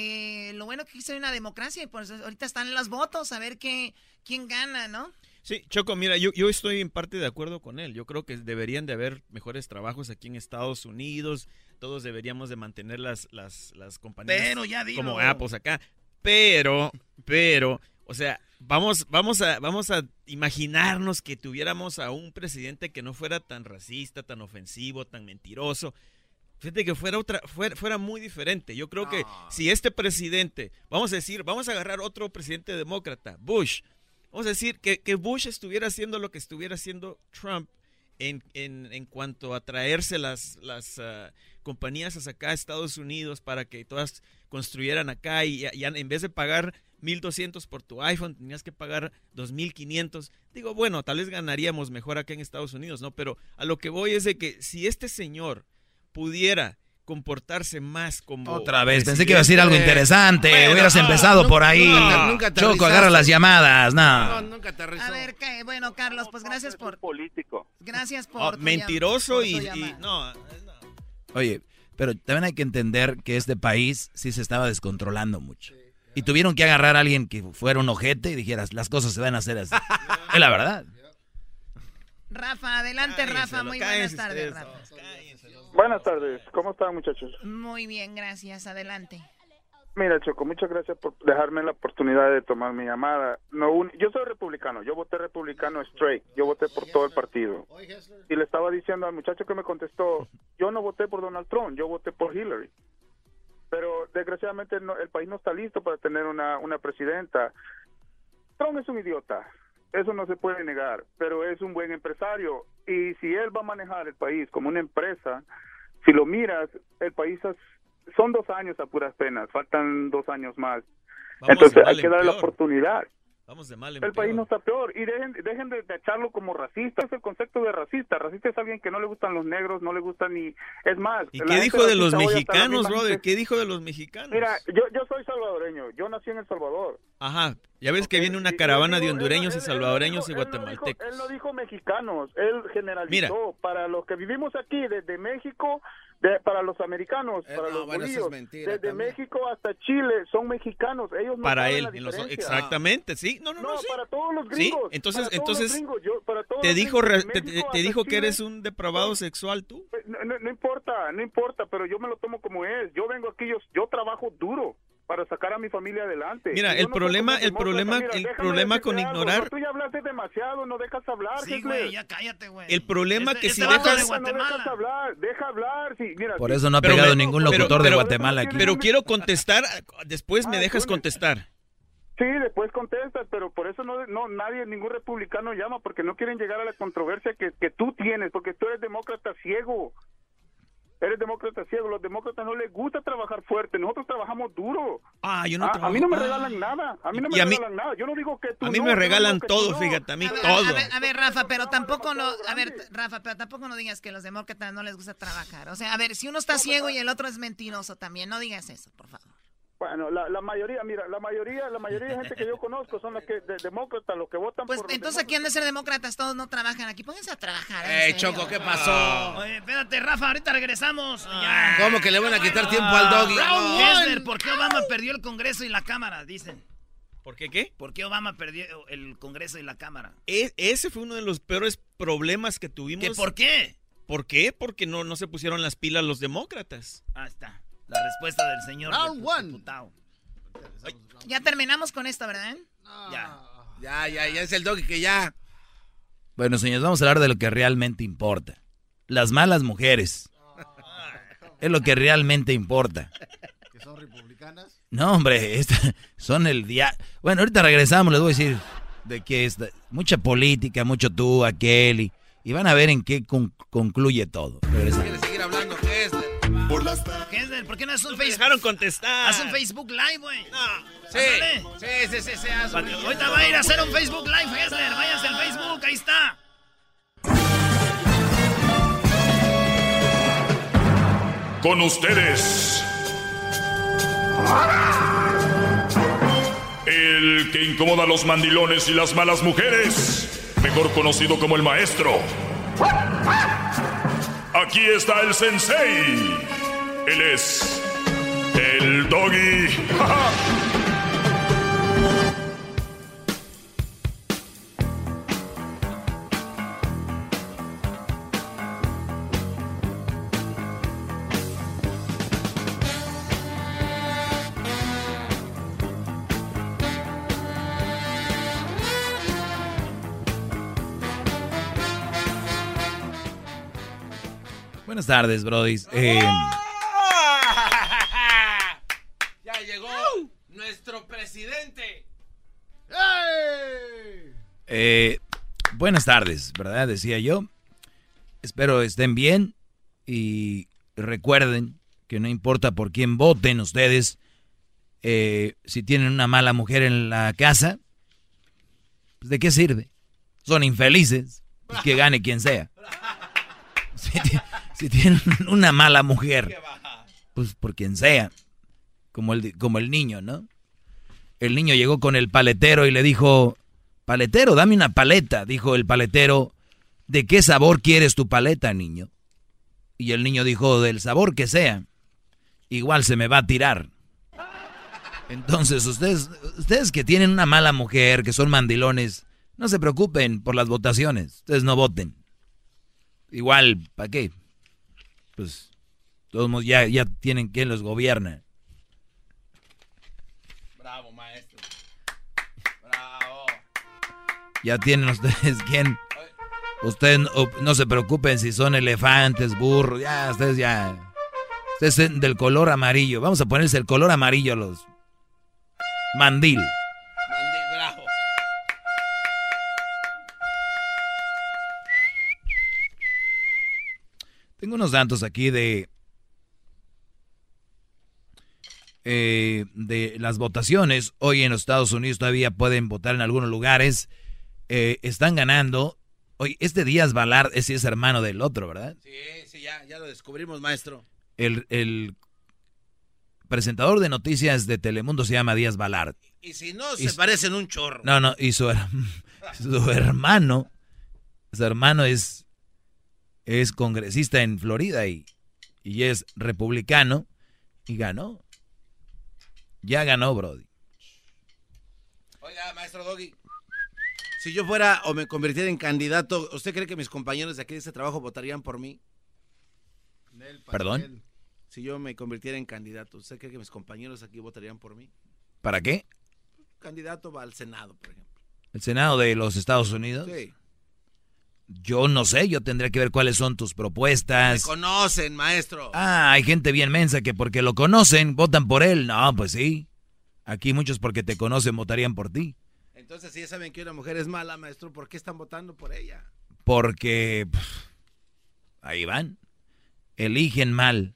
Speaker 4: eh, lo bueno que hay una democracia y pues ahorita están los votos a ver qué, quién gana, ¿no?
Speaker 30: Sí, Choco, mira, yo, yo estoy en parte de acuerdo con él. Yo creo que deberían de haber mejores trabajos aquí en Estados Unidos. Todos deberíamos de mantener las, las, las compañías como Apple acá. Pero, pero, o sea, vamos, vamos, a, vamos a imaginarnos que tuviéramos a un presidente que no fuera tan racista, tan ofensivo, tan mentiroso. Fíjate que fuera otra, fuera, fuera muy diferente. Yo creo que si este presidente, vamos a decir, vamos a agarrar otro presidente demócrata, Bush, vamos a decir que, que Bush estuviera haciendo lo que estuviera haciendo Trump en, en, en cuanto a traerse las, las uh, compañías acá a Estados Unidos para que todas construyeran acá y, y en vez de pagar 1200 por tu iPhone, tenías que pagar 2500. Digo, bueno, tal vez ganaríamos mejor acá en Estados Unidos, ¿no? Pero a lo que voy es de que si este señor pudiera comportarse más como...
Speaker 3: Otra vez, pensé que iba a decir algo interesante. Hubieras empezado por ahí. Choco, agarra las llamadas. No.
Speaker 4: nunca te A ver, ¿qué? bueno, Carlos, pues gracias por...
Speaker 10: Político.
Speaker 4: Gracias por...
Speaker 30: Oh, mentiroso y, no,
Speaker 3: Oye, pero también hay que entender que este país sí se estaba descontrolando mucho. Y tuvieron que agarrar a alguien que fuera un ojete y dijeras, las cosas se van a hacer así. es la verdad.
Speaker 4: Rafa, adelante Rafa, muy buenas tardes Rafa.
Speaker 9: Buenas tardes, ¿cómo están muchachos?
Speaker 4: Muy bien, gracias, adelante.
Speaker 9: Mira Choco, muchas gracias por dejarme la oportunidad de tomar mi llamada. No, yo soy republicano, yo voté republicano straight, yo voté por todo el partido. Y le estaba diciendo al muchacho que me contestó, yo no voté por Donald Trump, yo voté por Hillary. Pero desgraciadamente el país no está listo para tener una, una presidenta. Trump es un idiota, eso no se puede negar, pero es un buen empresario y si él va a manejar el país como una empresa, si lo miras, el país son dos años a puras penas, faltan dos años más.
Speaker 10: Entonces hay que darle la oportunidad.
Speaker 30: Vamos de mal
Speaker 10: El país no está peor. Y dejen, dejen de, echarlo como racista. Es el concepto de racista. Racista es alguien que no le gustan los negros, no le gustan ni... Es más...
Speaker 30: ¿Y qué dijo de los mexicanos, brother? ¿Qué dijo de los mexicanos?
Speaker 10: Mira, yo, yo soy salvadoreño. Yo nací en El Salvador.
Speaker 30: Ajá. Ya ves que viene una caravana de hondureños y salvadoreños y guatemaltecos.
Speaker 10: Él no, dijo, mexicanos. Él generalizó. Para los que vivimos aquí desde México para los americanos,
Speaker 2: Eh,
Speaker 10: para
Speaker 2: no,
Speaker 10: los
Speaker 2: bueno, es mentira
Speaker 10: desde
Speaker 2: también.
Speaker 10: México hasta Chile son mexicanos. Ellos no
Speaker 30: para él,
Speaker 10: la
Speaker 30: los- exactamente, sí. No, no, no, sí.
Speaker 10: para todos los
Speaker 30: Sí,
Speaker 10: gringos.
Speaker 30: entonces, entonces,
Speaker 10: gringos, yo-
Speaker 30: te dijo, re-
Speaker 10: de
Speaker 30: te, dijo que eres un depravado sexual tú.
Speaker 10: no, no- no importa, no importa, pero yo me lo tomo como es. Yo vengo aquí, yo, yo trabajo duro para sacar a mi familia adelante.
Speaker 30: Mira, el
Speaker 10: no
Speaker 30: problema- el problema-
Speaker 10: Mira,
Speaker 30: el problema con
Speaker 10: algo,
Speaker 30: ignorar-
Speaker 10: no, tú ya hablaste demasiado, no dejas hablar.
Speaker 1: Sí, güey, ya cállate, güey.
Speaker 30: El problema
Speaker 1: Este-
Speaker 30: que
Speaker 1: este
Speaker 30: si
Speaker 1: de
Speaker 30: dejas...
Speaker 10: No dejas hablar, deja hablar. Sí, mira,
Speaker 3: Por eso no ha
Speaker 30: Pero
Speaker 3: pegado
Speaker 30: me-
Speaker 3: ningún
Speaker 30: pero-
Speaker 3: locutor de
Speaker 30: pero-
Speaker 3: Guatemala aquí.
Speaker 30: Pero quiero contestar, después me
Speaker 10: Ah,
Speaker 30: dejas contestar.
Speaker 10: Sí, después contestas, pero por eso no, no nadie, ningún republicano llama, porque no quieren llegar a la controversia que, que tú tienes, porque tú eres demócrata ciego. Eres demócrata ciego. Los demócratas no les gusta trabajar fuerte. Nosotros trabajamos duro.
Speaker 30: Ah, yo no
Speaker 10: a, a mí no me
Speaker 30: ah.
Speaker 10: regalan nada. A mí no me
Speaker 30: mí-
Speaker 10: regalan nada. Yo no digo que tú
Speaker 30: A mí
Speaker 10: no,
Speaker 30: me regalan todo,
Speaker 10: no.
Speaker 30: fíjate, a mí
Speaker 4: A ver,
Speaker 30: todo.
Speaker 4: A ver, a ver, Rafa, pero tampoco no, a ver, Rafa, pero tampoco no digas que los demócratas no les gusta trabajar. O sea, a ver, si uno está ciego y el otro es mentiroso también, no digas eso, por favor.
Speaker 10: Bueno, la, la mayoría, mira, la mayoría, la mayoría de gente que yo conozco son los que de, demócratas, los que votan
Speaker 4: Pues
Speaker 10: por
Speaker 4: entonces aquí han de ser demócratas, todos no trabajan aquí. Pónganse a trabajar. en
Speaker 2: Eh,
Speaker 4: serio.
Speaker 2: Choco, ¿qué pasó?
Speaker 1: Oye, espérate, Rafa, ahorita regresamos.
Speaker 4: Ah.
Speaker 1: Ya.
Speaker 2: ¿Cómo que le van a quitar tiempo al doggy?
Speaker 1: Hessler, ¿por qué Obama perdió el Congreso y la Cámara? Dicen.
Speaker 30: ¿Por qué qué?
Speaker 1: ¿Por qué Obama perdió el Congreso y la Cámara?
Speaker 30: E- ese fue uno de los peores problemas que tuvimos.
Speaker 1: ¿Que por qué?
Speaker 30: ¿Por qué? Porque no, no se pusieron las pilas los demócratas.
Speaker 1: Ahí está. La respuesta del señor
Speaker 9: Round one.
Speaker 1: diputado.
Speaker 4: Ya terminamos con esto, ¿verdad?
Speaker 1: Ya.
Speaker 2: Ya, ya, ya es el doggy que ya.
Speaker 3: Bueno, señores, vamos a hablar de lo que realmente importa. Las malas mujeres. Es lo que realmente importa.
Speaker 9: ¿Que son republicanas?
Speaker 3: No, hombre, esta- son el día. Bueno, ahorita regresamos, les voy a decir de que es mucha política, mucho tú, aquel, y, y van a ver en qué con- concluye todo. Regresamos.
Speaker 2: ¿Quiere seguir hablando?
Speaker 17: Por las
Speaker 1: ¿por qué no es un Facebook?
Speaker 30: dejaron contestar.
Speaker 1: Haz un Facebook Live, güey.
Speaker 2: Sí,
Speaker 1: Ándale.
Speaker 2: sí, sí, sí, sí, haz un-
Speaker 1: Ahorita va a ir a hacer un Facebook Live, Hessler. Váyanse al Facebook, ahí está.
Speaker 22: Con ustedes. El que incomoda a los mandilones y las malas mujeres. Mejor conocido como el maestro. Aquí está el sensei. Él es. El doggy.
Speaker 3: Buenas tardes, Brody. Eh, eh, buenas tardes, ¿verdad? Decía yo. Espero estén bien y recuerden que no importa por quién voten ustedes, eh, si tienen una mala mujer en la casa, pues, ¿de qué sirve? Son infelices, pues que gane quien sea. Si, si tienen una mala mujer, pues por quien sea, como el, como el niño, ¿no? El niño llegó con el paletero y le dijo, paletero, dame una paleta, dijo el paletero, ¿de qué sabor quieres tu paleta, niño? Y el niño dijo, del sabor que sea, igual se me va a tirar. Entonces, ustedes, ustedes que tienen una mala mujer, que son mandilones, no se preocupen por las votaciones, ustedes no voten. Igual, ¿para qué? Pues, todos ya, ya tienen quien los gobierna.
Speaker 2: Bravo, maestro. Bravo.
Speaker 3: Ya tienen ustedes quién. Ustedes no, se preocupen si son elefantes, burros, ya, ustedes ya. Ustedes son del color amarillo. Vamos a ponerse el color amarillo a los. Mandil.
Speaker 2: Mandil, bravo.
Speaker 3: Tengo unos datos aquí de. eh, de las votaciones. Hoy en los Estados Unidos todavía pueden votar en algunos lugares. Eh, están ganando. Hoy, este Díaz Valar ese es hermano del otro, ¿verdad?
Speaker 2: Sí, sí, ya, ya lo descubrimos, maestro.
Speaker 3: El, el presentador de noticias de Telemundo se llama Díaz Balart.
Speaker 2: Y si no, se parecen un chorro.
Speaker 3: No, no, y su, su hermano, su hermano es, es congresista en Florida y, y es republicano y ganó. Ya ganó, Brody.
Speaker 2: Oiga, maestro Doggy, si yo fuera o me convirtiera en candidato, ¿usted cree que mis compañeros de aquí de ese trabajo votarían por mí?
Speaker 3: ¿Perdón?
Speaker 2: Si yo me convirtiera en candidato, ¿usted cree que mis compañeros aquí votarían por mí?
Speaker 3: ¿Para qué?
Speaker 2: Candidato al Senado, por ejemplo.
Speaker 3: ¿El Senado de los Estados Unidos?
Speaker 2: Sí.
Speaker 3: Yo no sé, yo tendría que ver cuáles son tus propuestas.
Speaker 2: Me conocen, maestro.
Speaker 3: Ah, hay gente bien mensa que porque lo conocen votan por él. No, pues sí. Aquí muchos porque te conocen votarían por ti.
Speaker 2: Entonces, si ya saben que una mujer es mala, maestro, ¿por qué están votando por ella?
Speaker 3: Porque ahí van. Eligen mal.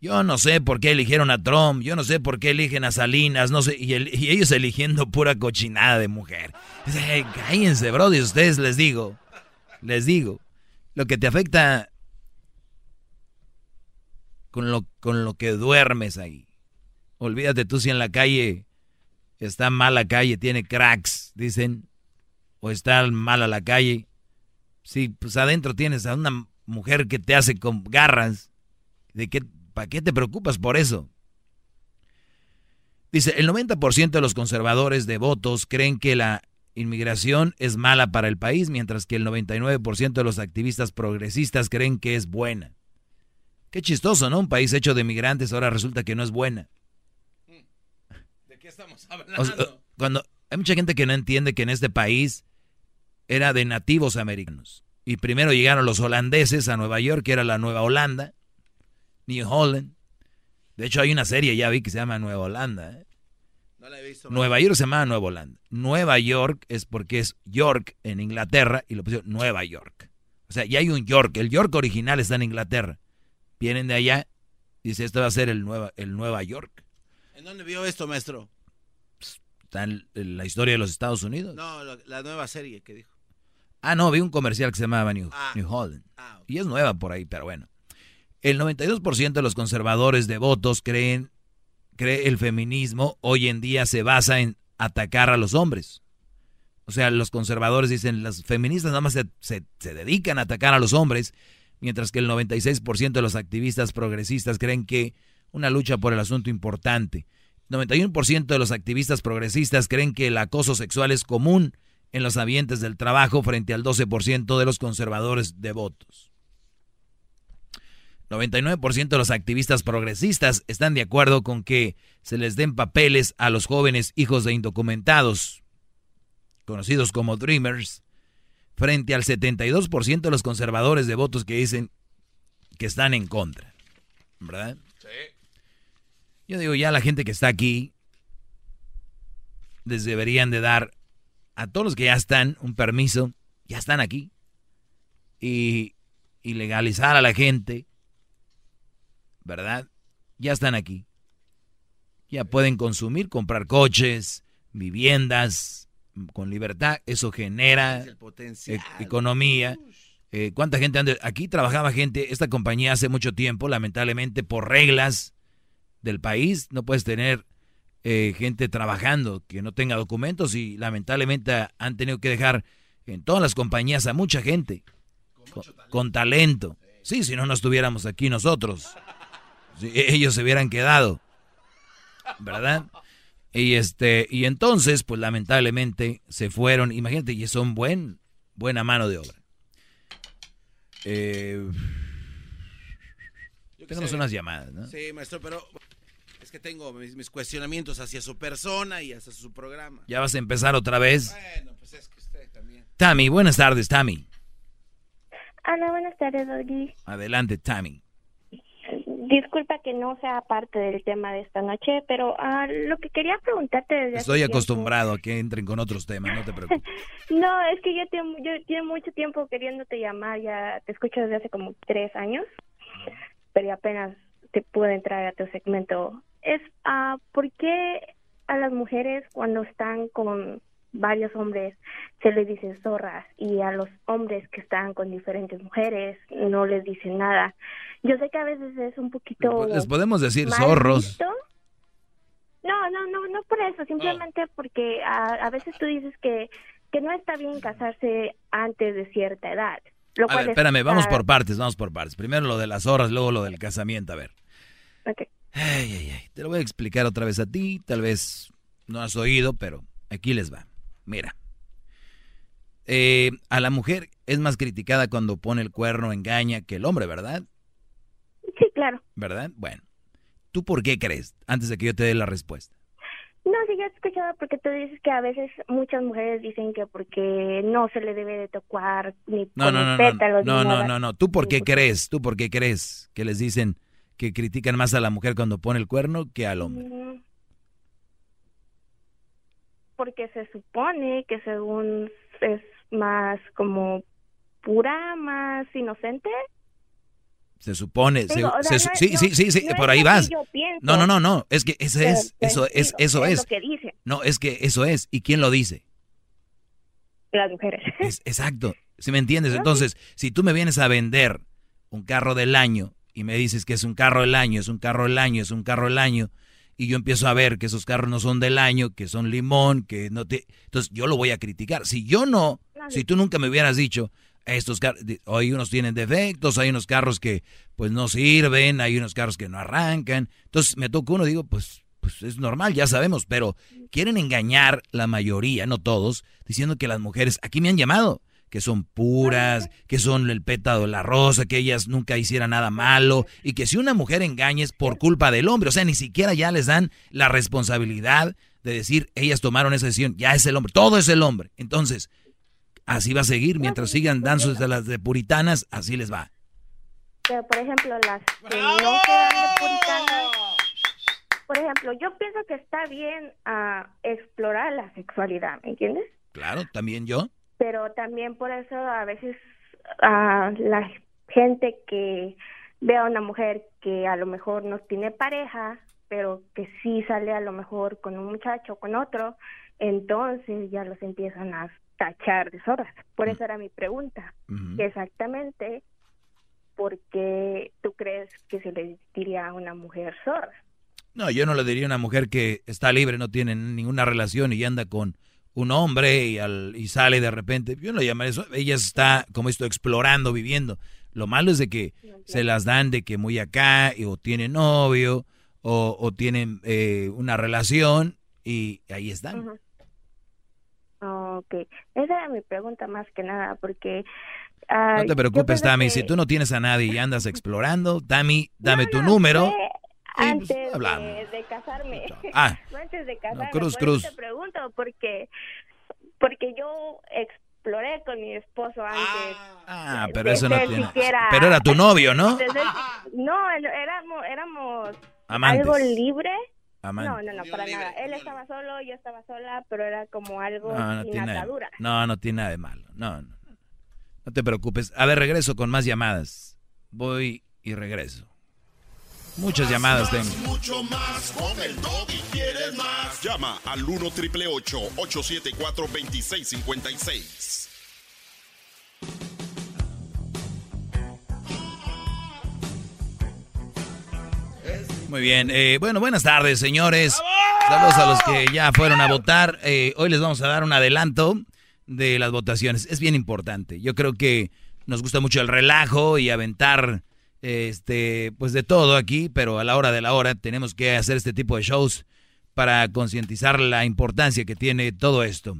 Speaker 3: Yo no sé por qué eligieron a Trump, yo no sé por qué eligen a Salinas, no sé, y, ellos eligiendo pura cochinada de mujer. cállense, bro, y ustedes les digo, les digo, lo que te afecta con lo, con lo que duermes ahí. Olvídate tú si en la calle está mala calle, tiene cracks, dicen, o está mala la calle. Si pues adentro tienes a una mujer que te hace con garras, ¿de qué ¿Para qué te preocupas por eso? Dice, el 90% de los conservadores de votos creen que la inmigración es mala para el país, mientras que el 99% de los activistas progresistas creen que es buena. Qué chistoso, ¿no? Un país hecho de migrantes ahora resulta que no es buena. Cuando hay mucha gente que no entiende que en este país era de nativos americanos. Y primero llegaron los holandeses a Nueva York, que era la Nueva Holanda. New Holland. De hecho, hay una serie, ya vi, que se llama Nueva Holanda. ¿eh?
Speaker 2: No la he visto.
Speaker 3: Nueva York se llama Nueva Holanda. Nueva York es porque es York en Inglaterra y lo pusieron Nueva York. O sea, ya hay un York. El York original está en Inglaterra. Vienen de allá. Dice, esto va a ser el Nueva, el Nueva York.
Speaker 2: ¿En dónde vio esto, maestro?
Speaker 3: Está en, la historia de los Estados Unidos.
Speaker 2: No, la, nueva serie que dijo.
Speaker 3: Ah, no, vi un comercial que se llamaba New,
Speaker 2: ah.
Speaker 3: Holland. Ah, y es nueva por ahí, pero bueno. El 92% de los conservadores de votos creen cree el feminismo hoy en día se basa en atacar a los hombres. O sea, los conservadores dicen, las feministas nada más se, se dedican a atacar a los hombres, mientras que el 96% de los activistas progresistas creen que una lucha por el asunto importante. 91% de los activistas progresistas creen que el acoso sexual es común en los ambientes del trabajo frente al 12% de los conservadores de votos. 99% de los activistas progresistas están de acuerdo con que se les den papeles a los jóvenes hijos de indocumentados, conocidos como Dreamers, frente al 72% de los conservadores de votos que dicen que están en contra. ¿Verdad? Sí. Yo digo, ya la gente que está aquí les deberían de dar a todos los que ya están un permiso, ya están aquí, y, y legalizar a la gente ¿verdad? Ya están aquí. Ya pueden consumir, comprar coches, viviendas con libertad. Eso genera e-, economía. Eh, ¿Cuánta gente anda? Aquí trabajaba gente, esta compañía hace mucho tiempo, lamentablemente por reglas del país, no puedes tener eh, gente trabajando que no tenga documentos y lamentablemente han tenido que dejar en todas las compañías a mucha gente con, con talento. Sí, si no, no estuviéramos aquí nosotros. E-, ellos se hubieran quedado, ¿verdad? Y este, y entonces, pues lamentablemente se fueron, imagínate, y son buen, buena mano de obra. Eh, tenemos unas llamadas, ¿no?
Speaker 2: Sí, maestro, pero es que tengo mis, cuestionamientos hacia su persona y hacia su programa.
Speaker 3: ¿Ya vas a empezar otra vez?
Speaker 2: Bueno, pues es que usted también.
Speaker 3: Tammy, buenas tardes, Tammy.
Speaker 33: Hola, buenas tardes, Doggy.
Speaker 3: Adelante, Tammy.
Speaker 33: Disculpa que no sea parte del tema de esta noche, pero ah, lo que quería preguntarte desde
Speaker 3: Estoy acostumbrado a que entren con otros temas, no te preocupes.
Speaker 33: no, es que yo tengo, yo tengo mucho tiempo queriéndote llamar, ya te escucho desde hace como tres años, pero apenas te pude entrar a tu segmento es ah, por qué a las mujeres cuando están con varios hombres se les dice zorras y a los hombres que están con diferentes mujeres no les dicen nada. Yo sé que a veces es un poquito...
Speaker 3: Les podemos decir zorros.
Speaker 33: No, no, no, no por eso, simplemente porque a, a veces tú dices que, que no está bien casarse antes de cierta edad. Lo
Speaker 3: A
Speaker 33: cual
Speaker 3: ver,
Speaker 33: es-
Speaker 3: espérame, vamos
Speaker 33: ah,
Speaker 3: por partes, vamos por partes. Primero lo de las horas, luego lo del casamiento, a ver.
Speaker 33: ok.
Speaker 3: Ay, ay, ay. Te lo voy a explicar otra vez a ti. Tal vez no has oído, pero aquí les va. Mira. Eh, a la mujer es más criticada cuando pone el cuerno, engaña, que el hombre, ¿verdad?
Speaker 33: Sí, claro.
Speaker 3: ¿Verdad? Bueno. ¿Tú por qué crees? Antes de que yo te dé la respuesta.
Speaker 33: No, sí, ya he escuchado porque tú dices que a veces muchas mujeres dicen que porque no se le debe de tocar ni
Speaker 3: No, no, no, no, no, no, no, no. ¿Tú por qué crees? ¿Tú por qué crees que les dicen que critican más a la mujer cuando pone el cuerno que al hombre?
Speaker 33: Mm, Porque se supone que según es más como pura, más inocente.
Speaker 3: Se supone, se-
Speaker 33: Digo, o sea,
Speaker 3: se-
Speaker 33: no-
Speaker 3: sí,
Speaker 33: no-
Speaker 3: sí, sí, sí,
Speaker 33: no
Speaker 3: por ahí vas.
Speaker 33: pienso.
Speaker 3: No, no, no, no, es que eso
Speaker 33: Pero
Speaker 3: es, eso es,
Speaker 33: digo,
Speaker 3: eso
Speaker 33: es
Speaker 3: es.
Speaker 33: lo que dice.
Speaker 3: No, es que eso es. ¿Y quién lo dice?
Speaker 33: Las mujeres.
Speaker 3: Es- exacto. ¿Sí me entiendes? Entonces, si tú me vienes a vender un carro del año y me dices que es un carro del año, es un carro del año, es un carro del año, y yo empiezo a ver que esos carros no son del año, que son limón, que no te... Entonces yo lo voy a criticar. Si yo no, si tú nunca me hubieras dicho, estos carros, hay unos tienen defectos, hay unos carros que pues no sirven, hay unos carros que no arrancan. Entonces me toca uno, digo, pues, pues es normal, ya sabemos, pero quieren engañar la mayoría, no todos, diciendo que las mujeres, aquí me han llamado, que son puras, que son el pétalo de la rosa, que ellas nunca hicieran nada malo, y que si una mujer engaña es por culpa del hombre, o sea, ni siquiera ya les dan la responsabilidad de decir, ellas tomaron esa decisión, ya es el hombre, todo es el hombre. Entonces, así va a seguir, mientras sigan dando de las de puritanas, así les va.
Speaker 33: Pero, por ejemplo, las que no quedan de puritanas, por ejemplo, yo pienso que está bien ah, explorar la sexualidad, ¿me entiendes?
Speaker 3: Claro, también yo.
Speaker 33: Pero también por eso a veces ah, la gente que ve a una mujer que a lo mejor no tiene pareja, pero que sí sale a lo mejor con un muchacho o con otro, entonces ya los empiezan a tachar de zorras. Por eso era mi pregunta. Exactamente, ¿por qué tú crees que se le diría a una mujer zorra?
Speaker 3: No, yo no le diría a una mujer que está libre, no tiene ninguna relación y anda con un hombre y, al, y sale de repente. Yo no le llamaría eso. Ella está, como esto, explorando, viviendo. Lo malo es de que se las dan de que muy acá, y, o tienen novio, o, o tienen eh, una relación, y ahí están.
Speaker 33: Ujú. Ok, esa era mi pregunta más que nada, porque... ah,
Speaker 3: No te preocupes, Tami.
Speaker 33: que
Speaker 3: Si tú no tienes a nadie y andas explorando, Tami, dame tu número.
Speaker 33: Antes de, de casarme.
Speaker 3: Ah.
Speaker 33: Fue antes de casarme.
Speaker 3: Cruz,
Speaker 33: por
Speaker 3: Cruz.
Speaker 33: Eso te pregunto, porque, porque yo exploré con mi esposo antes.
Speaker 3: Ah,
Speaker 33: de-
Speaker 3: pero
Speaker 33: de
Speaker 3: eso no tiene...
Speaker 33: siquiera-
Speaker 3: Pero era tu novio, ¿no?
Speaker 33: de ser- no, éramos, éramos
Speaker 3: Amantes.
Speaker 33: algo libre.
Speaker 3: Amantes.
Speaker 33: No, no, no, para nada. Él estaba solo, yo estaba sola, pero era como algo
Speaker 3: No, no
Speaker 33: sin
Speaker 3: tiene, nada,
Speaker 33: atadura.
Speaker 3: no, no tiene nada de malo. No, no, no. No te preocupes. A ver, regreso con más llamadas. Voy y regreso. Muchas llamadas tengo.
Speaker 17: Mucho más con el doggy. ¿Quieres más? Llama al 1 triple 874 2656.
Speaker 3: Muy bien. eh, bueno, buenas tardes, señores. Saludos a los que ya fueron a votar. Eh, hoy les vamos a dar un adelanto de las votaciones. Es bien importante. Yo creo que nos gusta mucho el relajo y aventar este pues de todo aquí, pero a la hora de la hora tenemos que hacer este tipo de shows para concientizar la importancia que tiene todo esto.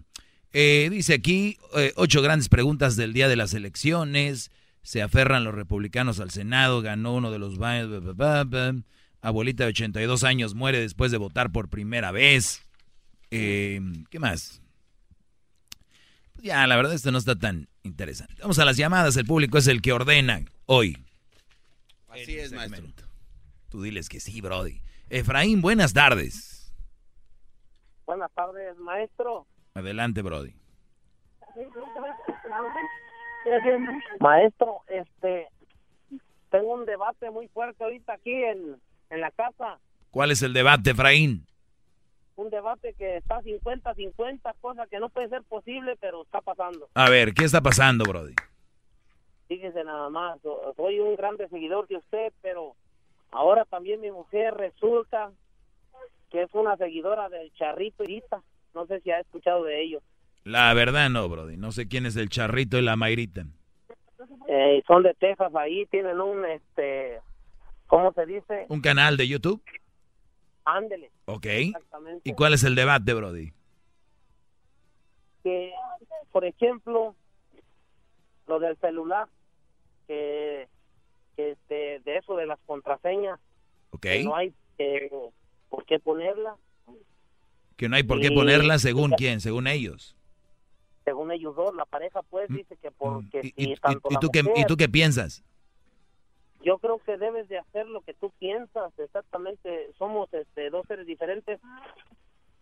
Speaker 3: Eh, dice aquí eh, ocho grandes preguntas del día de las elecciones. Se aferran los republicanos al Senado. Ganó uno de los baños. Abuelita de 82 años muere después de votar por primera vez. Eh, ¿Qué más? Pues ya, la verdad, esto no está tan interesante. Vamos a las llamadas. El público es el que ordena hoy.
Speaker 19: Así es, maestro.
Speaker 3: Tú diles que sí, Brody. Efraín, buenas tardes.
Speaker 34: Buenas tardes, maestro.
Speaker 3: Adelante, Brody.
Speaker 34: Maestro, este, tengo un debate muy fuerte ahorita aquí en, en la casa.
Speaker 3: ¿Cuál es el debate, Efraín?
Speaker 34: Un debate que está 50-50, cosa que no puede ser posible, pero está pasando.
Speaker 3: A ver, ¿qué está pasando, Brody?
Speaker 34: Fíjese nada más, soy un grande seguidor de usted, pero ahora también mi mujer resulta que es una seguidora del Charrito Irita. No sé si ha escuchado de ellos.
Speaker 3: La verdad no, Brody. No sé quién es el Charrito y la Mayrita.
Speaker 34: Eh, son de Texas ahí, tienen un, este, ¿cómo se dice?
Speaker 3: ¿Un canal de YouTube?
Speaker 34: Ándele.
Speaker 3: Ok. ¿Y cuál es el debate, Brody?
Speaker 34: Que, por ejemplo, lo del celular, que, que este, de eso de las contraseñas,
Speaker 3: Ok.
Speaker 34: que no hay eh, por qué ponerla,
Speaker 3: Que no hay por qué
Speaker 34: Y-
Speaker 3: ponerla según quién, según ellos.
Speaker 34: según ellos dos, la pareja pues dice que porque si
Speaker 3: ¿Y,
Speaker 34: tanto
Speaker 3: y
Speaker 34: la
Speaker 3: tú, qué, ¿Y tú qué piensas?
Speaker 34: Yo creo que debes de hacer lo que tú piensas, exactamente, somos este, dos seres diferentes.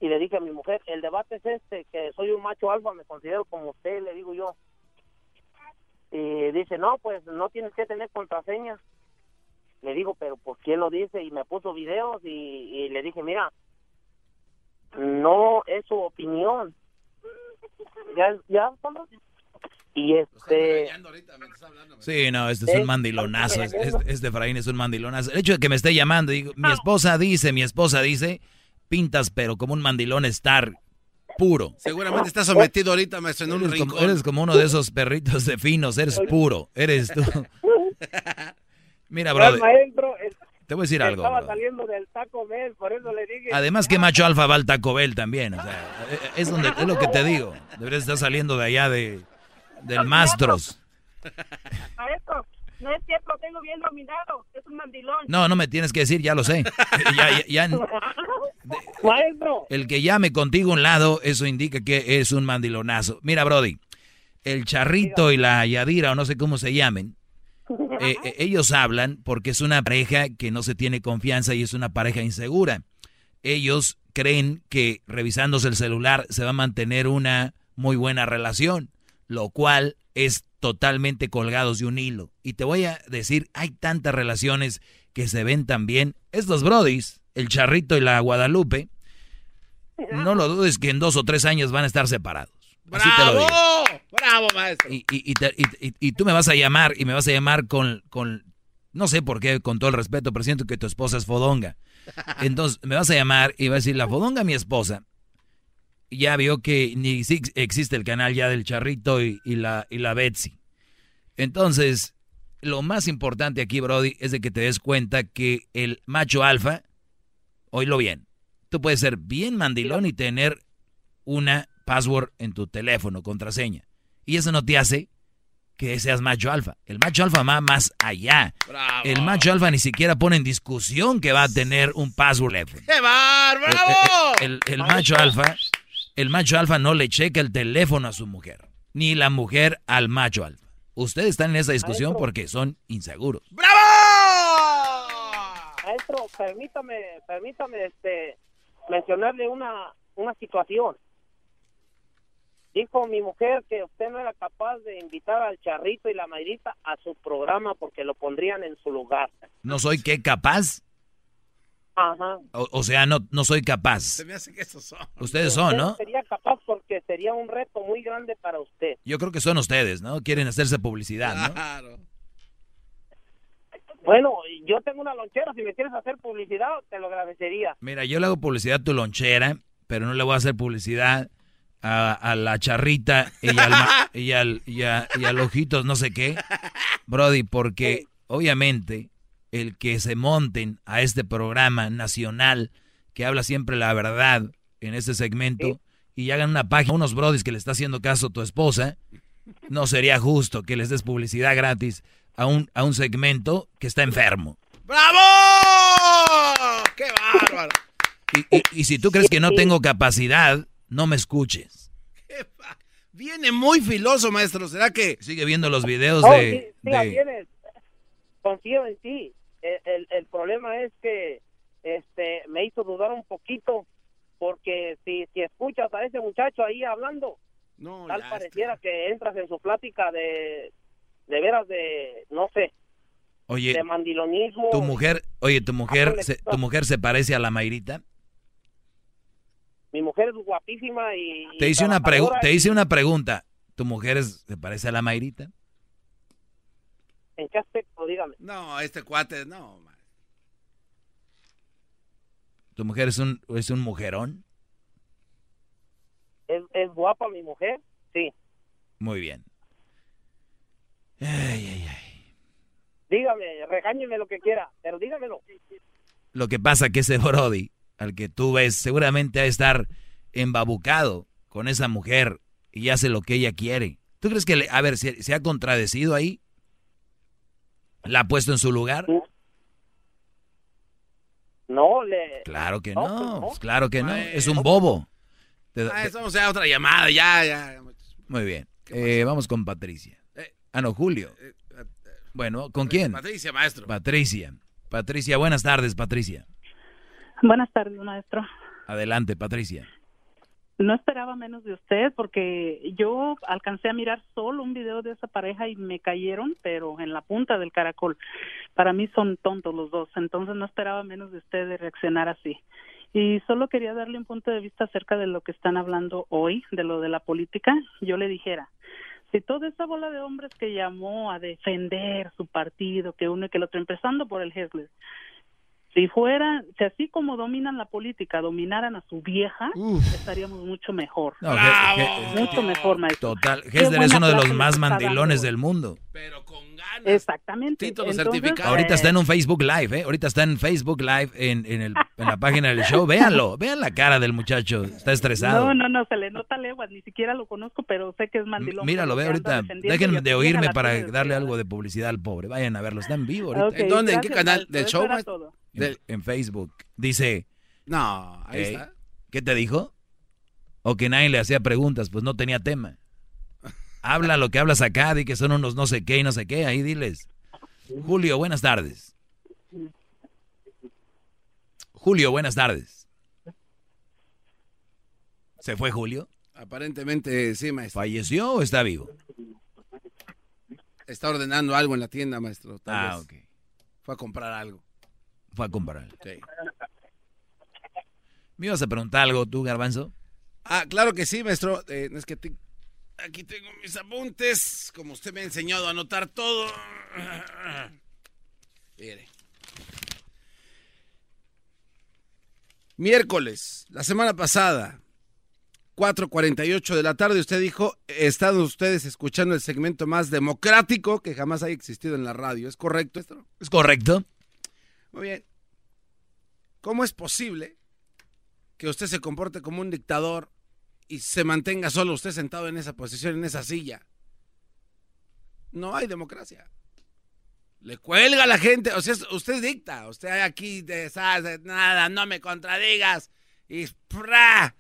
Speaker 34: Y le dije a mi mujer, el debate es este, que soy un macho alfa, me considero como usted, le digo yo. Y dice, no, pues no tienes que tener contraseña. Le digo, pero ¿por qué lo dice? Y me puso videos y, y le dije, mira, no es su opinión. Ya, ya, ¿cómo? Y este...
Speaker 3: Sí, no, este es un mandilonazo. es- es- Este Efraín es un mandilonazo. El hecho de que me esté llamando, digo, mi esposa dice, mi esposa dice, pintas, pero como un mandilón estar puro.
Speaker 2: Seguramente está sometido ahorita, maestro, en un
Speaker 3: Eres como,
Speaker 2: rincón.
Speaker 3: eres como uno de esos perritos de finos, eres puro, eres tú. Mira,
Speaker 34: el-
Speaker 3: te voy a decir algo.
Speaker 34: estaba saliendo del Taco Bell, por eso le dije.
Speaker 3: Además que macho alfa va al Taco Bell también, o sea, es, es donde, es lo que te digo. Deberías estar saliendo de allá de, del Mastros.
Speaker 35: Maestro, no es cierto, lo tengo bien dominado. Es un mandilón.
Speaker 3: No, no me tienes que decir, ya lo sé. Ya, ya- ya-
Speaker 34: Maestro.
Speaker 3: el que llame contigo a un lado, eso indica que es un mandilonazo. Mira, Brody, el charrito y la Yadira, o no sé cómo se llamen, eh, eh, ellos hablan porque es una pareja que no se tiene confianza y es una pareja insegura. Ellos creen que revisándose el celular se va a mantener una muy buena relación, lo cual es totalmente colgados de un hilo. Y te voy a decir, hay tantas relaciones que se ven tan bien. Estos brodis, el charrito y la Guadalupe, no lo dudes que en dos o tres años van a estar separados. Así te lo digo.
Speaker 2: ¡Bravo, maestro!
Speaker 3: Y, y- y te- y- y- y tú me vas a llamar y me vas a llamar con, con, no sé por qué, con todo el respeto, pero siento que tu esposa es fodonga. Entonces me vas a llamar y vas a decir, la fodonga mi esposa ya vio que ni existe el canal ya del charrito y, y la, y la Betsy. Entonces, lo más importante aquí, Brody, es de que te des cuenta que el macho alfa, oílo bien, tú puedes ser bien mandilón y tener una password en tu teléfono, contraseña. Y eso no te hace que seas macho alfa. El macho alfa va más allá. El macho alfa ni siquiera pone en discusión que va a tener un password.
Speaker 2: ¡Qué bar, bravo!
Speaker 3: El, el macho alfa, el macho alfa no le checa el teléfono a su mujer, ni la mujer al macho alfa. Ustedes están en esa discusión porque son inseguros.
Speaker 34: Maestro, permítame, permítame este, mencionarle una, una situación. Dijo mi mujer que usted no era capaz de invitar al Charrito y la Mayrita a su programa porque lo pondrían en su lugar.
Speaker 3: ¿No soy qué capaz?
Speaker 34: Ajá.
Speaker 3: O, o sea, no, no soy capaz.
Speaker 2: Se me hace que esos son.
Speaker 3: Ustedes son, ¿no?
Speaker 34: Sería capaz porque sería un reto muy grande para usted.
Speaker 3: Yo creo que son ustedes, ¿no? Quieren hacerse publicidad, ¿no?
Speaker 2: Claro.
Speaker 34: Bueno, yo tengo una lonchera, si me quieres hacer publicidad, te lo agradecería.
Speaker 3: Mira, yo le hago publicidad a tu lonchera, pero no le voy a hacer publicidad a, a la charrita y al, ma- y, al, y, a- y al ojitos no sé qué. Brody, porque obviamente el que se monten a este programa nacional que habla siempre la verdad en este segmento y hagan una página, unos brodis que le está haciendo caso a tu esposa, no sería justo que les des publicidad gratis a un, a un segmento que está enfermo.
Speaker 2: ¡Bravo! ¡Qué bárbaro!
Speaker 3: Y, y- y si tú crees que no tengo capacidad, no me escuches.
Speaker 2: Viene muy filoso, maestro. ¿Será que...?
Speaker 3: Sigue viendo los videos
Speaker 34: Oh,
Speaker 3: de...
Speaker 34: sí, sí,
Speaker 3: de-.
Speaker 34: Confío en ti. El, el- el problema es que este me hizo dudar un poquito porque si, si escuchas a ese muchacho ahí hablando,
Speaker 2: No,
Speaker 34: tal
Speaker 2: ya
Speaker 34: pareciera que entras en su plática de, de veras de, no sé.
Speaker 3: Oye,
Speaker 34: de mandilonismo.
Speaker 3: Tu mujer, oye, tu mujer, se, tu mujer se parece a la Mayrita.
Speaker 34: Mi mujer es guapísima y.
Speaker 3: Te hice una pregunta, te hice una pregunta. ¿Tu mujer es, se parece a la Mayrita?
Speaker 34: ¿En qué aspecto? Dígame.
Speaker 2: No, este cuate, no. man.
Speaker 3: ¿Tu mujer es un, es un mujerón?
Speaker 34: ¿Es, ¿Es guapa mi mujer? Sí.
Speaker 3: Muy bien.
Speaker 34: Dígame, regáñeme lo que quiera, pero dígamelo.
Speaker 3: Lo que pasa que ese Brody, al que tú ves, seguramente ha de estar embabucado con esa mujer y hace lo que ella quiere. ¿Tú crees que, le, a ver, se, se ha contradecido ahí? ¿La ha puesto en su lugar?
Speaker 34: No, le...
Speaker 3: Claro que
Speaker 34: No,
Speaker 3: no,
Speaker 34: pues no.
Speaker 3: pues claro que no. Es un bobo.
Speaker 2: Ah,
Speaker 3: te-
Speaker 2: estamos ya a otra llamada, ya, ya.
Speaker 3: muy bien. Eh, vamos con Patricia. Ah, no, Julio. Bueno, ¿con quién?
Speaker 2: Patricia, maestro.
Speaker 3: Patricia. Patricia, buenas tardes, Patricia.
Speaker 36: Buenas tardes, maestro.
Speaker 3: Adelante, Patricia.
Speaker 36: No esperaba menos de usted porque yo alcancé a mirar solo un video de esa pareja y me cayeron, pero en la punta del caracol. Para mí son tontos los dos, entonces no esperaba menos de usted de reaccionar así. Y solo quería darle un punto de vista acerca de lo que están hablando hoy, de lo de la política. Yo le dijera, si toda esa bola de hombres que llamó a defender su partido, que uno y que el otro, empezando por el Hessler, si fuera, si así como dominan la política, dominaran a su vieja, estaríamos mucho mejor.
Speaker 3: No,
Speaker 36: mucho mejor, maestro.
Speaker 3: Total.
Speaker 36: Qué
Speaker 3: Hessler es uno de los más mandilones
Speaker 36: dando.
Speaker 3: del mundo.
Speaker 36: Exactamente. Entonces,
Speaker 3: Ahorita
Speaker 36: eh,
Speaker 3: está en un Facebook Live, ¿eh? Ahorita está en Facebook Live en, en, el- en la página del show. Véanlo, vean la cara del muchacho. Está estresado.
Speaker 36: No, no, no, se le nota leguas, ni siquiera lo conozco, pero sé que es mandilón.
Speaker 3: Míralo, ve ahorita. Dejen de oírme para darle algo de publicidad al pobre. Vayan a verlo, está en vivo ahorita.
Speaker 36: Ok, ¿En dónde? ¿En qué canal?
Speaker 3: ¿Del show?
Speaker 36: era
Speaker 3: En, en Facebook. Dice.
Speaker 2: No, ahí
Speaker 3: "Ey,
Speaker 2: está.
Speaker 3: ¿Qué te dijo? O que nadie le hacía preguntas, pues no tenía tema. Habla lo que hablas acá, di que son unos no sé qué y no sé qué, ahí diles. Julio, buenas tardes. Julio, buenas tardes. ¿Se fue Julio?
Speaker 2: Aparentemente sí, maestro.
Speaker 3: ¿Falleció o está vivo?
Speaker 2: Está ordenando algo en la tienda, maestro. tal
Speaker 3: Ah,
Speaker 2: vez.
Speaker 3: ok.
Speaker 2: Fue a comprar algo.
Speaker 3: Fue a comprar.
Speaker 2: Sí.
Speaker 3: ¿Me ibas a preguntar algo tú, Garbanzo?
Speaker 2: Ah, claro que sí, maestro. Eh, es que te- aquí tengo mis apuntes, como usted me ha enseñado a anotar todo. Mire. Miércoles, la semana pasada, 4.48 de la tarde, usted dijo, están ustedes escuchando el segmento más democrático que jamás haya existido en la radio. ¿Es correcto esto?
Speaker 3: Es correcto.
Speaker 2: Muy bien. ¿Cómo es posible que usted se comporte como un dictador y se mantenga solo usted sentado en esa posición, en esa silla? No hay democracia. Le cuelga a la gente, o sea, usted dicta, usted aquí deshace nada, no me contradigas y ¡prá!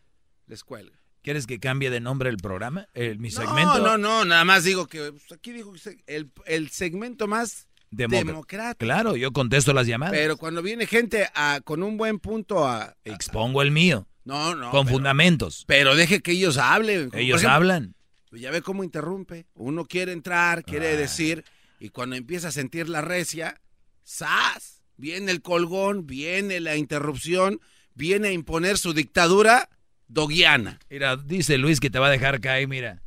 Speaker 2: les cuelga.
Speaker 3: ¿Quieres que cambie de nombre el programa? El, mi
Speaker 2: No,
Speaker 3: segmento.
Speaker 2: no, no, nada más digo que pues, aquí dijo que el, el segmento más Democrático.
Speaker 3: Claro, yo contesto las llamadas.
Speaker 2: Pero cuando viene gente a, con un buen punto a...
Speaker 3: Expongo el mío.
Speaker 2: No, no.
Speaker 3: con
Speaker 2: pero-
Speaker 3: fundamentos.
Speaker 2: Pero deje que ellos hablen.
Speaker 3: Ellos
Speaker 2: ejemplo,
Speaker 3: hablan.
Speaker 2: pues Ya ve cómo interrumpe. Uno quiere entrar, quiere decir, y cuando empieza a sentir la recia, ¡zas! Viene el colgón, viene la interrupción, viene a imponer su dictadura doguiana.
Speaker 3: Mira, dice Luis que te va a dejar caer, mira.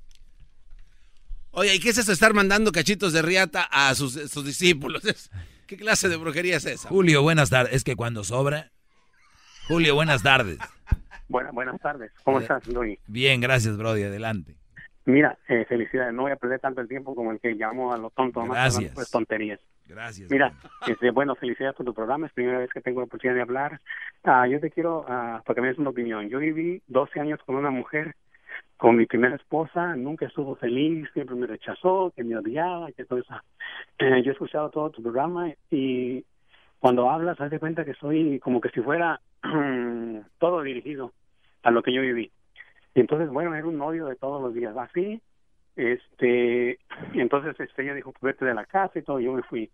Speaker 2: Oye, ¿y qué es eso estar mandando cachitos de riata a sus, sus discípulos? ¿Qué clase de brujería es esa?
Speaker 3: Julio, buenas tardes. Es que cuando sobra. Julio, buenas tardes.
Speaker 37: Buenas, buenas tardes. ¿Cómo
Speaker 3: Eh,
Speaker 37: estás, Luis?
Speaker 3: Bien, gracias, Brody. Adelante.
Speaker 37: Mira, eh, felicidades. No voy a perder tanto el tiempo como el que llamo a los tontos. más
Speaker 3: Gracias.
Speaker 37: hablando, Pues tonterías.
Speaker 3: Gracias.
Speaker 37: Mira, este, bueno, felicidades por tu programa. Es la primera vez que tengo la oportunidad de hablar. Ah, yo te quiero, ah, para que me des una opinión. Yo viví 12 años con una mujer, con mi primera esposa. Nunca estuvo feliz, siempre me rechazó, que me odiaba, que todo eso. Eh, yo he escuchado todo tu programa y cuando hablas, haz de cuenta que soy como que si fuera todo dirigido a lo que yo viví. Entonces, bueno, era un odio de todos los días. Así, este, entonces este, ella dijo, pues vete de la casa y todo, yo me fui.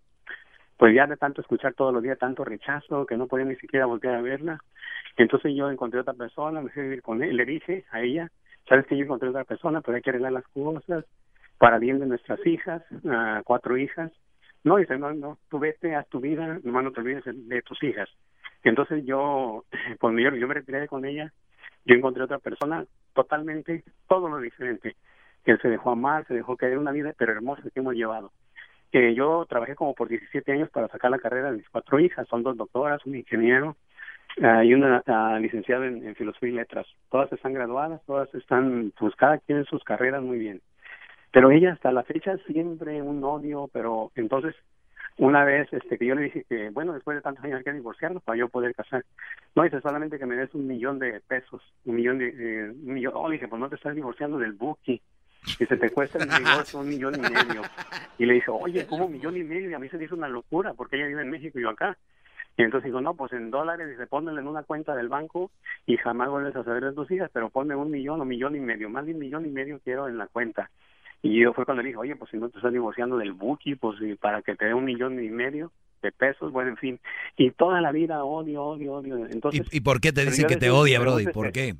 Speaker 37: Pues ya de tanto escuchar todos los días tanto rechazo que no podía ni siquiera volver a verla. Entonces yo encontré otra persona, me fui a vivir con él, le dije a ella, sabes que yo encontré otra persona, pero hay que arreglar las cosas para bien de nuestras hijas, ah, cuatro hijas. No, dice, no, no, tú vete, a tu vida, nomás no te olvides de, tus hijas. Entonces yo, cuando yo, yo me retiré con ella, yo encontré otra persona totalmente, todo lo diferente, que se dejó amar, se dejó caer una vida, pero hermosa que hemos llevado. Que yo trabajé como por 17 años para sacar la carrera de mis cuatro hijas, son dos doctoras, un ingeniero ah, y una ah, licenciada en, filosofía y letras. Todas están graduadas, todas están, pues cada quien en sus carreras muy bien. Pero ella hasta la fecha siempre un odio, pero entonces una vez este que yo le dije que bueno después de tantos años hay que divorciarnos para yo poder casar. No dice solamente que me des un millón de pesos un millón de eh, un millón oh dije pues no te estás divorciando del buki. Y se te cuesta el divorcio un millón y medio. Y le dije oye cómo un millón y medio y a mí se me hizo una locura porque ella vive en México y yo acá y entonces digo no pues en dólares dice ponle en una cuenta del banco y jamás vuelves a saber de tus hijas pero ponme un millón o millón y medio más de un millón y medio quiero en la cuenta y yo fue cuando le dije, oye, pues si no te estás divorciando del Buki, pues para que te dé un millón y medio de pesos, bueno, en fin. Y toda la vida odio, odio, odio. Entonces,
Speaker 3: ¿Y, por qué te dice que te odia, Brody? ¿Por qué?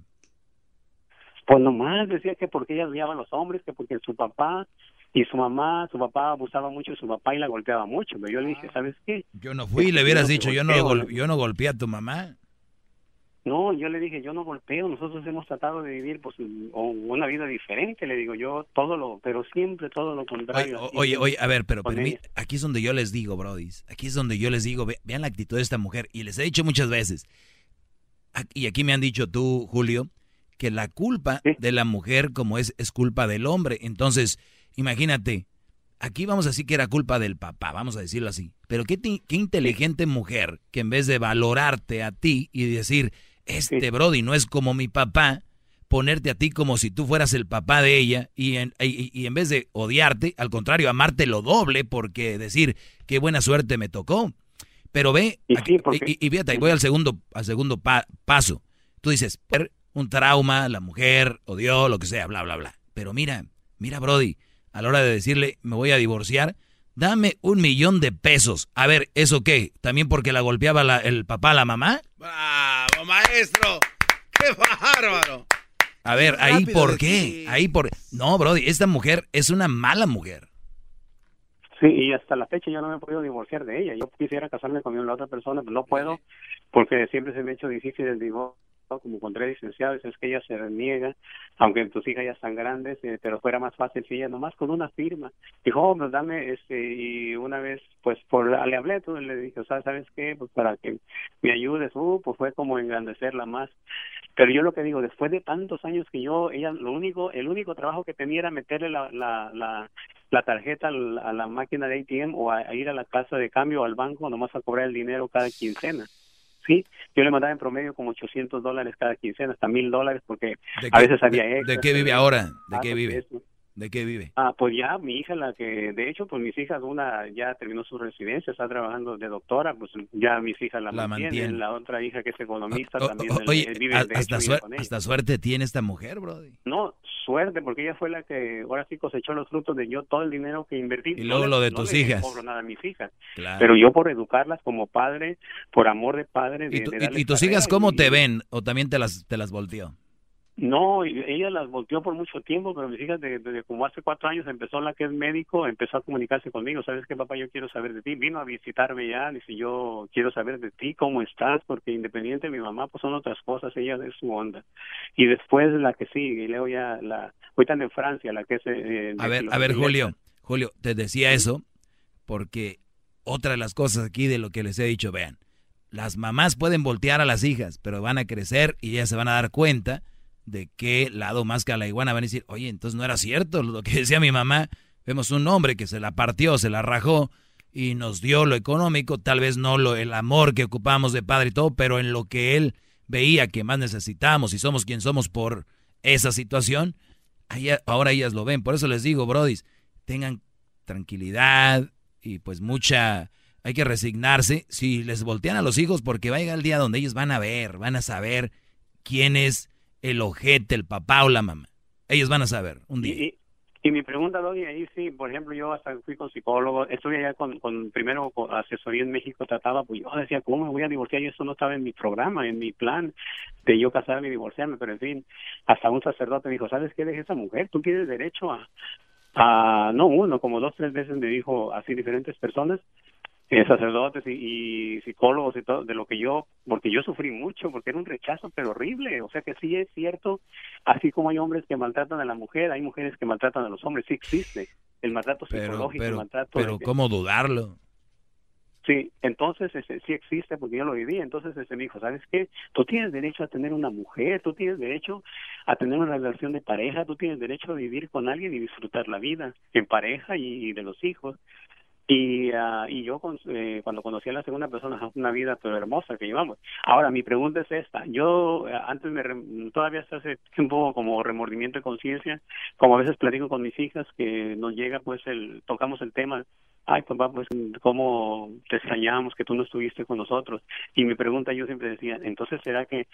Speaker 37: Pues nomás decía que porque ella odiaba a los hombres, que porque su papá y su mamá, su papá abusaba mucho de su papá y la golpeaba mucho. Pero yo le dije, ¿sabes qué?
Speaker 3: Yo no fui, le hubieras dicho, yo no, yo no golpeé a tu mamá.
Speaker 37: No, yo le dije, yo no golpeo, nosotros hemos tratado de vivir pues una vida diferente, le digo yo, todo lo, pero siempre todo lo contrario.
Speaker 3: Oye, oye, a ver, pero, aquí es donde yo les digo, Brody, aquí es donde yo les digo, vean la actitud de esta mujer, y les he dicho muchas veces, y aquí me han dicho tú, Julio, que la culpa de la mujer como es, es culpa del hombre, entonces, imagínate, aquí vamos a decir que era culpa del papá, vamos a decirlo así, pero qué, qué inteligente mujer que en vez de valorarte a ti y decir, este Brody no es como mi papá, ponerte a ti como si tú fueras el papá de ella y en, y, en vez de odiarte, al contrario, amarte lo doble porque decir qué buena suerte me tocó. Pero ve, y, fíjate, voy al segundo, al segundo paso. Tú dices, un trauma, la mujer odió, lo que sea, bla, bla, bla. Pero mira, mira Brody, a la hora de decirle me voy a divorciar, dame un millón de pesos. A ver, ¿eso qué? ¿También porque la golpeaba el papá a la mamá?
Speaker 2: ¡Bravo, maestro! ¡Qué bárbaro!
Speaker 3: A ver, ahí por qué, ahí por... No, Brody, esta mujer es una mala mujer.
Speaker 37: Sí, y hasta la fecha yo no me he podido divorciar de ella. Yo quisiera casarme con la otra persona, pero no puedo porque siempre se me ha hecho difícil el divorcio como con tres licenciados, es que ella se reniega, aunque tus hijas ya están grandes, eh, pero fuera más fácil si ella nomás con una firma. Dijo, oh, pues dame, este, y una vez, pues, por le hablé, todo, le dije, o sea, ¿sabes qué? Pues para que me ayudes, uh, pues fue como engrandecerla más. Pero yo lo que digo, después de tantos años que yo, ella, lo único, el único trabajo que tenía era meterle la, la, la, la tarjeta a la, máquina de ATM o a, ir a la casa de cambio o al banco nomás a cobrar el dinero cada quincena. ¿Sí? Yo le mandaba en promedio como 800 dólares cada quincena, hasta mil dólares, porque a veces había extra.
Speaker 3: ¿De qué vive ahora? ¿De qué vive? ¿De qué vive?
Speaker 37: Ah, pues ya mi hija, la que, de hecho, pues mis hijas, una ya terminó su residencia, está trabajando de doctora, pues ya mis hijas la, la mantienen, la otra hija que es economista también
Speaker 3: oye, vive hasta, hasta suerte tiene esta mujer, Brody.
Speaker 37: No, suerte, porque ella fue la que ahora sí cosechó los frutos de yo todo el dinero que invertí.
Speaker 3: Y luego lo de tus hijas.
Speaker 37: No cobro nada a mis hijas. Pero yo por educarlas como padre, por amor de padre.
Speaker 3: ¿Y, ¿y tus hijas cómo te ven? ¿O también te las, te las volteó?
Speaker 37: No, ella las volteó por mucho tiempo, pero mis hijas desde, como hace cuatro años empezó la que es médico, empezó a comunicarse conmigo, ¿sabes qué papá? Yo quiero saber de ti, vino a visitarme ya, dice yo quiero saber de ti, cómo estás, porque independiente de mi mamá, pues son otras cosas, ella es su onda. Y después la que sigue, y luego ya la, ahorita en Francia, la que es... Eh,
Speaker 3: a ver, a ver Julio, Julio, te decía eso porque otra de las cosas aquí de lo que les he dicho, vean, las mamás pueden voltear a las hijas, pero van a crecer y ya se van a dar cuenta de qué lado más que a la iguana van a decir, oye, entonces no era cierto lo que decía mi mamá. Vemos un hombre que se la partió, se la rajó y nos dio lo económico, tal vez no lo, el amor que ocupamos de padre y todo, pero en lo que él veía que más necesitamos y somos quien somos por esa situación, ahora ellas lo ven. Por eso les digo, brodis, tengan tranquilidad y pues mucha, hay que resignarse si les voltean a los hijos porque va a llegar el día donde ellos van a ver, van a saber quién es el ojete, el papá o la mamá. Ellos van a saber un día.
Speaker 37: Y, mi pregunta, Doggy, ahí sí, por ejemplo, yo hasta fui con psicólogo, estuve allá con, primero con asesoría en México, trataba, pues yo decía, ¿cómo me voy a divorciar? Y eso no estaba en mi programa, en mi plan de yo casarme y divorciarme, pero en fin, hasta un sacerdote me dijo, ¿sabes qué? Deje esa mujer, tú tienes derecho a, no, uno, como dos, tres veces me dijo así diferentes personas, eh, sacerdotes y, y psicólogos y todo, de lo que yo, porque yo sufrí mucho, porque era un rechazo, pero horrible. O sea que sí es cierto, así como hay hombres que maltratan a la mujer, hay mujeres que maltratan a los hombres, sí existe. El maltrato
Speaker 3: Pero,
Speaker 37: psicológico, el maltrato...
Speaker 3: pero
Speaker 37: de-
Speaker 3: ¿cómo dudarlo?
Speaker 37: Sí, entonces ese, sí existe porque yo lo viví. Entonces ese me dijo, ¿sabes qué? Tú tienes derecho a tener una mujer, tú tienes derecho a tener una relación de pareja, tú tienes derecho a vivir con alguien y disfrutar la vida en pareja y, y de los hijos. Y, ah, y yo eh, cuando conocí a la segunda persona, una vida pero hermosa que llevamos. Ahora, mi pregunta es esta. Yo eh, antes me, todavía hasta hace tiempo como remordimiento de conciencia, como a veces platico con mis hijas que nos llega pues el, tocamos el tema ay papá pues cómo te extrañamos que tú no estuviste con nosotros y mi pregunta yo siempre decía entonces será que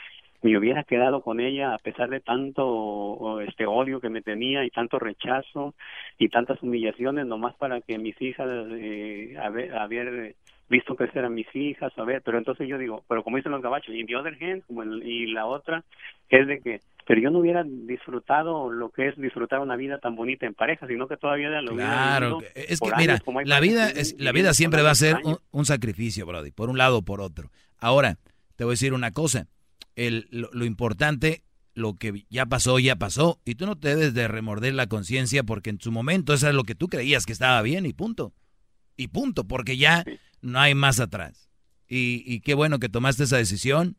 Speaker 37: me hubiera quedado con ella a pesar de tanto este odio que me tenía y tanto rechazo y tantas humillaciones nomás para que mis hijas eh, haber visto crecer a mis hijas a ver pero entonces yo digo pero como dicen los gabachos y the other hand como el- y la otra es de que pero yo no hubiera disfrutado lo que es disfrutar una vida tan bonita en pareja sino que todavía lo hubiera
Speaker 3: Claro, es que mira, la vida es, la vida siempre va a ser un, un sacrificio, Brody, por un lado o por otro. Ahora, te voy a decir una cosa, el, lo, lo importante, lo que ya pasó, ya pasó, y tú no te debes de remorder la conciencia porque en su momento eso es lo que tú creías que estaba bien y punto. Y punto, porque ya no hay más atrás. Y, y qué bueno que tomaste esa decisión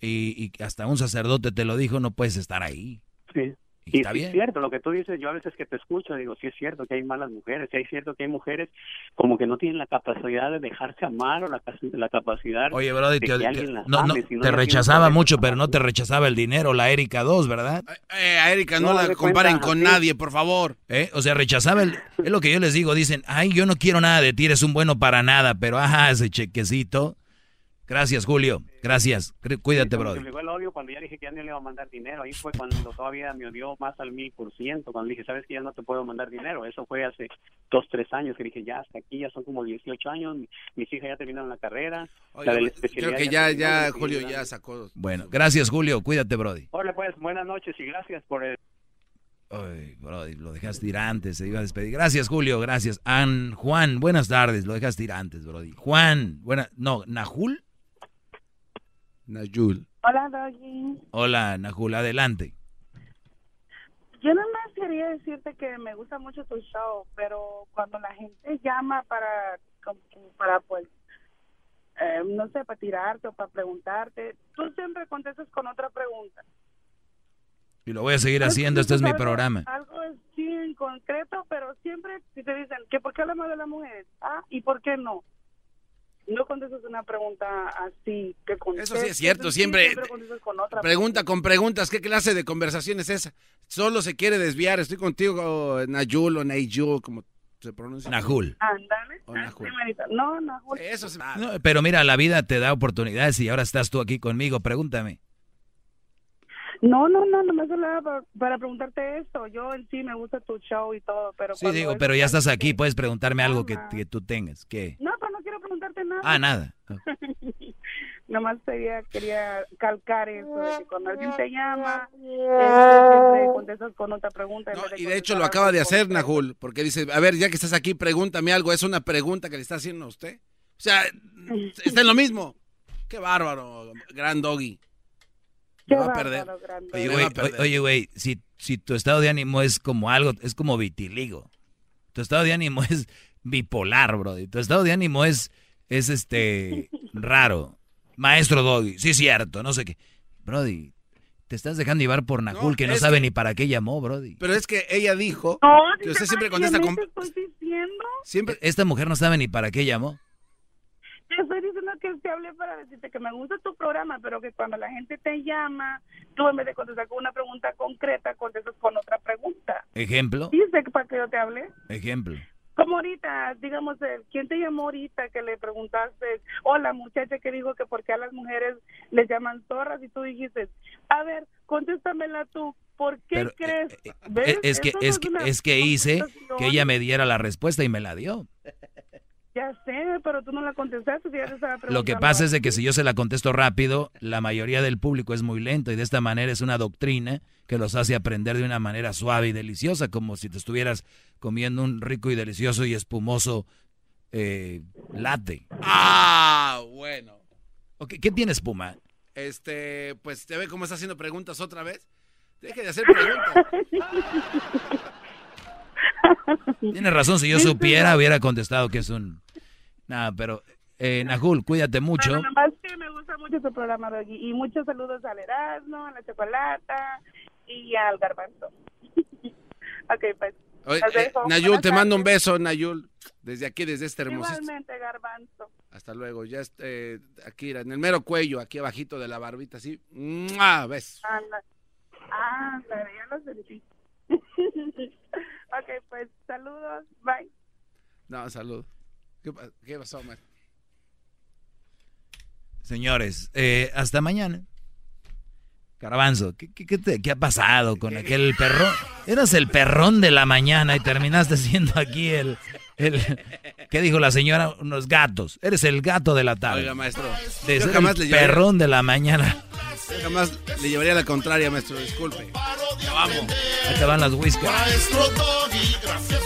Speaker 3: y, y hasta un sacerdote te lo dijo, no puedes estar ahí.
Speaker 37: Sí.
Speaker 3: Y
Speaker 37: Y
Speaker 3: está
Speaker 37: sí
Speaker 3: bien.
Speaker 37: es cierto, lo que tú dices, yo a veces que te escucho, digo, sí es cierto que hay malas mujeres, sí es cierto que hay mujeres como que no tienen la capacidad de dejarse amar o la, la capacidad
Speaker 3: Oye, Brody,
Speaker 37: de
Speaker 3: te,
Speaker 37: que
Speaker 3: te-
Speaker 37: alguien las
Speaker 3: no, no,
Speaker 37: ame, si no
Speaker 3: te rechazaba mucho, pero no te rechazaba el dinero, la Erika 2, ¿verdad?
Speaker 2: Eh, a Erika, no,
Speaker 37: No,
Speaker 2: la comparen
Speaker 37: cuenta,
Speaker 2: con nadie, por favor.
Speaker 3: ¿Eh? O sea, rechazaba el... Es lo que yo les digo, dicen, ay, yo no quiero nada de ti, eres un bueno para nada, pero ajá, ese chequecito. Gracias, Julio, gracias. Cuídate,
Speaker 37: Sí, me
Speaker 3: Brody.
Speaker 37: obligó el odio cuando ya dije que ya no le iba a mandar dinero. Ahí fue cuando todavía me odió más al mil por ciento. Cuando dije, sabes que ya no te puedo mandar dinero. Eso fue hace dos, tres años. Que dije, ya hasta aquí, ya son como 18 años. mi- Mis hijas ya terminaron la carrera.
Speaker 2: Oye,
Speaker 37: la de la
Speaker 2: creo que ya, ya, Julio ya sacó.
Speaker 3: Bueno, gracias, Julio, cuídate, Brody.
Speaker 37: Hola, pues, buenas noches y gracias por el...
Speaker 3: Ay, Brody, lo dejaste ir antes, se iba a despedir. Gracias, Julio, gracias. An, Juan, buenas tardes, lo dejaste ir antes, Brody. Juan, buena, no, Najul.
Speaker 19: Nayul.
Speaker 38: Hola, Doggy.
Speaker 3: Hola, Najul, adelante.
Speaker 38: Yo nada más quería decirte que me gusta mucho tu show, pero cuando la gente llama para, para pues, eh, no sé, para tirarte o para preguntarte, tú siempre contestas con otra pregunta.
Speaker 3: Y lo voy a seguir haciendo, este es mi programa.
Speaker 38: Algo sí en concreto, pero siempre si te dicen que por qué hablamos de las mujeres, ah, y por qué no. No contestas una pregunta así que
Speaker 2: Eso sí es cierto, siempre
Speaker 38: contestas con otra
Speaker 2: pregunta con preguntas. ¿Qué clase de conversación es esa? Solo se quiere desviar. Estoy contigo, Nayul o Nayul, como se pronuncia.
Speaker 3: Najul.
Speaker 38: Ándale.
Speaker 2: Najul.
Speaker 38: No, no.
Speaker 2: Eso es
Speaker 3: No, pero mira, la vida te da oportunidades y ahora estás tú aquí conmigo, pregúntame.
Speaker 38: No, no, no, no me hablaba para, para preguntarte esto. Yo en sí me gusta tu show y todo, pero
Speaker 3: Sí, digo, pero ya estás aquí, puedes preguntarme algo que, que tú tengas. ¿Qué?
Speaker 38: No, pero no quiero preguntarte nada.
Speaker 3: Ah, nada.
Speaker 38: Nomás quería, quería calcar eso, de que cuando alguien te llama, este, siempre contestas con otra pregunta. de
Speaker 2: Y de hecho lo acaba de hacer, Najul, porque dice, a ver, ya que estás aquí, pregúntame algo. Es una pregunta que le está haciendo a usted. O sea, está en lo mismo. Qué bárbaro, gran doggy.
Speaker 38: Qué
Speaker 2: Me va a perder.
Speaker 3: Oye, güey, oye, güey, si, si tu estado de ánimo es como algo, es como vitiligo. Tu estado de ánimo es bipolar, bro. Tu estado de ánimo es, es este, raro. Maestro Doggy, sí es cierto, no sé qué. Brody, te estás dejando llevar por Najul que no sabe
Speaker 2: que-
Speaker 3: ni para qué llamó, Brody.
Speaker 2: Pero es que ella dijo
Speaker 38: No,
Speaker 2: que usted siempre contesta con...
Speaker 38: estoy diciendo?
Speaker 2: Siempre...
Speaker 3: Esta mujer no sabe ni para qué llamó.
Speaker 38: Te estoy diciendo que te hablé para decirte que me gusta tu programa, pero que cuando la gente te llama, tú en vez de contestar con una pregunta concreta, contestas con otra pregunta.
Speaker 3: Ejemplo,
Speaker 38: ¿Dice para que yo te hable?
Speaker 3: ejemplo.
Speaker 38: Como ahorita, digamos, eh, ¿quién te llamó ahorita que le preguntaste, o la muchacha que dijo que por qué a las mujeres les llaman zorras y tú dijiste, a ver, contéstamela tú, ¿por qué
Speaker 3: Pero,
Speaker 38: crees? ¿Ves?
Speaker 3: Es, es que,
Speaker 38: no
Speaker 3: es que, es que hice que ella me diera la respuesta y me la dio.
Speaker 38: Ya sé, pero tú no la contestaste. Ya te estaba
Speaker 3: Lo que pasa es de que si yo se la contesto rápido, la mayoría del público es muy lento y de esta manera es una doctrina que los hace aprender de una manera suave y deliciosa, como si te estuvieras comiendo un rico y delicioso y espumoso eh, latte.
Speaker 2: Ah, bueno.
Speaker 3: ¿Qué tiene espuma?
Speaker 2: Este, pues ya ve cómo está haciendo preguntas otra vez. Deje de hacer preguntas.
Speaker 3: Tiene razón, si yo supiera hubiera contestado que es un... Nada, pero eh, Najul, cuídate mucho.
Speaker 38: Bueno, más que me gusta mucho tu programa, Doggy. Y muchos saludos al Erasmo, a la Chocolata y al Garbanzo. ok, pues.
Speaker 2: Eh, Nayul, te mando un beso, Nayul. Desde aquí, desde este hermoso.
Speaker 38: Igualmente, Garbanzo.
Speaker 2: Hasta luego. Ya eh, aquí, en el mero cuello, aquí abajito de la barbita, así. ¡Mua! ¿Ves?
Speaker 38: Ah, ya lo sentí. ok, pues saludos. Bye.
Speaker 2: No, salud. ¿Qué, qué pasó, man?
Speaker 3: Señores, eh, hasta mañana. Carabanzo, ¿qué, qué, ha pasado con aquel perrón? Eras el perrón de la mañana y terminaste siendo aquí el, el... ¿Qué dijo la señora? Unos gatos. Eres el gato de la tarde.
Speaker 2: Oiga, maestro.
Speaker 3: De el perrón de la mañana.
Speaker 2: jamás le llevaría la contraria, maestro. Disculpe. Ya vamos.
Speaker 3: Ahí te van las whiskas.
Speaker 6: Maestro Doggy, gracias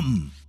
Speaker 1: come.